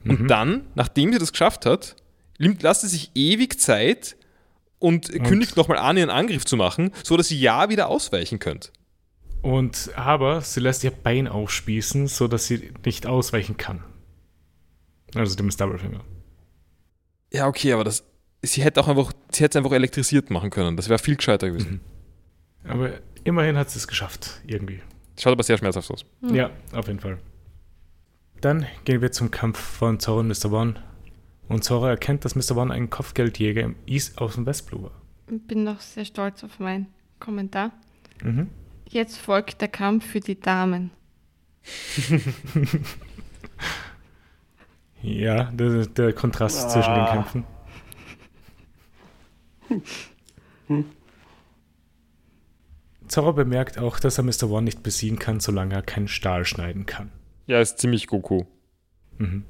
Und Mhm. dann, nachdem sie das geschafft hat, lässt sie sich ewig Zeit und, kündigt nochmal an, ihren Angriff zu machen, so dass sie ja wieder ausweichen könnt. Und aber sie lässt ihr Bein aufspießen, sodass sie nicht ausweichen kann. Also dem Doublefinger. Ja, okay, aber das, sie hätte auch einfach, sie hätte es einfach elektrisiert machen können. Das wäre viel gescheiter gewesen. Aber immerhin hat sie es geschafft, irgendwie. Schaut aber sehr schmerzhaft aus. Hm. Ja, auf jeden Fall. Dann gehen wir zum Kampf von Zoro und Mr. One. Und Zoro erkennt, dass Mr. One ein Kopfgeldjäger im East aus dem Westblue war. Bin noch sehr stolz auf meinen Kommentar. Mhm. Jetzt folgt der Kampf für die Damen. ja, der, der Kontrast ah. zwischen den Kämpfen. Zorro bemerkt auch, dass er Mr. One nicht besiegen kann, solange er keinen Stahl schneiden kann. Ja, ist ziemlich Goku. Mhm.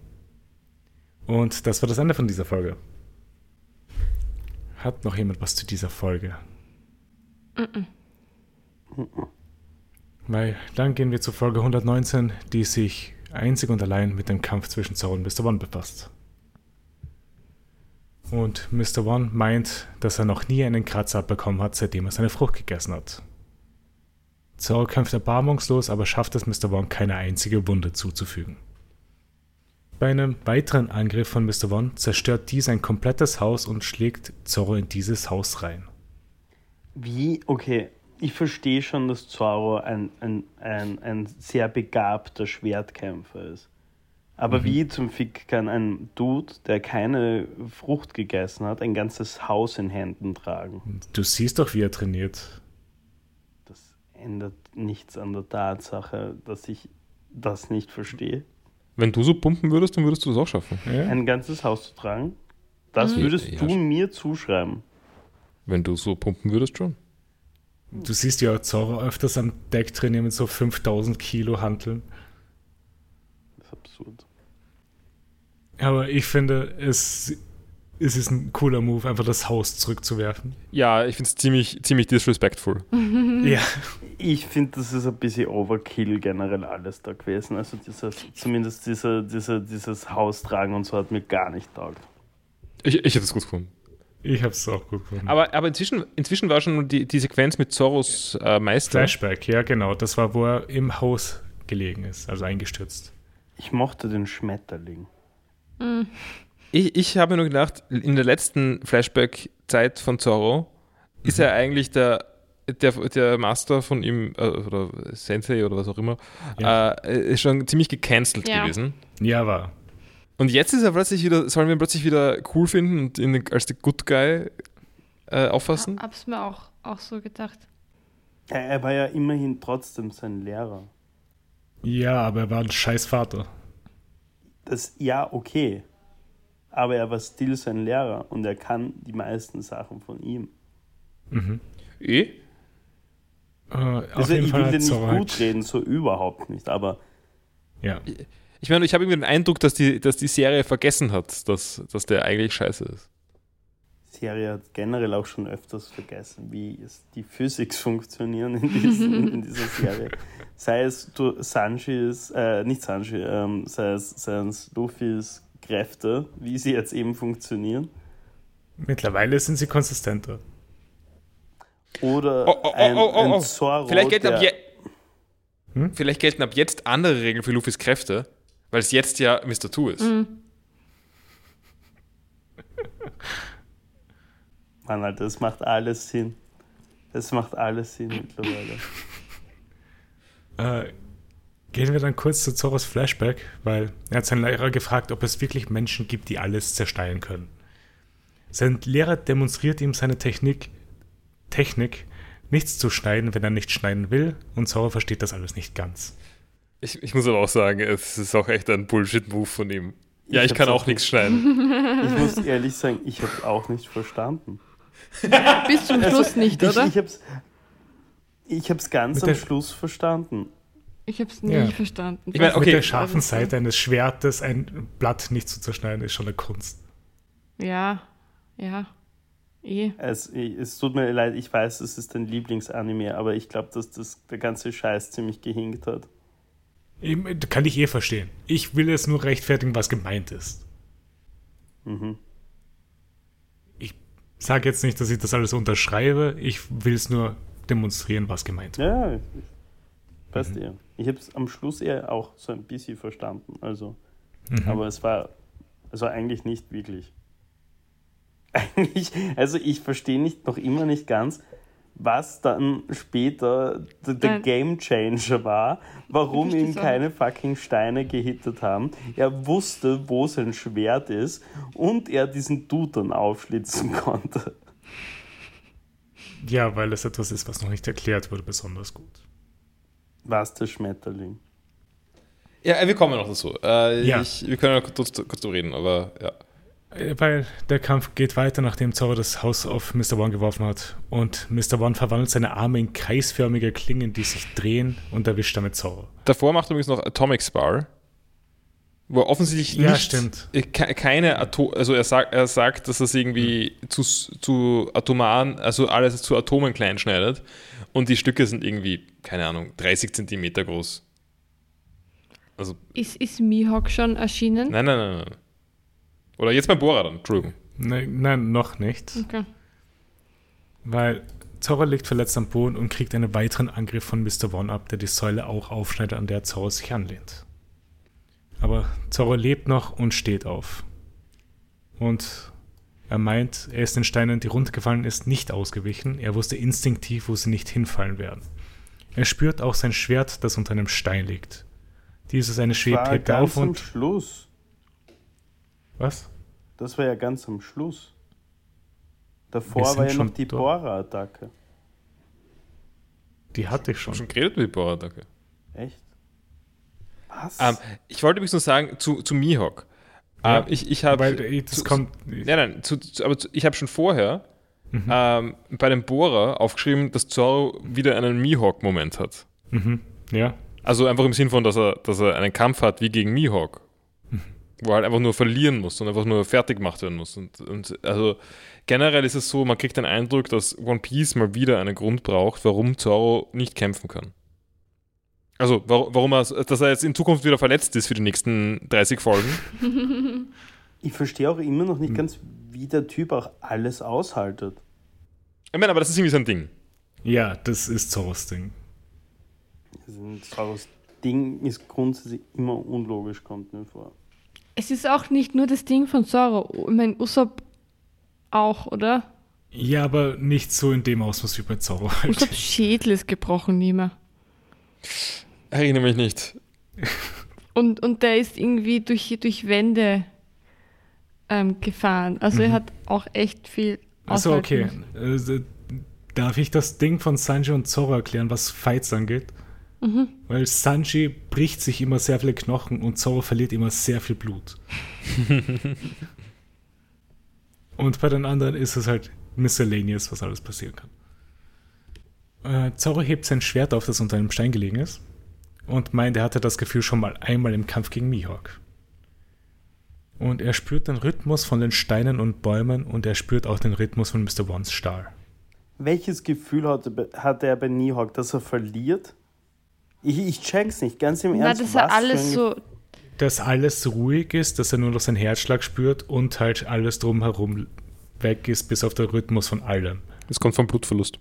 Und das war das Ende von dieser Folge. Hat noch jemand was zu dieser Folge? Mhm. Weil dann gehen wir zur Folge 119, die sich einzig und allein mit dem Kampf zwischen Zorro und Mr. One befasst. Und Mr. One meint, dass er noch nie einen Kratzer abbekommen hat, seitdem er seine Frucht gegessen hat. Zorro kämpft erbarmungslos, aber schafft es Mr. One keine einzige Wunde zuzufügen. Bei einem weiteren Angriff von Mr. One zerstört dies ein komplettes Haus und schlägt Zorro in dieses Haus rein. Wie? Okay, ich verstehe schon, dass Zorro ein, ein, ein, ein sehr begabter Schwertkämpfer ist. Aber mhm. wie zum Fick kann ein Dude, der keine Frucht gegessen hat, ein ganzes Haus in Händen tragen? Du siehst doch, wie er trainiert. Das ändert nichts an der Tatsache, dass ich das nicht verstehe. Wenn du so pumpen würdest, dann würdest du das auch schaffen. Ja? Ein ganzes Haus zu tragen? Das mhm. würdest ja, du mir zuschreiben. Wenn du so pumpen würdest, schon. Du siehst ja Zorro öfters am Deck trainieren mit so 5000 Kilo Hanteln. Das ist absurd. Aber ich finde, es, es ist ein cooler Move, einfach das Haus zurückzuwerfen. Ja, ich finde es ziemlich, ziemlich disrespectful. ja. Ich finde, das ist ein bisschen Overkill generell alles da gewesen. Also dieser, zumindest dieser, dieser, dieses Haustragen und so hat mir gar nicht taugt. Ich, ich hätte es gut gefunden. Ich habe es auch gut gefunden. Aber, aber inzwischen, inzwischen war schon die, die Sequenz mit Zorros äh, Meister. Flashback, ja genau. Das war, wo er im Haus gelegen ist, also eingestürzt. Ich mochte den Schmetterling. Mhm. Ich, ich habe mir nur gedacht, in der letzten Flashback-Zeit von Zorro mhm. ist er eigentlich der der, der Master von ihm, äh, oder Sensei oder was auch immer, ja. äh, ist schon ziemlich gecancelt ja. gewesen. Ja, war. Und jetzt ist er plötzlich wieder, sollen wir ihn plötzlich wieder cool finden und ihn als der Good Guy äh, auffassen? Ja, hab's mir auch, auch so gedacht. Er, er war ja immerhin trotzdem sein Lehrer. Ja, aber er war ein scheiß Vater. Das, ja, okay. Aber er war still sein Lehrer und er kann die meisten Sachen von ihm. Mhm. Eh? Äh, also ich will dir nicht gut reden, so überhaupt nicht, aber. Ja. Ich meine, ich habe irgendwie den Eindruck, dass die, dass die Serie vergessen hat, dass, dass der eigentlich scheiße ist. Die Serie hat generell auch schon öfters vergessen, wie die Physics funktionieren in, diesen, in dieser Serie. Sei es du Sanjis, äh, nicht Sanji, ähm, sei, es, sei es Luffys Kräfte, wie sie jetzt eben funktionieren. Mittlerweile sind sie konsistenter. Oder oh, oh, oh, ein, ein Zorro, Vielleicht gelten, ab hm? Vielleicht gelten ab jetzt andere Regeln für Luffys Kräfte, weil es jetzt ja Mr. Two ist. Mhm. Mann, Alter, das macht alles Sinn. Das macht alles Sinn mittlerweile. Äh, gehen wir dann kurz zu Zoros Flashback, weil er hat seinen Lehrer gefragt, ob es wirklich Menschen gibt, die alles zersteilen können. Sein Lehrer demonstriert ihm seine Technik Technik, nichts zu schneiden, wenn er nicht schneiden will, und Sauer versteht das alles nicht ganz. Ich, ich muss aber auch sagen, es ist auch echt ein Bullshit-Move von ihm. Ja, ich, ich kann auch, nichts schneiden. Ich muss ehrlich sagen, ich habe auch nicht verstanden. Bis zum Schluss also, nicht, oder? Ich, ich habe es ganz am Schluss verstanden. Ich habe es nie ja. verstanden. Ich meine, okay. Mit der scharfen Seite eines Schwertes ein Blatt nicht zu zerschneiden, ist schon eine Kunst. Ja, ja. Eh. Es, es tut mir leid, ich weiß, es ist dein Lieblingsanime, aber ich glaube, dass das der ganze Scheiß ziemlich gehinkt hat. Kann ich eh verstehen. Ich will es nur rechtfertigen, was gemeint ist. Mhm. Ich sage jetzt nicht, dass ich das alles unterschreibe, ich will es nur demonstrieren, was gemeint ist. Ja, passt mhm. eher. Ich habe es am Schluss eher auch so ein bisschen verstanden. Also, mhm. aber es war also eigentlich nicht wirklich eigentlich, also ich verstehe nicht noch immer nicht ganz, was dann später der Game Changer war, warum ihm keine fucking Steine gehittet haben. Er wusste, wo sein Schwert ist und er diesen Dude dann aufschlitzen konnte. Ja, weil es etwas ist, was noch nicht erklärt wurde, besonders gut. Was der Schmetterling? Ja, wir kommen noch dazu. Äh, Ja. ich, wir können noch kurz, kurz drüber reden, aber ja. Äh, Weil der Kampf geht weiter, nachdem Zorro das Haus auf Mr. One geworfen hat. Und Mr. One verwandelt seine Arme in kreisförmige Klingen, die sich drehen und erwischt damit Zorro. Davor macht er übrigens noch Atomic Spar, wo er offensichtlich Ja, nicht, stimmt. äh, ke- keine Atom, also er sagt, er sagt, dass das irgendwie zu, zu atomaren, also alles zu Atomen klein schneidet und die Stücke sind irgendwie, keine Ahnung, 30 Zentimeter groß. Also, Ist, ist Mihawk schon erschienen? nein, nein, nein, nein. Oder jetzt beim Bohrer dann, Entschuldigung. Nein, nein, noch nicht. Okay. Weil Zorro liegt verletzt am Boden und kriegt einen weiteren Angriff von Mr. One ab, der die Säule auch aufschneidet, an der Zorro sich anlehnt. Aber Zorro lebt noch und steht auf. Und er meint, er ist den Steinen, die runtergefallen ist, nicht ausgewichen. Er wusste instinktiv, wo sie nicht hinfallen werden. Er spürt auch sein Schwert, das unter einem Stein liegt. Dieses eine Schwert war hebt auf und. Schluss. Was? Das war ja ganz am Schluss. Davor war ja schon noch die. Bohrer-Attacke. Die hatte ich Ich schon. habe schon geredet mit Bohrer-Attacke. Echt? Was? Ähm, ich wollte übrigens nur sagen, zu, zu Mihawk. Ja, ähm, ich ich habe. Weil äh, das zu- kommt. Nein, nein, zu, zu, aber zu, ich habe schon vorher Mhm. ähm, bei dem Bohrer aufgeschrieben, dass Zorro wieder einen Mihawk-Moment hat. Mhm. Ja. Also einfach im Sinn von, dass er, dass er einen Kampf hat wie gegen Mihawk. Wo er halt einfach nur verlieren muss und einfach nur fertig gemacht werden muss. Und, und also generell ist es so, man kriegt den Eindruck, dass One Piece mal wieder einen Grund braucht, warum Zorro nicht kämpfen kann. Also, warum, er, dass er jetzt in Zukunft wieder verletzt ist für die nächsten 30 Folgen. ich verstehe auch immer noch nicht ganz, wie der Typ auch alles aushaltet. Ich meine, aber das ist irgendwie sein Ding. Ja, das ist Zorros Ding. Saurus Ding ist grundsätzlich immer unlogisch, kommt mir vor. Es ist auch nicht nur das Ding von Zorro. Ich meine, Usopp auch, oder? Ja, aber nicht so in dem Ausmaß wie bei Zorro. Halt. Usopps Schädel ist gebrochen, mehr. Erinnere mich nicht. Und, und der ist irgendwie durch, durch Wände ähm, gefahren. Also er hat auch echt viel Achso, okay. müssen. Äh, darf ich das Ding von Sanji und Zorro erklären, was Fights angeht? Mhm. Weil Sanji bricht sich immer sehr viele Knochen und Zorro verliert immer sehr viel Blut. und bei den anderen ist es halt miscellaneous, was alles passieren kann. Äh, Zorro hebt sein Schwert auf, das unter einem Stein gelegen ist, und meint, er hatte das Gefühl schon mal einmal im Kampf gegen Mihawk. Und er spürt den Rhythmus von den Steinen und Bäumen und er spürt auch den Rhythmus von Mr. Ones Stahl. Welches Gefühl hatte, hatte er bei Nihawk, dass er verliert? Ich, ich check's nicht, ganz im Na, Ernst. dass er was für alles so. Dass alles ruhig ist, dass er nur noch seinen Herzschlag spürt und halt alles drumherum weg ist, bis auf den Rhythmus von allem. Das kommt vom Blutverlust.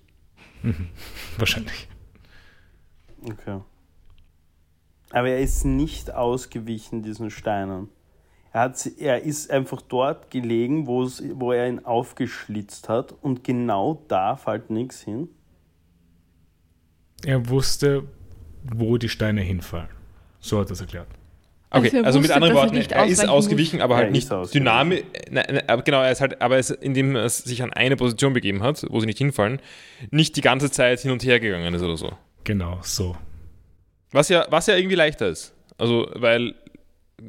Wahrscheinlich. Okay. Aber er ist nicht ausgewichen diesen Steinen. Er, hat, sie- er ist einfach dort gelegen, wo, es, wo er ihn aufgeschlitzt hat und genau da fällt nichts hin. Er wusste, wo die Steine hinfallen. So hat er es erklärt. Also Okay, er also, mit anderen er Worten, er ist ausgewichen, aber halt Er nicht dynamisch. Nein, nein, aber genau, er ist halt, aber er ist, indem er sich an eine Position begeben hat, wo sie nicht hinfallen, nicht die ganze Zeit hin und her gegangen ist oder so. Genau, so. Was ja, was ja irgendwie leichter ist. Also, weil,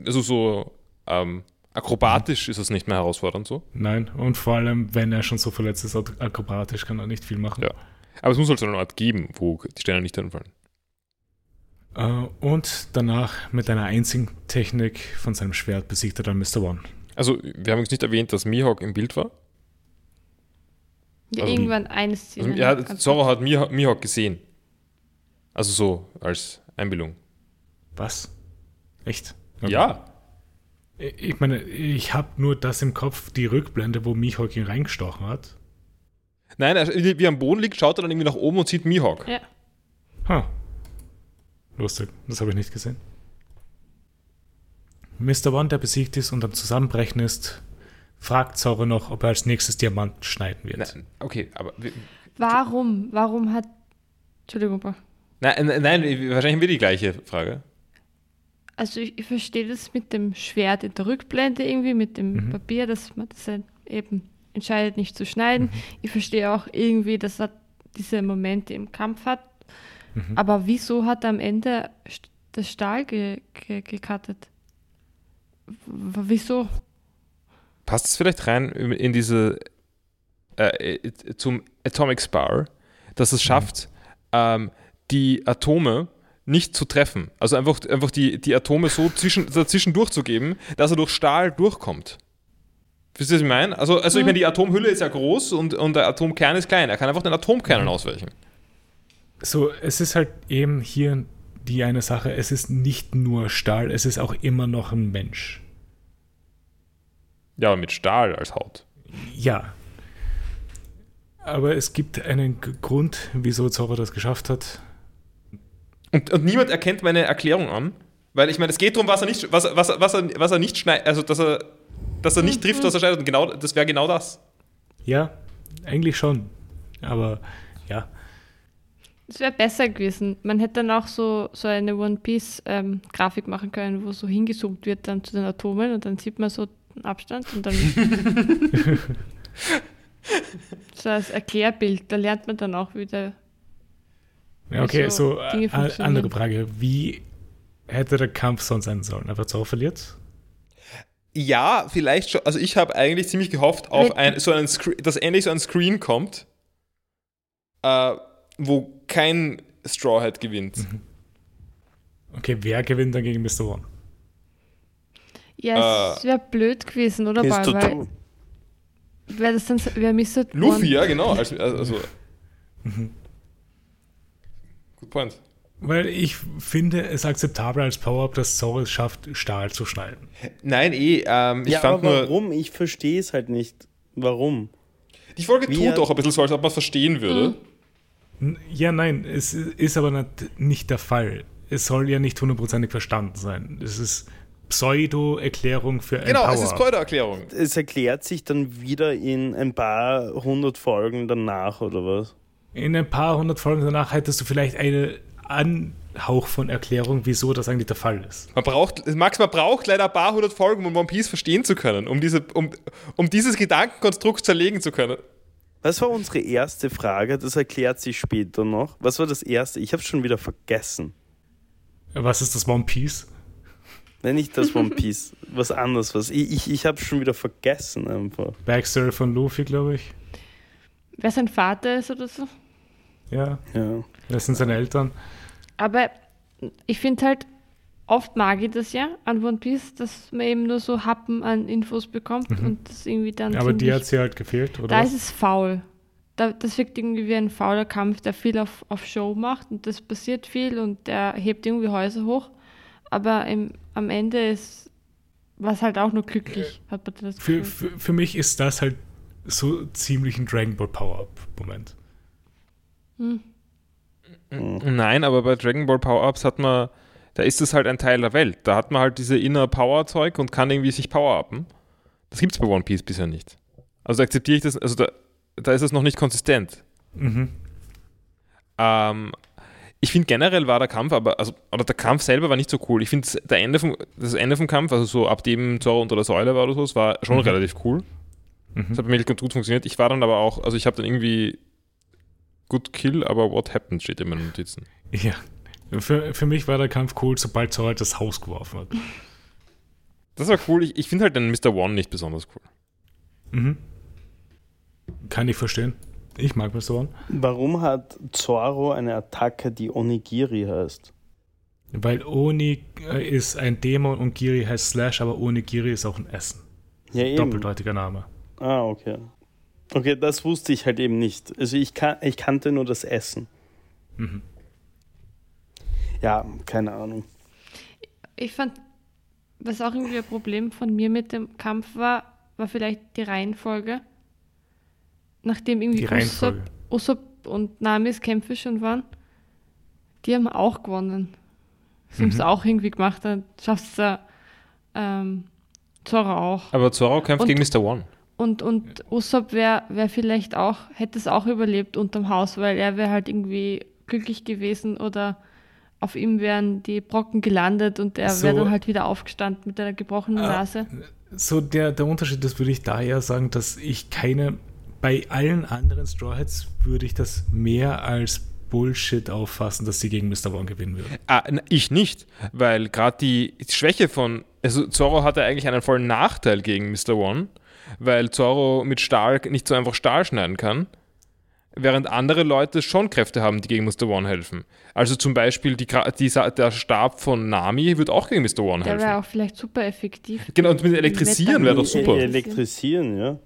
also so ähm, akrobatisch ist es nicht mehr herausfordernd so. Nein, und vor allem, wenn er schon so verletzt ist, akrobatisch kann er nicht viel machen. Ja. Aber es muss halt so eine Art geben, wo die Steine nicht hinfallen. Äh, und danach mit einer einzigen Technik von seinem Schwert besiegt er dann Mr. One. Also, wir haben jetzt nicht erwähnt, dass Mihawk im Bild war. Ja, Also- irgendwann eine Szene. Also, hat, Ganz Zorro hat Mihawk, Mihawk gesehen. Also so, als Einbildung. Was? Echt? Okay. Ja. Ich meine, ich habe nur das im Kopf, die Rückblende, wo Mihawk ihn reingestochen hat. Nein, er, wie er am Boden liegt, schaut er dann irgendwie nach oben und sieht Mihawk. Ja. Ha. Lustig, das habe ich nicht gesehen. Mr. One, der besiegt ist und am Zusammenbrechen ist, fragt Zorro noch, ob er als nächstes Diamant schneiden wird. Nein, okay, aber. wir- Warum? Warum hat. Entschuldigung, Bro. Nein, nein, nein, wahrscheinlich haben wir die gleiche Frage. Also ich, ich verstehe das mit dem Schwert in der Rückblende irgendwie, mit dem Mhm. Papier, dass man das halt eben entscheidet, nicht zu schneiden. Mhm. Ich verstehe auch irgendwie, dass er diese Momente im Kampf hat. Mhm. Aber wieso hat er am Ende das Stahl ge, ge, gecuttet. W wieso? Passt es vielleicht rein in diese äh, zum Atomic Spar, dass es schafft, mhm. ähm, die Atome nicht zu treffen. Also einfach, einfach die, die Atome so zwischen, dazwischen durchzugeben, dass er durch Stahl durchkommt. Wisst ihr, was ich meine? Also, also ich meine, die Atomhülle ist ja groß und, und der Atomkern ist klein. Er kann einfach den Atomkernen ausweichen. So, es ist halt eben hier die eine Sache, es ist nicht nur Stahl, es ist auch immer noch ein Mensch. Ja, aber mit Stahl als Haut. Ja. Aber es gibt einen Grund, wieso Zorro das geschafft hat. Und, und niemand erkennt meine Erklärung an, weil ich meine, es geht darum, was er nicht, was, was, was, er, was er nicht schneidet, also dass er, dass er nicht trifft, was er schneidet. Und genau, das wäre genau das. Ja, eigentlich schon. Aber ja. Es wäre besser gewesen. Man hätte dann auch so, so eine One Piece-Grafik ähm, machen können, wo so hingezoomt wird dann zu den Atomen und dann sieht man so einen Abstand und dann. so als Erklärbild, da lernt man dann auch wieder. Ja, okay, so, so äh, andere Frage. Wie hätte der Kampf sonst sein sollen? Einfach Zorro verliert? Ja, vielleicht schon. Also ich habe eigentlich ziemlich gehofft auf ein, so einen Screen, dass endlich so ein Screen kommt, äh, wo kein Straw Hat gewinnt. Mhm. Okay, wer gewinnt dann gegen Mr. One? Ja, es äh, wäre blöd gewesen, oder? Mr. Weil, Wer das dann, wer Mr. Luffy, ja, genau. Also, also. Mhm. Good point. Weil ich finde es akzeptabel als Power-Up, dass Zoro es schafft, Stahl zu schneiden. Nein, eh. Ähm, ich ja, fand aber warum? Nur, ich verstehe es halt nicht. Warum? Die Folge Wie tut auch ein bisschen so, als ob man es verstehen würde. Mhm. Ja, nein, es ist aber nicht der Fall. Es soll ja nicht hundertprozentig verstanden sein. Es ist Pseudo-Erklärung für ein Genau, Power. es ist Pseudo-Erklärung. Es erklärt sich dann wieder in ein paar hundert Folgen danach, oder was? In ein paar hundert Folgen danach hättest du vielleicht eine Anhauch von Erklärung, wieso das eigentlich der Fall ist. Man braucht, Max, man braucht leider ein paar hundert Folgen, um One Piece verstehen zu können, um, diese, um, um dieses Gedankenkonstrukt zerlegen zu können. Was war unsere erste Frage? Das erklärt sich später noch. Was war das erste? Ich habe schon wieder vergessen. Was ist das One Piece? Nein, nicht das One Piece. was anderes. Was. Ich, ich, ich habe schon wieder vergessen einfach. Backstory von Luffy, glaube ich. Wer sein Vater ist oder so. Ja. ja. Wer sind seine Eltern? Aber ich finde halt, oft mag ich das ja an One Piece, dass man eben nur so Happen an Infos bekommt mhm. und das irgendwie dann. Ja, aber die hat sie halt gefehlt, oder? Da ist es faul. Da, das wirkt irgendwie wie ein fauler Kampf, der viel auf, auf Show macht und das passiert viel und der hebt irgendwie Häuser hoch. Aber im, am Ende ist was halt auch nur glücklich, hat man das Für, für, für mich ist das halt so ziemlich ein Dragon Ball Power-Up-Moment. Hm. Nein, aber bei Dragon Ball Power-Ups hat man, da ist es halt ein Teil der Welt. Da hat man halt diese Inner Power-Zeug und kann irgendwie sich Power-Upen. Das gibt es bei One Piece bisher nicht. Also akzeptiere ich das, also da, da ist es noch nicht konsistent. Mhm. Ähm, ich finde generell war der Kampf, aber also, oder der Kampf selber war nicht so cool. Ich finde der Ende vom, das Ende vom Kampf, also so ab dem Zorro unter der Säule war oder so, es war schon mhm. relativ cool. Mhm. Das hat bei mir ganz gut funktioniert. Ich war dann aber auch, also ich habe dann irgendwie good kill, aber what happened steht in meinen Notizen. Ja. Für, für mich war der Kampf cool, sobald Zorro halt das Haus geworfen hat. Das war cool. Ich, ich finde halt den Mr. One nicht besonders cool. Mhm. Kann ich verstehen. Ich mag Person. Warum hat Zoro eine Attacke, die Onigiri heißt? Weil Oni äh, ist ein Dämon und Giri heißt Slash, aber Onigiri ist auch ein Essen. Ja, eben. Doppeldeutiger Name. Ah, okay. Okay, das wusste ich halt eben nicht. Also ich, kan ich kannte nur das Essen. Mhm. Ja, keine Ahnung. Ich fand, was auch irgendwie ein Problem von mir mit dem Kampf war, war vielleicht die Reihenfolge nachdem irgendwie Usopp, Usopp und Namis Kämpfe schon waren, die haben auch gewonnen. Sie mhm. haben es auch irgendwie gemacht, dann schafft es da ähm, Zoro auch. Aber Zoro kämpft und, gegen Mr. One. Und, und Usopp wäre wär vielleicht auch, hätte es auch überlebt unterm Haus, weil er wäre halt irgendwie glücklich gewesen oder auf ihm wären die Brocken gelandet und er so, wäre dann halt wieder aufgestanden mit einer gebrochenen äh, Nase. So der, der Unterschied ist, würde ich daher sagen, dass ich keine bei allen anderen Straw Hats würde ich das mehr als Bullshit auffassen, dass sie gegen Mr. One gewinnen würden. Ah, ich nicht, weil gerade die Schwäche von, also Zorro hatte eigentlich einen vollen Nachteil gegen Mr. One, weil Zorro mit Stahl nicht so einfach Stahl schneiden kann, während andere Leute schon Kräfte haben, die gegen Mr. One helfen. Also zum Beispiel die, die, der Stab von Nami wird auch gegen Mr. One helfen. Der wäre auch vielleicht super effektiv. Genau, und mit Elektrisieren wäre doch super. Elektrisieren, ja.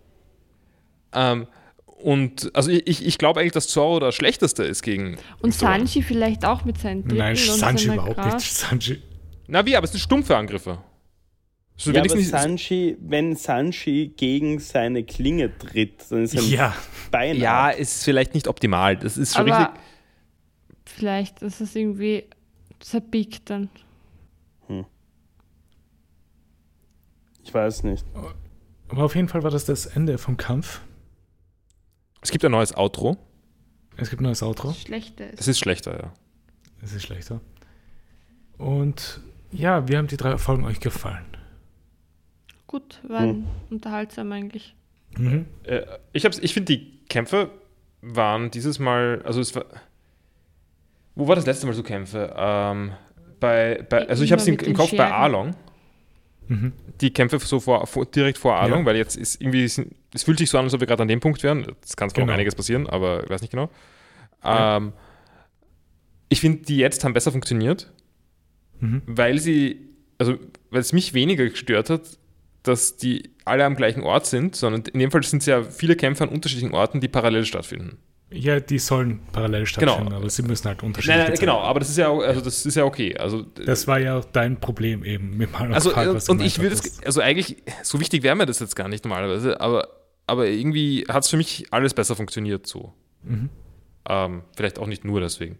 Ähm, und also ich, ich glaube eigentlich, dass Zorro der schlechteste ist gegen. Und Sanji vielleicht auch mit seinen Dritten Nein, Sanji überhaupt Kraft. nicht. Sanji. Na wie, aber es sind stumpfe Angriffe. So, ja, aber Sanji, wenn Sanji gegen seine Klinge tritt, dann ist sein ja. Bein Ja, ist vielleicht nicht optimal. Das ist schon aber richtig. Vielleicht ist es irgendwie zerbiegt dann. Hm. Ich weiß nicht. Aber auf jeden Fall war das das Ende vom Kampf. Es gibt ein neues Outro. Es gibt ein neues Outro. Schlechter ist. Es ist schlechter, ja. Es ist schlechter. Und ja, wie haben die drei Folgen euch gefallen? Gut, waren hm. unterhaltsam eigentlich. Mhm. Äh, ich, ich finde, die Kämpfe waren dieses Mal, also es war. Wo war das letzte Mal so Kämpfe? Ähm, bei, bei, also ich habe es im, im Kopf Scheren. bei Arlong. Mhm. Die Kämpfe so vor, vor direkt vor Arlong, ja. weil jetzt ist irgendwie, es fühlt sich so an, als ob wir gerade an dem Punkt wären. Es kann zwar genau. noch einiges passieren, aber ich weiß nicht genau. Ja. Ähm, ich finde, die jetzt haben besser funktioniert, mhm. weil sie, also weil es mich weniger gestört hat, dass die alle am gleichen Ort sind, sondern in dem Fall sind es ja viele Kämpfe an unterschiedlichen Orten, die parallel stattfinden. Ja, die sollen parallel stattfinden, genau. aber sie müssen halt unterschiedlich nein, nein, Genau, aber das ist ja also das ist ja okay. Also das war ja auch dein Problem eben mit meinem Also Park, und ich würde es also eigentlich so wichtig wäre mir das jetzt gar nicht normalerweise, aber aber irgendwie hat es für mich alles besser funktioniert so. Mhm. Ähm, vielleicht auch nicht nur deswegen.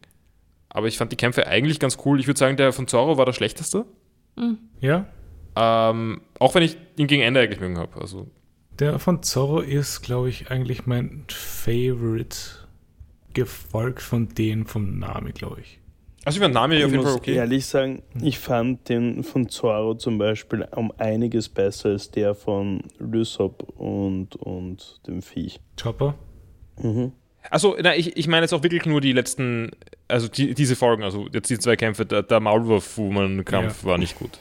Aber ich fand die Kämpfe eigentlich ganz cool. Ich würde sagen, der von Zorro war der schlechteste. Mhm. Ja. Ähm, auch wenn ich ihn gegen Ende eigentlich mögen habe. Also. Der von Zorro ist, glaube ich, eigentlich mein Favorite, gefolgt von denen vom Nami, glaube ich. Also ich fand Nami auf jeden Fall okay. Ich muss ehrlich sagen, ich fand den von Zorro zum Beispiel um einiges besser als der von Lysop und, und dem Viech. Chopper? Mhm. Also, ich, ich meine jetzt auch wirklich nur die letzten, also die, diese Folgen, also jetzt die zwei Kämpfe, der, der Maulwurf-Woman-Kampf ja. war nicht gut.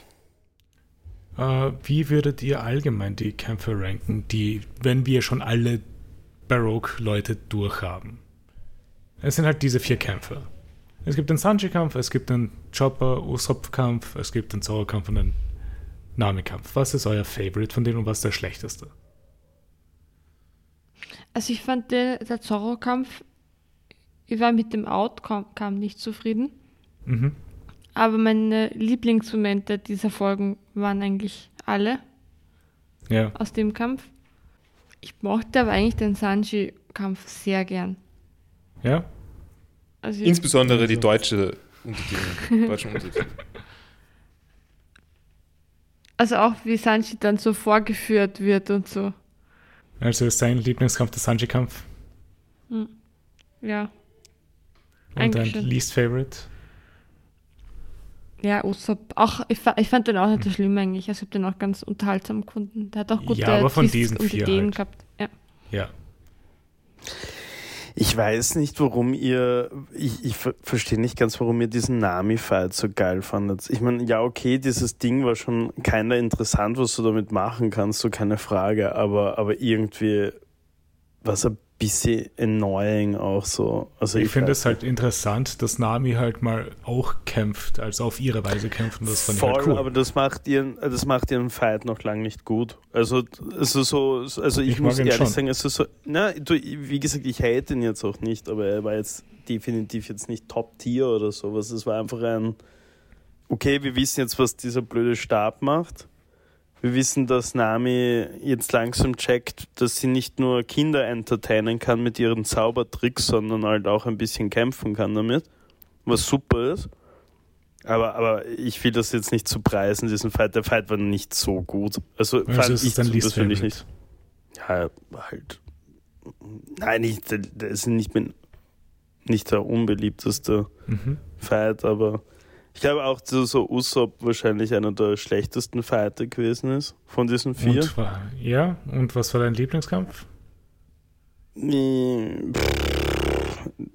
Äh, wie würdet ihr allgemein die Kämpfe ranken, die, wenn wir schon alle Baroque-Leute durchhaben? Es sind halt diese vier Kämpfe. Es gibt den Sanji-Kampf, es gibt den Chopper-Usopp-Kampf, es gibt den Zoro-Kampf und den Nami-Kampf. Was ist euer Favorite von denen und was der schlechteste? Also ich fand den, der Zorro-Kampf, ich war mit dem Outcome nicht zufrieden. Mhm. Aber meine Lieblingsmomente dieser Folgen waren eigentlich alle ja. aus dem Kampf. Ich mochte aber eigentlich den Sanji-Kampf sehr gern. Ja? Also Insbesondere also. die deutsche Untertitel, deutschen Untertitel. Also auch wie Sanji dann so vorgeführt wird und so. Also ist dein Lieblingskampf der Sanji-Kampf? Hm. Ja. Und dein Least Favorite? Ja, Usopp. Auch, ich, ich fand den auch nicht so schlimm eigentlich. Also ich habe den auch ganz unterhaltsam gefunden. Der hat auch gute ja, aber von diesen und Ideen halt. gehabt. Ja. ja. Ich weiß nicht, warum ihr, ich, ich verstehe nicht ganz, warum ihr diesen Nami-Fight so geil fandet. Ich meine, ja, okay, dieses Ding war schon keiner interessant, was du damit machen kannst, so keine Frage, aber, aber irgendwie, was ein bisschen annoying auch so. Also ich, ich finde es halt interessant, dass Nami halt mal auch kämpft, also auf ihre Weise kämpft und das fand Voll, ich halt cool. aber das macht ihren, das macht ihren Fight noch lange nicht gut. Also, also so, also ich, ich muss ehrlich schon. sagen, ist so, na, du, wie gesagt, ich hate ihn jetzt auch nicht, aber er war jetzt definitiv jetzt nicht Top-Tier oder sowas. Es war einfach ein, okay, wir wissen jetzt, was dieser blöde Stab macht wir wissen, dass Nami jetzt langsam checkt, dass sie nicht nur Kinder entertainen kann mit ihren Zaubertricks, sondern halt auch ein bisschen kämpfen kann damit, was super ist. Aber, aber ich will das jetzt nicht zu preisen, diesen Fight. Der Fight war nicht so gut. Also, also fand ich dann persönlich nicht. Ja, halt. Nein, nicht, der ist nicht, mein, nicht der unbeliebteste mhm. Fight, aber ich glaube auch, dass so Usopp wahrscheinlich einer der schlechtesten Fighter gewesen ist von diesen vier. Und, ja, und was war dein Lieblingskampf?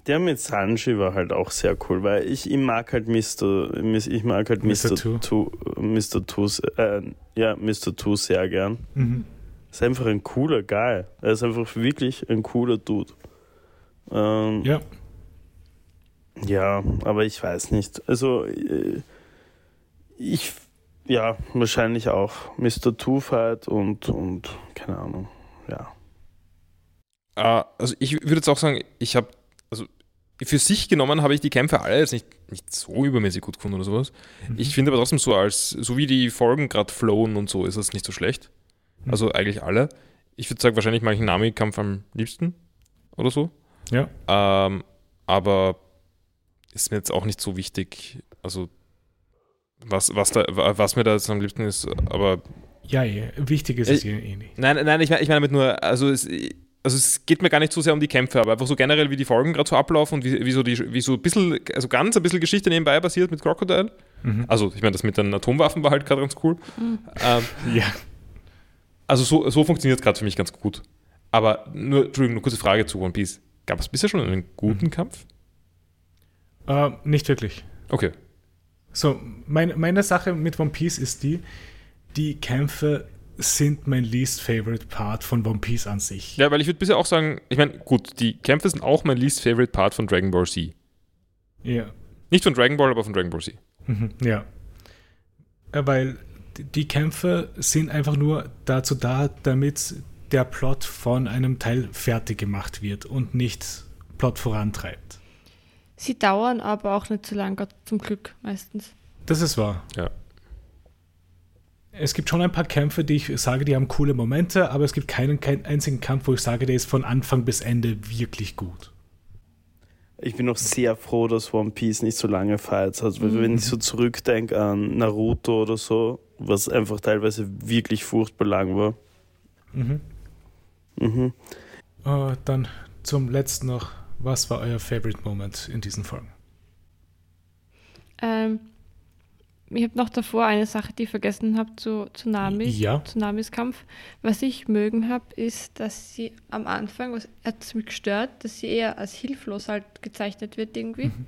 der mit Sanji war halt auch sehr cool, weil ich, ich mag halt Mr. Ich mag halt Mr. Mr. Two, Mr. Two, äh, ja, Mr. Two sehr gern. Mhm. Ist einfach ein cooler Guy. Er ist einfach wirklich ein cooler Dude. Ähm, ja. Ja, aber ich weiß nicht. Also, äh, ich, ja, wahrscheinlich auch Mr. Two-Fight und, und, keine Ahnung, ja. Uh, also, ich würde jetzt auch sagen, ich habe, also, für sich genommen habe ich die Kämpfe alle jetzt nicht, nicht so übermäßig gut gefunden oder sowas. Mhm. Ich finde aber trotzdem so, als, so wie die Folgen gerade flowen und so, ist das nicht so schlecht. Mhm. Also, eigentlich alle. Ich würde sagen, wahrscheinlich mache ich einen Nami-Kampf am liebsten oder so. Ja. Ähm, aber ist mir jetzt auch nicht so wichtig. Also, was, was, da, was mir da jetzt am liebsten ist, aber. Ja, ja wichtig ist es eh nicht. Nein, nein, ich meine ich mein damit nur, also es, also es geht mir gar nicht so sehr um die Kämpfe, aber einfach so generell, wie die Folgen gerade so ablaufen und wie, wie, so die, wie so ein bisschen, also ganz ein bisschen Geschichte nebenbei passiert mit Crocodile. Mhm. Also, ich meine, das mit den Atomwaffen war halt gerade ganz cool. Mhm. Ähm, ja. Also, so, so funktioniert es gerade für mich ganz gut. Aber nur, Entschuldigung, eine kurze Frage zu One Piece. Gab es bisher schon einen guten mhm. Kampf? Uh, nicht wirklich. Okay. So, mein, meine Sache mit One Piece ist die, die Kämpfe sind mein least favorite Part von One Piece an sich. Ja, weil ich würde bisher auch sagen, ich meine, gut, die Kämpfe sind auch mein least favorite Part von Dragon Ball Z. Ja. Nicht von Dragon Ball, aber von Dragon Ball Z. Mhm, ja. Weil die Kämpfe sind einfach nur dazu da, damit der Plot von einem Teil fertig gemacht wird und nicht Plot vorantreibt. Sie dauern aber auch nicht so lange, zum Glück meistens. Das ist wahr. Ja. Es gibt schon ein paar Kämpfe, die ich sage, die haben coole Momente, aber es gibt keinen, keinen einzigen Kampf, wo ich sage, der ist von Anfang bis Ende wirklich gut. Ich bin noch sehr froh, dass One Piece nicht so lange Fights hat. Mhm. Wenn ich so zurückdenke an Naruto oder so, was einfach teilweise wirklich furchtbar lang war. Mhm. Mhm. Uh, dann zum letzten noch, was war euer Favorite Moment in diesen Folgen? Ähm, ich habe noch davor eine Sache, die ich vergessen habe zu Tsunami, ja. Tsunamis Kampf. Was ich mögen habe, ist, dass sie am Anfang, was hat mich gestört, dass sie eher als hilflos halt gezeichnet wird irgendwie. Mhm.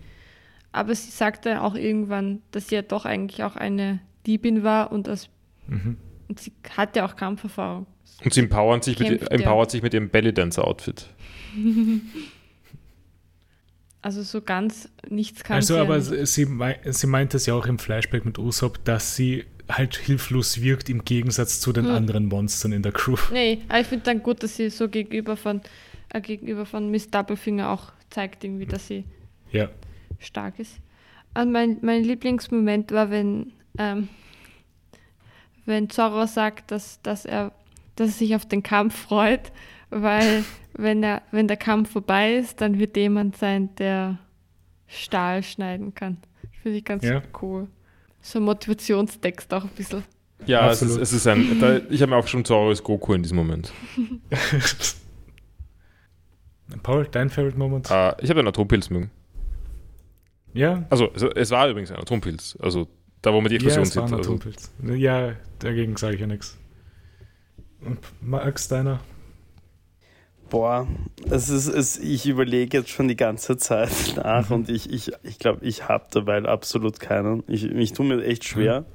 Aber sie sagt dann auch irgendwann, dass sie ja doch eigentlich auch eine Diebin war und, als, mhm. und sie hatte auch Kampferfahrung. Und sie empowert sich, mit, empowert sich mit ihrem Belly-Dancer-Outfit. Also so ganz nichts kann Also, aber sie, sie meint es ja auch im Flashback mit Usopp, dass sie halt hilflos wirkt im Gegensatz zu den hm. anderen Monstern in der Crew. Nee, aber ich finde dann gut, dass sie so gegenüber von, äh, gegenüber von Miss Doublefinger auch zeigt, irgendwie, dass sie ja. stark ist. Und mein, mein Lieblingsmoment war, wenn, ähm, wenn Zorro sagt, dass, dass, er, dass er sich auf den Kampf freut, weil wenn der, wenn der Kampf vorbei ist, dann wird jemand sein, der Stahl schneiden kann. Finde ich ganz ja. cool. So ein Motivationstext auch ein bisschen. Ja, es ist, es ist, ein. Da, ich habe mir auch schon Zoro als Goku in diesem Moment. Paul, dein Favorite Moment? Uh, ich habe einen Atompilz mögen. Ja. Also, es, es, war übrigens ein Atompilz. Also, da, wo man die Explosion ja, es war ein also. Atompilz. Ja, dagegen sage ich ja nichts. Und Max, deiner? Boah, es ist, es, ich überlege jetzt schon die ganze Zeit nach mhm. und ich glaube, ich, ich, glaub, ich habe dabei absolut keinen. Ich, ich tue mir echt schwer. Mhm.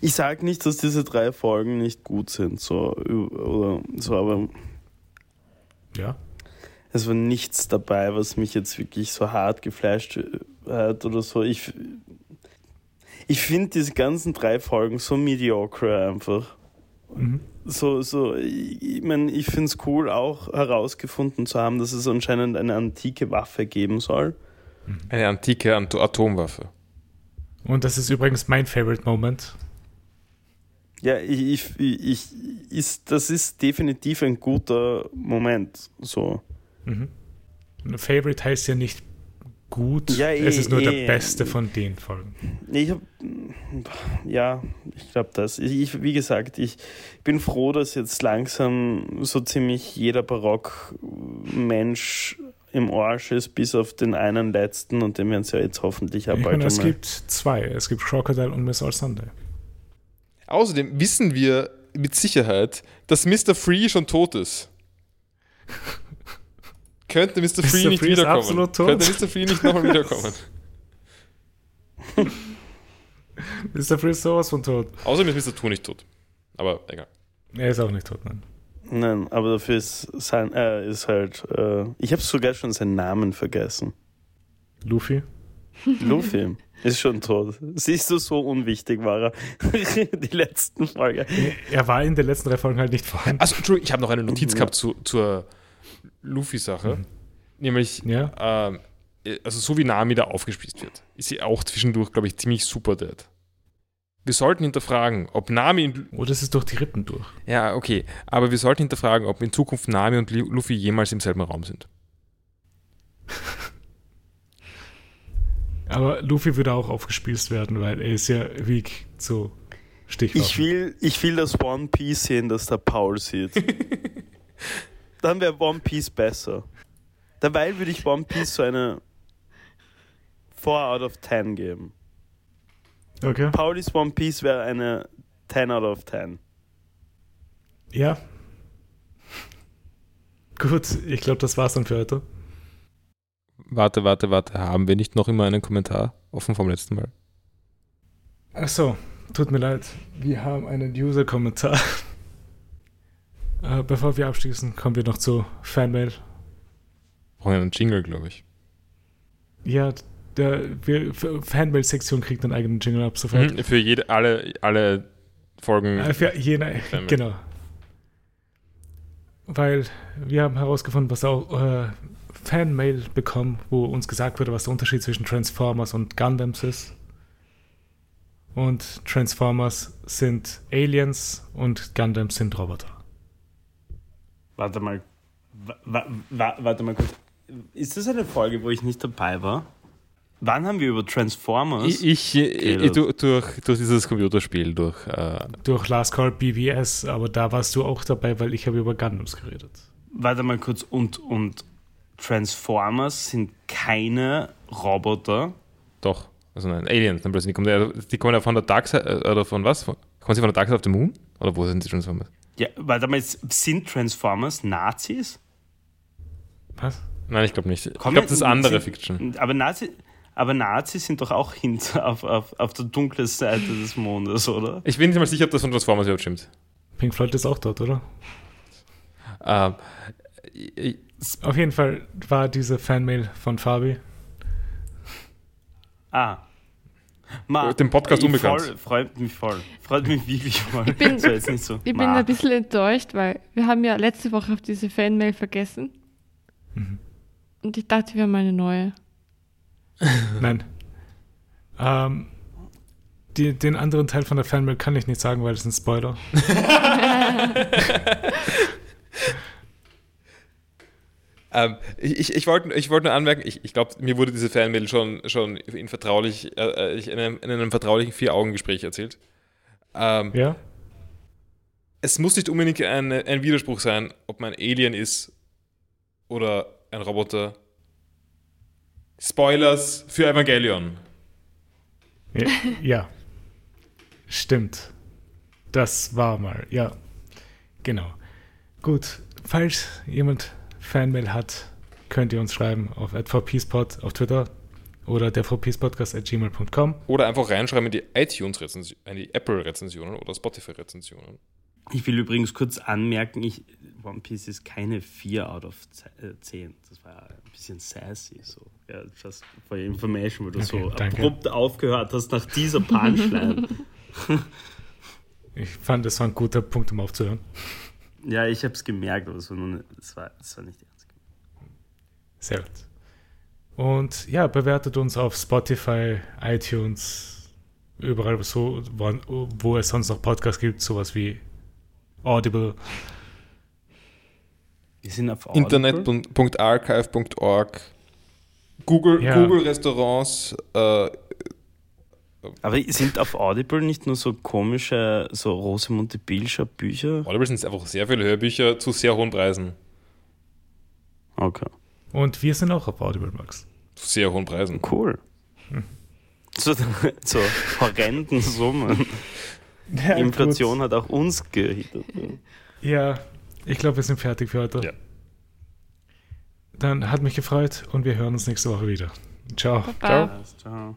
Ich sage nicht, dass diese drei Folgen nicht gut sind, so, oder so, aber ja. Es war nichts dabei, was mich jetzt wirklich so hart geflasht hat oder so. Ich, ich finde diese ganzen drei Folgen so mediocre einfach. Mhm. So, so, ich meine, ich finde es cool, auch herausgefunden zu haben, dass es anscheinend eine antike Waffe geben soll. Mhm. Eine antike Atomwaffe. Und das ist übrigens mein Favorite Moment. Ja, ich, ich, ich, ist, das ist definitiv ein guter Moment. So. Mhm. Favorite heißt ja nicht gut. Ja, eh, es ist nur eh, der beste von den Folgen. Ich hab, ja, ich glaube das. Ich, wie gesagt, ich bin froh, dass jetzt langsam so ziemlich jeder Barock-Mensch im Arsch ist, bis auf den einen letzten und den werden sie ja jetzt hoffentlich auch bald Es gibt zwei. Es gibt Crocodile und Miss All Sunday. Außerdem wissen wir mit Sicherheit, dass Mr. Free schon tot ist. Könnte Mr. Free Mr. nicht Free ist wiederkommen? absolut tot. Könnte Mr. Free nicht nochmal wiederkommen? Mr. Free ist sowas von tot. Außerdem ist Mr. Two nicht tot. Aber egal. Er ist auch nicht tot, nein. Nein, aber dafür ist sein, äh, ist halt, äh, ich habe sogar schon seinen Namen vergessen. Luffy? Luffy ist schon tot. Siehst du, so unwichtig war er. Die letzten Folge. Er war in den letzten drei Folgen halt nicht vorhanden. Also, Entschuldigung, ich habe noch eine Notiz gehabt zu, zur Luffy-Sache. Mhm. Nämlich, Ja. ähm, also so wie Nami da aufgespießt wird, ist sie auch zwischendurch, glaube ich, ziemlich super dead. Wir sollten hinterfragen, ob Nami in, Oh, das ist durch die Rippen durch. Ja, okay. Aber wir sollten hinterfragen, ob in Zukunft Nami und Lu- Luffy jemals im selben Raum sind. Aber Luffy würde auch aufgespießt werden, weil er ist ja weak zu Stichwaffen. Ich will, ich will das One Piece sehen, das der Paul sieht. Dann wäre One Piece besser. Dabei würde ich One Piece so eine 4 out of 10 geben. Okay. Paulis One Piece wäre eine 10 out of 10. Ja. Gut, ich glaube, das war's dann für heute. Warte, warte, warte. Haben wir nicht noch immer einen Kommentar offen vom letzten Mal? Achso, tut mir leid. Wir haben einen User-Kommentar. Äh, bevor wir abschließen, kommen wir noch zu Fanmail. Brauchen wir einen Jingle, glaube ich. Ja, der wir- Fanmail-Sektion kriegt einen eigenen Jingle ab sofort. Mhm, Für jede, alle, alle Folgen. Äh, für jene, genau. Weil wir haben herausgefunden, was auch äh, Fanmail bekommen, wo uns gesagt wurde, was der Unterschied zwischen Transformers und Gundams ist. Und Transformers sind Aliens und Gundams sind Roboter. Warte mal. Wa wa wa warte mal kurz. Ist das eine Folge, wo ich nicht dabei war? Wann haben wir über Transformers? Ich, ich, ich, das- durch, durch, durch dieses Computerspiel, durch. Äh, Durch Last Call BBS, aber da warst du auch dabei, weil ich habe über Gundams geredet. Warte mal kurz. Und, und Transformers sind keine Roboter. doch. Also nein, Aliens. Dann plötzlich. Die kommen, ja, die kommen ja von der Dark Side. äh, Oder von was? Kommen sie von der Dark Side of the Moon? Oder wo sind die Transformers? Ja, warte mal, sind Transformers Nazis? Was? Nein, ich glaube nicht. Ich glaube, das ist andere sind- Fiction. Aber, Nazi, aber Nazis sind doch auch hinter auf, auf, auf der dunklen Seite des Mondes, oder? Ich bin nicht mal sicher, ob das von Transformers überhaupt stimmt. Pink Floyd ist auch dort, oder? Ähm, ich, Auf jeden Fall war diese Fanmail von Fabi. Ah. Ma, Dem Podcast ich unbekannt. Voll, freut mich voll. Freut mich wirklich voll. Ich bin- so jetzt nicht so. Ich bin ein bisschen enttäuscht, weil wir haben ja letzte Woche auf diese Fanmail vergessen. Mhm. Und ich dachte, wir haben eine neue. Nein. Ähm, die, den anderen Teil von der Fanmail kann ich nicht sagen, weil es ein Spoiler. Ähm, ich ich, ich wollte ich wollt nur anmerken, ich, ich glaube, mir wurde diese Fanmail schon, schon in, vertraulich, äh, ich- in, einem, in einem vertraulichen Vier-Augen-Gespräch erzählt. Ähm, Ja? Es muss nicht unbedingt ein, ein Widerspruch sein, ob man Alien ist oder ein Roboter. Spoilers für Evangelion. Ja. ja. Stimmt. Das war mal, ja. Genau. Gut, falls jemand Fanmail hat, könnt ihr uns schreiben auf @vpspot auf Twitter oder der vpspodcast@gmail.com. Oder einfach reinschreiben in die iTunes-Rezension, in die Apple-Rezensionen oder Spotify-Rezensionen. Ich will übrigens kurz anmerken, ich, One Piece ist keine 4 out of 10. Das war ein bisschen sassy. So. Ja, just for your information, weil du Okay, so danke. abrupt aufgehört hast nach dieser Punchline. Ich fand, das war ein guter Punkt, um aufzuhören. Ja, ich habe es gemerkt, aber es war, nur es war, es war nicht ernst. Sehr gut. Und ja, bewertet uns auf Spotify, iTunes, überall so, wo, wo es sonst noch Podcasts gibt, sowas wie Audible. Wir sind auf Audible. Internet.archive.org Google, Ja. Google Restaurants, äh, Aber sind auf Audible nicht nur so komische, so Rosamunde Pilcher Bücher? Audible sind einfach sehr viele Hörbücher zu sehr hohen Preisen. Okay, Und wir sind auch auf Audible, Max. Zu sehr hohen Preisen. cool. So, so horrenden Summen. Ja, Inflation hat auch uns gehittet. Ja, ich glaube, wir sind fertig für heute. Ja. dann hat mich gefreut und wir hören uns nächste Woche wieder. Ciao. Baba. Ciao. Du,